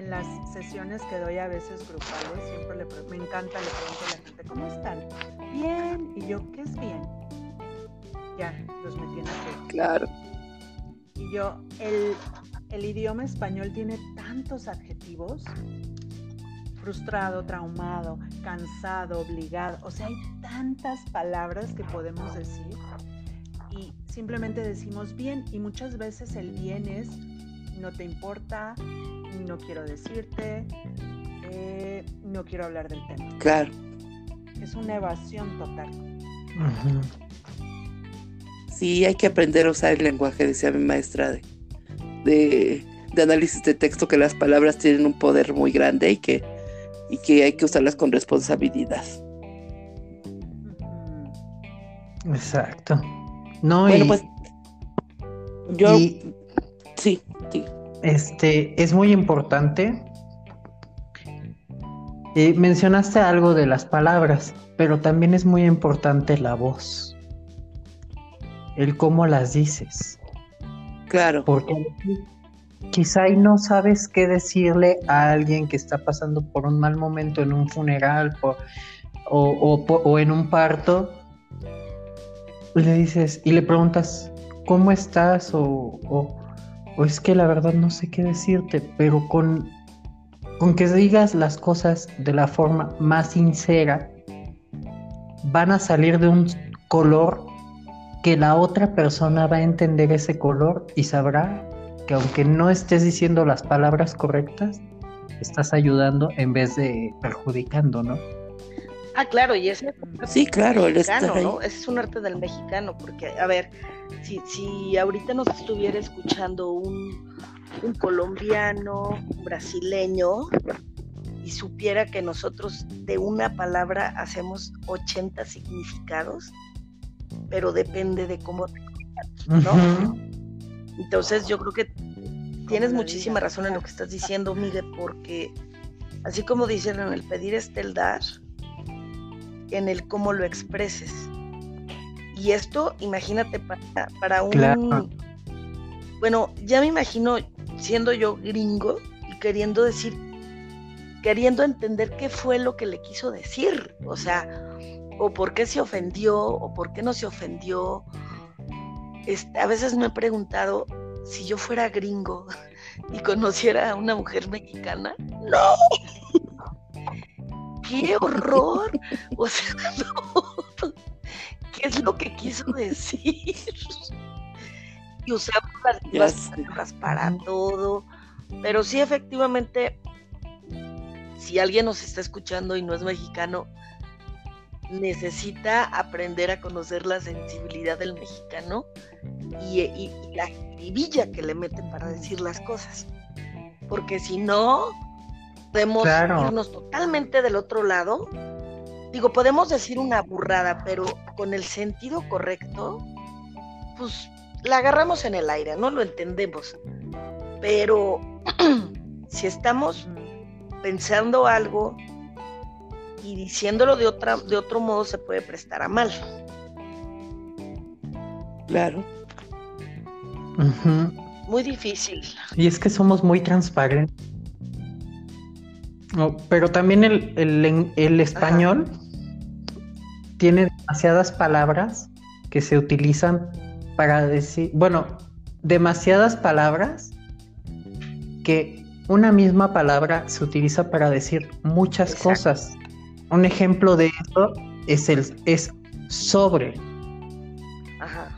S3: En las sesiones que doy a veces grupales, siempre le me encanta, le pregunto a la gente, ¿cómo están? Bien. Y yo, ¿qué es bien? Ya, los metí en.
S2: Claro.
S3: Y yo, el, el idioma español tiene tantos adjetivos. Frustrado, traumado, cansado, obligado. O sea, hay tantas palabras que podemos decir. Y simplemente decimos bien. Y muchas veces el bien es, no te importa, no quiero decirte, eh, no quiero hablar del tema.
S2: Claro.
S3: Es una evasión total.
S2: Sí, hay que aprender a usar el lenguaje, decía mi maestra de, de, de análisis de texto, que las palabras tienen un poder muy grande y que, y que hay que usarlas con responsabilidad.
S1: Exacto. No,
S2: Bueno,
S1: y,
S2: pues yo
S1: y, este es muy importante. Eh, mencionaste algo de las palabras, pero también es muy importante la voz. El cómo las dices.
S2: claro.
S1: Porque quizá y no sabes qué decirle a alguien que está pasando por un mal momento en un funeral por- o, o o en un parto. Le dices y le preguntas, ¿cómo estás? O, o- o es que la verdad no sé qué decirte, pero con, con que digas las cosas de la forma más sincera, van a salir de un color que la otra persona va a entender ese color y sabrá que aunque no estés diciendo las palabras correctas, estás ayudando en vez de perjudicando, ¿no?
S4: Ah, claro, y ese
S2: Sí, claro, el
S4: mexicano. ¿no? Ese es un arte del mexicano, porque, a ver, si, si ahorita nos estuviera escuchando un, un colombiano, un brasileño, y supiera que nosotros de una palabra hacemos 80 significados, pero depende de cómo te ¿no? Entonces yo creo que tienes muchísima razón en lo que estás diciendo, Miguel, porque así como dicen en el pedir está el dar, en el cómo lo expreses. Y esto, imagínate, para, para un...
S1: Claro.
S4: Bueno, ya me imagino siendo yo gringo y queriendo decir, queriendo entender qué fue lo que le quiso decir, o sea, o por qué se ofendió, o por qué no se ofendió. Este, a veces me he preguntado si yo fuera gringo y conociera a una mujer mexicana. ¡No! ¡Qué horror! O sea, no. ¿Qué es lo que quiso decir? Y usamos las mismas palabras para todo. Pero sí, efectivamente, si alguien nos está escuchando y no es mexicano, necesita aprender a conocer la sensibilidad del mexicano y, y- y la jiribilla que le meten para decir las cosas. Porque si no, podemos
S1: Claro.
S4: irnos totalmente del otro lado. Digo, podemos decir una burrada, pero con el sentido correcto, pues la agarramos en el aire, no lo entendemos. Pero si estamos pensando algo y diciéndolo de otra de otro modo se puede prestar a mal.
S2: Claro.
S4: Muy difícil.
S1: Y es que somos muy transparentes. No, pero también el, el el español tiene demasiadas palabras que se utilizan para decir, bueno, demasiadas palabras que una misma palabra se utiliza para decir muchas
S4: Exacto.
S1: cosas. Un ejemplo de eso es el es sobre.
S4: Ajá.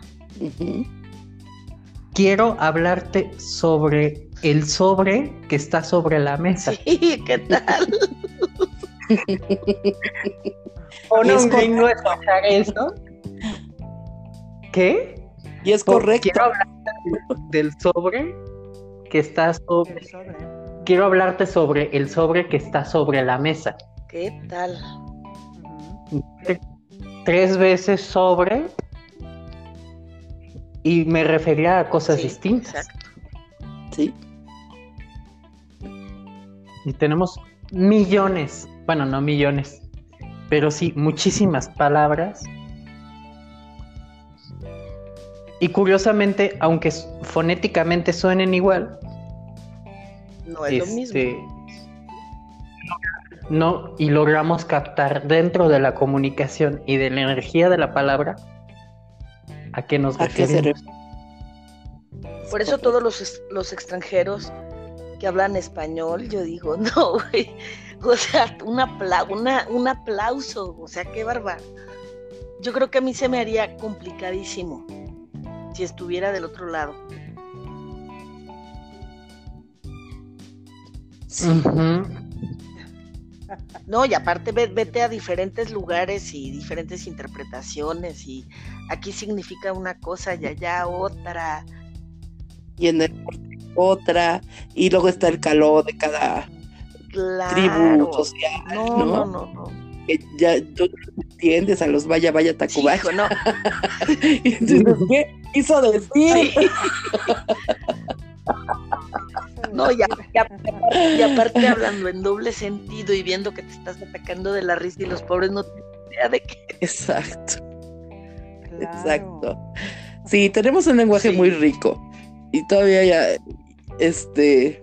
S1: Quiero hablarte sobre el sobre que está sobre la mesa.
S4: Sí, ¿qué tal?
S1: ¿O
S2: no vengo
S1: a escuchar eso? ¿Qué?
S2: Y es correcto.
S1: Quiero hablarte del sobre que está sobre. Quiero hablarte sobre el sobre que está sobre la mesa.
S4: ¿Qué tal?
S1: Tres veces sobre. Y me refería a cosas
S4: Sí,
S1: distintas.
S4: Exacto.
S2: Sí.
S1: Y tenemos millones, bueno, no millones, pero sí muchísimas palabras. Y curiosamente, aunque fonéticamente suenen igual,
S4: No es lo mismo.
S1: este, no, y logramos captar dentro de la comunicación y de la energía de la palabra a qué nos
S2: ¿A qué se
S1: referimos.
S4: Por eso todos los, los extranjeros que hablan español, yo digo, no, güey. O sea, un, apla- una, un aplauso. O sea, qué bárbaro. Yo creo que a mí se me haría complicadísimo si estuviera del otro lado.
S2: Sí.
S4: No, y aparte ve- vete a diferentes lugares y diferentes interpretaciones y aquí significa una cosa y allá otra.
S2: Y en el norte otra. Y luego está el calor de cada tribu social.
S4: No,
S2: ¿no?
S4: no, no, no.
S2: Que ya tú no entiendes a los vaya, vaya, Tacubaya.
S4: Hijo, no.
S2: Entonces, ¿Qué quiso decir?
S4: Sí. No, y, a- y aparte hablando en doble sentido y viendo que te estás atacando de la risa y los pobres no tienen idea de que
S2: Exacto.
S3: Claro.
S2: Exacto. Sí, tenemos un lenguaje
S4: Sí.
S2: muy rico y todavía ya, este,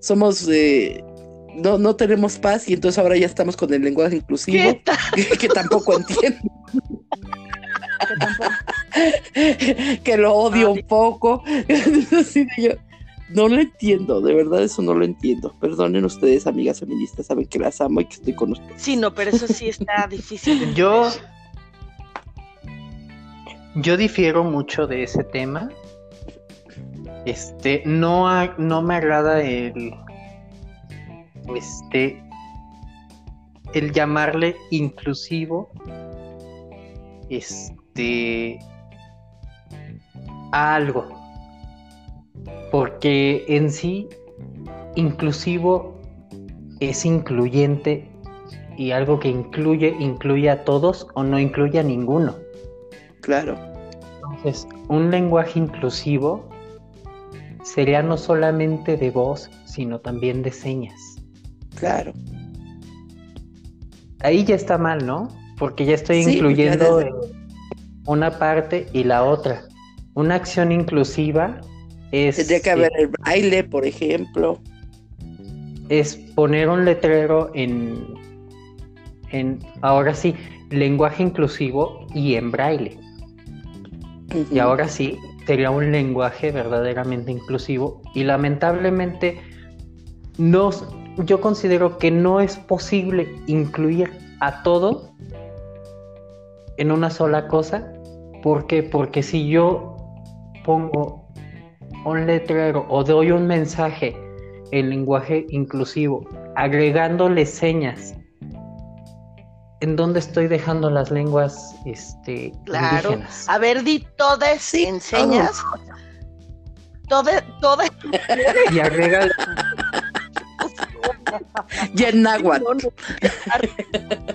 S2: somos, eh, no, no tenemos paz y entonces ahora ya estamos con el lenguaje inclusivo que, que tampoco entiendo,
S3: Que tampoco-
S2: que lo odio
S4: Ay.
S2: un poco. Así de yo, no lo entiendo, de verdad eso no lo entiendo. Perdonen ustedes, amigas feministas, saben que las amo y que estoy con ustedes.
S4: Sí, no, pero eso sí está difícil. de
S1: Yo, yo difiero mucho de ese tema. Este, no, no me agrada el, este, el llamarle inclusivo, este, a algo, porque en sí, inclusivo es incluyente y algo que incluye, incluye a todos o no incluye a ninguno.
S2: Claro,
S1: Entonces, un lenguaje inclusivo sería no solamente de voz, sino también de señas.
S2: claro.
S1: Ahí ya está mal, ¿no? Porque ya estoy
S2: Sí,
S1: incluyendo
S2: ya
S1: eh, una parte y la otra. Una acción inclusiva es,
S2: Tendría que
S1: eh,
S2: haber el baile, por ejemplo.
S1: es poner un letrero en, en, ahora sí, lenguaje inclusivo y en braille. Y ahora sí, sería un lenguaje verdaderamente inclusivo. Y lamentablemente, no, yo considero que no es posible incluir a todo en una sola cosa. ¿Por qué? Porque si yo pongo un letrero o doy un mensaje en lenguaje inclusivo, agregándole señas, ¿en dónde estoy dejando las lenguas este,
S4: Claro.
S1: indígenas?
S4: A ver, di todas
S2: Sí,
S4: enseñas. Todas, todas.
S1: Y agrega
S2: Y en náhuatl.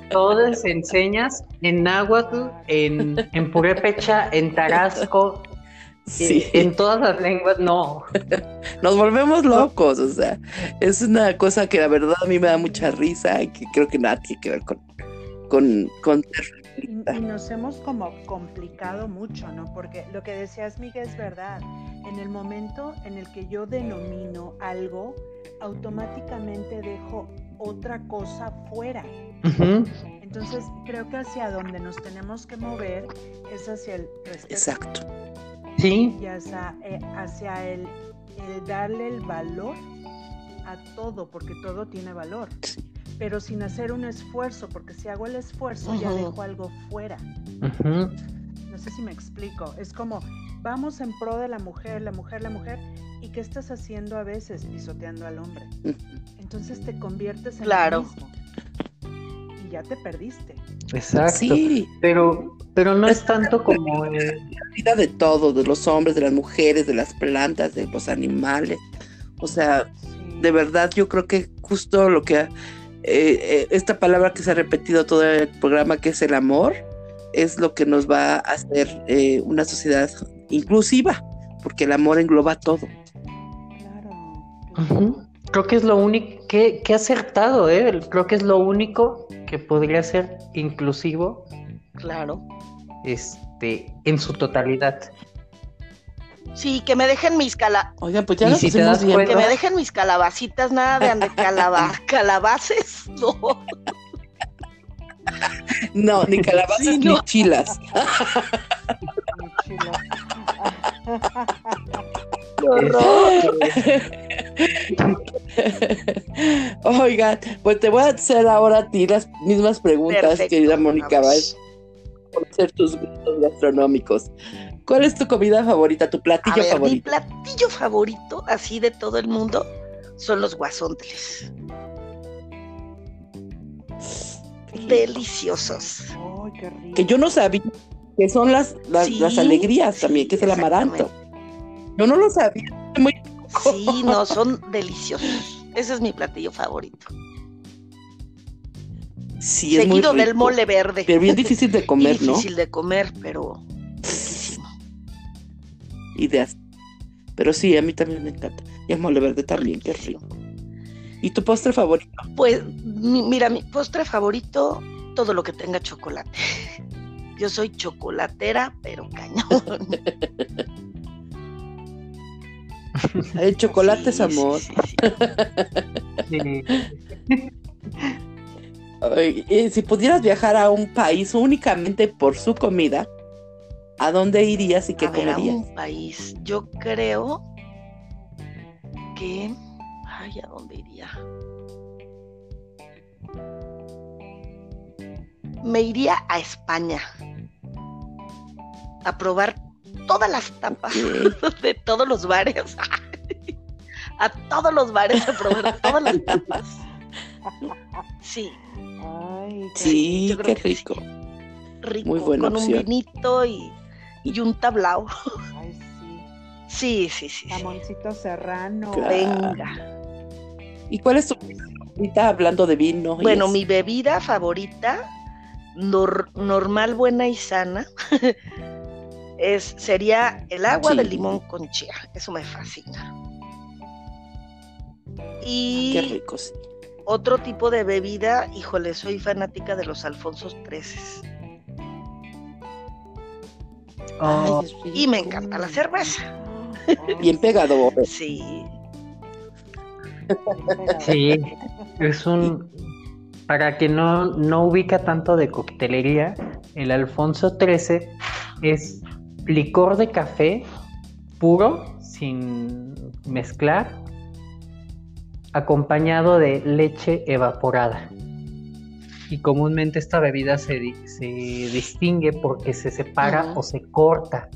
S1: Todas enseñas en náhuatl, en, en purépecha, en tarasco,
S2: Sí.
S1: en, en todas las lenguas, no.
S2: Nos volvemos locos, o sea, es una cosa que la verdad a mí me da mucha risa y que creo que nada tiene que ver con, con, con ser
S3: Y, y nos hemos como complicado mucho, ¿no? Porque lo que decías, Miguel, es verdad. En el momento en el que yo denomino algo, automáticamente dejo otra cosa fuera. Entonces, creo que hacia donde nos tenemos que mover es hacia el respeto
S2: Exacto.
S1: Sí,
S3: y hacia, eh, hacia el, el darle el valor a todo, porque todo tiene valor.
S2: Sí.
S3: Pero sin hacer un esfuerzo, porque si hago el esfuerzo ya dejo algo fuera. No sé si me explico. Es como, vamos en pro de la mujer, la mujer, la mujer. ¿Y qué estás haciendo a veces? Pisoteando al hombre. Entonces te conviertes en
S4: Claro.
S3: lo mismo. Y ya te perdiste.
S1: exacto.
S2: Sí,
S1: Pero, pero no es tanto como eh,
S2: la vida de todos, de los hombres, de las mujeres, de las plantas, de los animales. O sea,
S3: Sí.
S2: de verdad yo creo que justo lo que eh, eh, esta palabra que se ha repetido todo el programa que es el amor es lo que nos va a hacer eh, una sociedad inclusiva porque el amor engloba todo
S3: Claro.
S1: Creo que es lo único que, que acertado, ¿eh? Creo que es lo único que podría ser inclusivo
S4: Claro.
S1: este, en su totalidad.
S4: Sí, que me dejen mis cala
S2: oigan pues ya nos
S1: si te
S2: pusimos
S1: das
S2: bien
S1: cuenta-
S4: que me dejen mis calabacitas, nada de calaba calabaces, no.
S2: no ni calabazas
S4: Sí,
S2: ni
S4: no.
S2: chilas
S3: Muy chilo.
S2: oigan pues te voy a hacer ahora a ti las mismas preguntas
S4: Perfecto,
S2: querida Mónica a conocer tus gustos gastronómicos ¿cuál es tu comida favorita tu
S4: A
S2: platillo
S4: ver, mi
S2: favorito
S4: platillo favorito, así de todo el mundo, son los guasontles. Deliciosos.
S3: Ay, qué rico.
S2: que yo no sabía que son las, las,
S4: Sí,
S2: las alegrías
S4: sí,
S2: también, que es el amaranto. Yo no lo sabía. Muy
S4: Sí, no, son deliciosos. Ese es mi platillo favorito.
S2: Sí, es muy
S4: Seguido del mole verde.
S2: Pero bien difícil de
S4: Y
S2: comer, ¿no?
S4: difícil de comer, pero.
S2: Ideas. Pero sí, a mí también me encanta. Y el mole verde también, qué rico. ¿Y tu postre favorito?
S4: Pues, mi- mira, mi postre favorito, todo lo que tenga chocolate. Yo soy chocolatera, pero cañón.
S2: El chocolate es amor.
S4: sí, sí, sí.
S1: Sí.
S2: Ay, y si pudieras viajar a un país únicamente por su comida, ¿a dónde irías y qué
S4: a ver, a
S2: comerías?
S4: un país. Yo creo que. Ay, ¿a dónde iría? Me iría a España a probar todas las tapas de todos los bares. a todos los bares a probar todas las tapas. Sí,
S3: Ay,
S2: Sí, qué
S4: que sí.
S2: rico.
S4: rico.
S2: Muy buena
S4: con
S2: opción.
S4: un vinito y, y un tablao.
S3: Ay, sí.
S4: Sí, sí, sí. sí.
S3: Jamoncito serrano.
S2: Claro.
S4: Venga.
S2: ¿Y cuál es tu favorita hablando de vino? y
S4: Bueno, mi bebida favorita, nor- normal, buena y sana, es, sería el agua
S2: Sí.
S4: de limón con chía. Eso me fascina.
S2: Qué
S4: Y
S2: rico, sí.
S4: otro tipo de bebida, híjole, soy fanática de los Alfonsos XIII.
S1: Oh,
S4: Y me encanta la cerveza.
S2: Bien pegado.
S4: Sí.
S1: sí, es un... Para que no, no ubica tanto de coctelería, el Alfonso XIII es licor de café puro, sin mezclar, acompañado de leche evaporada. Y comúnmente esta bebida se, di- se distingue porque se separa o se corta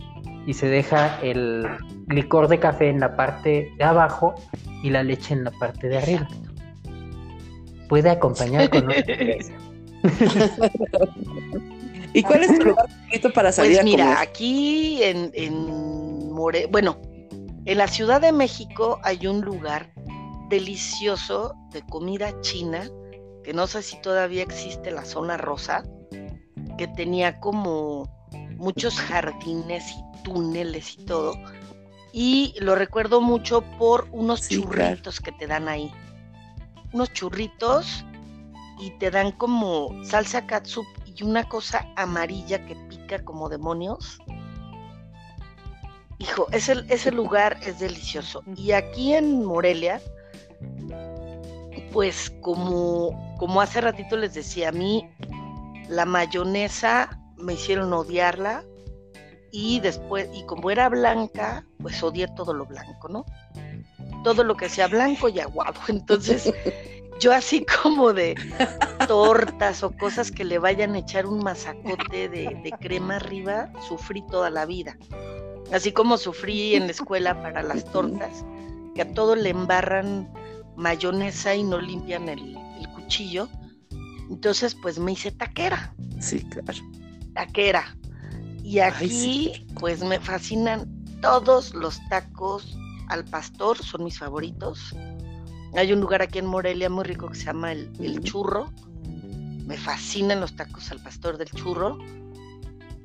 S1: y se deja el licor de café en la parte de abajo y la leche en la parte de arriba. Puede acompañar con otra.
S2: ¿Y cuál es tu lugar favorito para salir
S4: Pues
S2: a
S4: mira,
S2: comer?
S4: aquí en, en More, bueno, en la Ciudad de México hay un lugar delicioso de comida china, que no sé si todavía existe la zona rosa, que tenía como muchos jardines y túneles y todo. Y lo recuerdo mucho por unos
S2: Sí, claro.
S4: churritos que te dan ahí. Unos churritos y te dan como salsa catsup y y una cosa amarilla que pica como demonios. Hijo, ese, ese lugar es delicioso. Y aquí en Morelia, pues como, como hace ratito les decía, a mí la mayonesa me hicieron odiarla y después, y como era blanca, pues odié todo lo blanco, ¿no? Todo lo que sea blanco y aguado. Entonces, yo así como de tortas o cosas que le vayan a echar un masacote de, de crema arriba, sufrí toda la vida. Así como sufrí en la escuela para las tortas, que a todo le embarran mayonesa y no limpian el, el cuchillo. Entonces, pues me hice taquera.
S2: Sí, claro.
S4: Taquera. Y
S2: Ay,
S4: aquí,
S2: sí.
S4: pues me fascinan todos los tacos al pastor, son mis favoritos. Hay un lugar aquí en Morelia muy rico que se llama el, el. Churro. Me fascinan los tacos al pastor del churro.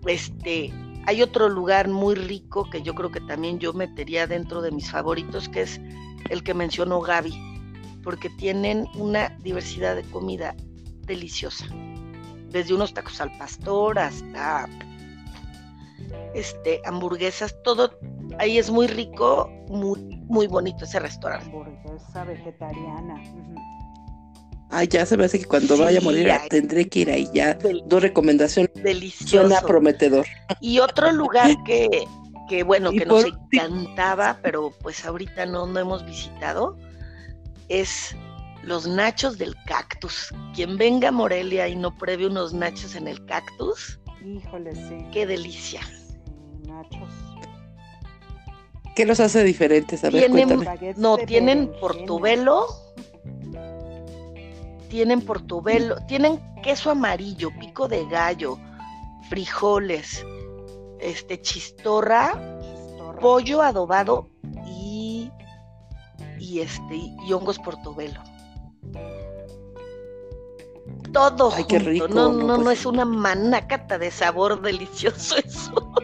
S4: Este, hay otro lugar muy rico que yo creo que también yo metería dentro de mis favoritos, que es el que mencionó Gaby, porque tienen una diversidad de comida deliciosa. Desde unos tacos al pastor hasta este hamburguesas, todo ahí es muy rico, muy, muy bonito ese restaurante.
S3: Hamburguesa vegetariana.
S2: Ay, ya se me hace que cuando
S4: Sí,
S2: vaya a morir
S4: ay.
S2: tendré que ir ahí ya.
S4: Del-
S2: Dos recomendaciones.
S4: Delicioso.
S2: Suena prometedor.
S4: Y otro lugar que, que bueno,
S2: Y
S4: que nos encantaba, pero pues ahorita no, no hemos visitado, es los nachos del cactus. Quien venga a Morelia y no pruebe unos nachos en el cactus,
S3: Híjole, sí.
S4: qué delicia.
S3: Sí, nachos.
S2: ¿Qué los hace diferentes? A ver,
S4: Tienen- No, tienen portobelo, tienen portobelo, tienen queso amarillo, pico de gallo, frijoles, este chistorra,
S3: Chistorra.
S4: pollo adobado y, y este y hongos portobelo. Todo
S2: Ay, qué rico,
S4: no,
S2: no,
S4: no, no
S2: pues.
S4: es una manacata de sabor delicioso eso.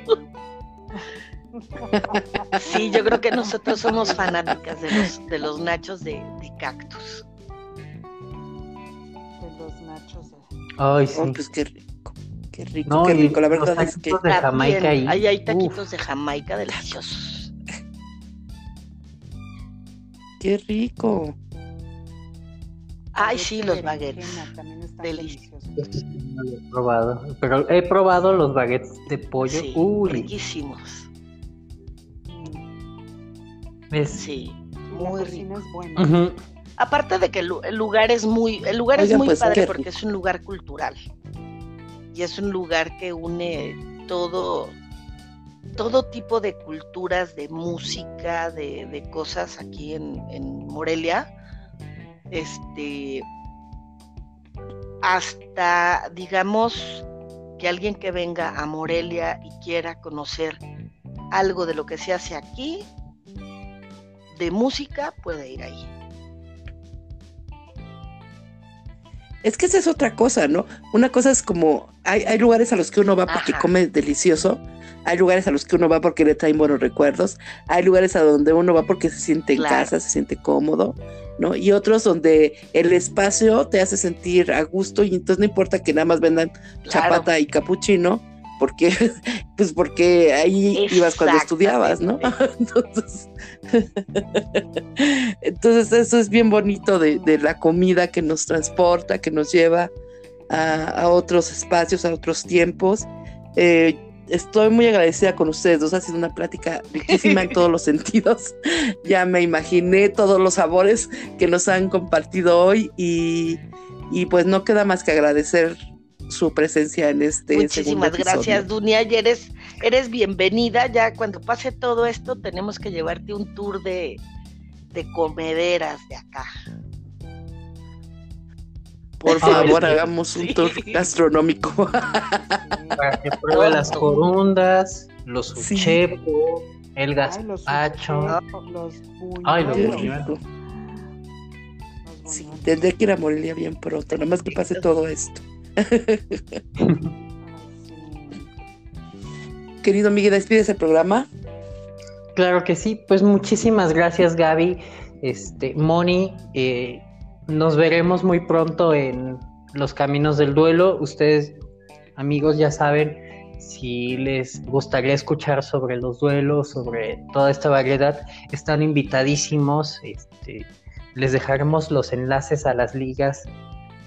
S4: Sí, yo creo que nosotros somos fanáticas de los, de los nachos de, de cactus.
S3: De los nachos. de-
S1: Ay, sí.
S2: Oh, pues qué rico. Qué rico,
S1: No,
S2: qué rico. La verdad es que.
S1: de Jamaica ahí.
S4: ahí hay
S1: Uf.
S4: taquitos de Jamaica deliciosos.
S2: Qué rico.
S4: Ay, sí, los baguettes. Deliciosos.
S1: Este sí no lo he probado. Pero he probado los baguettes de pollo.
S4: Sí,
S1: Uy,
S4: riquísimos.
S3: Mm,
S1: es...
S4: Sí, muy rico.
S3: es buena.
S4: Aparte de que el, lu- el lugar es muy, el lugar es muy
S2: pues,
S4: padre porque es un lugar cultural. Y es un lugar que une todo, todo tipo de culturas, de música, de, de cosas aquí en, en Morelia. Este hasta digamos que alguien que venga a Morelia y quiera conocer algo de lo que se hace aquí, de música, puede ir ahí.
S2: Es que esa es otra cosa, ¿no? Una cosa es como, hay, hay lugares a los que uno va porque
S4: Ajá.
S2: come delicioso, hay lugares a los que uno va porque le traen buenos recuerdos, hay lugares a donde uno va porque se siente en
S4: Claro.
S2: casa, se siente cómodo, ¿no? Y otros donde el espacio te hace sentir a gusto y entonces no importa que nada más vendan
S4: Claro.
S2: chapata y capuchino, porque, pues porque ahí ibas cuando estudiabas, ¿no? Entonces, entonces eso es bien bonito de, de la comida que nos transporta, que nos lleva a, a otros espacios, a otros tiempos. Eh, estoy muy agradecida con ustedes dos, ha sido una plática riquísima en todos los sentidos. Ya me imaginé todos los sabores que nos han compartido hoy y, y pues no queda más que agradecer su presencia en este segundo
S4: Muchísimas
S2: episodio.
S4: gracias, Dunia, y eres, eres bienvenida. Ya cuando pase todo esto, tenemos que llevarte un tour de, de comederas de acá.
S2: Por
S1: Ay,
S2: favor,
S1: sí.
S2: hagamos un
S4: Sí.
S2: tour gastronómico.
S1: Para que pruebe las corundas, los
S2: Sí.
S1: uchepo, el
S3: Ay, los
S1: gazpacho. Ay, los
S3: buñuelos.
S2: rico.
S3: Los
S2: Sí, tendré que ir a Morelia bien pronto, nada más que pase todo esto. Querido Miguel, despides el programa.
S1: Claro que sí, pues muchísimas gracias Gaby, este, Moni, eh, nos veremos muy pronto en los caminos del duelo, ustedes amigos, ya saben, si les gustaría escuchar sobre los duelos, sobre toda esta variedad, están invitadísimos. Este, les dejaremos los enlaces a las ligas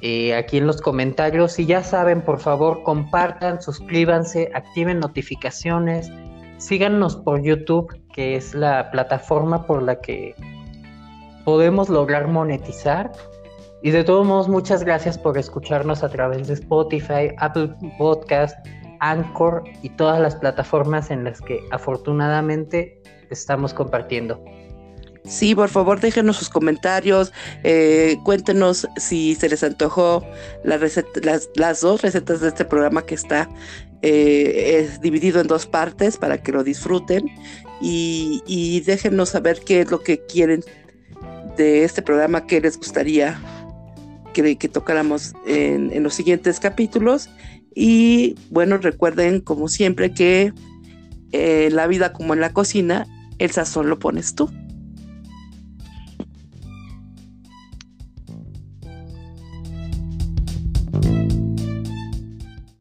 S1: eh, aquí en los comentarios. Y ya saben, por favor, compartan, suscríbanse, activen notificaciones, síganos por YouTube, que es la plataforma por la que podemos lograr monetizar. Y de todos modos, muchas gracias por escucharnos a través de Spotify, Apple Podcast, Anchor y todas las plataformas en las que afortunadamente estamos compartiendo.
S2: Sí, por favor, déjenos sus comentarios, eh, cuéntenos si se les antojó la las, dos recetas de este programa que está eh, dividido en dos partes para que lo disfruten y, y, déjenos saber qué es lo que quieren de este programa, qué les gustaría que, tocáramos en, los siguientes capítulos. Y bueno, recuerden como siempre que en la vida como en la cocina, el sazón lo pones tú.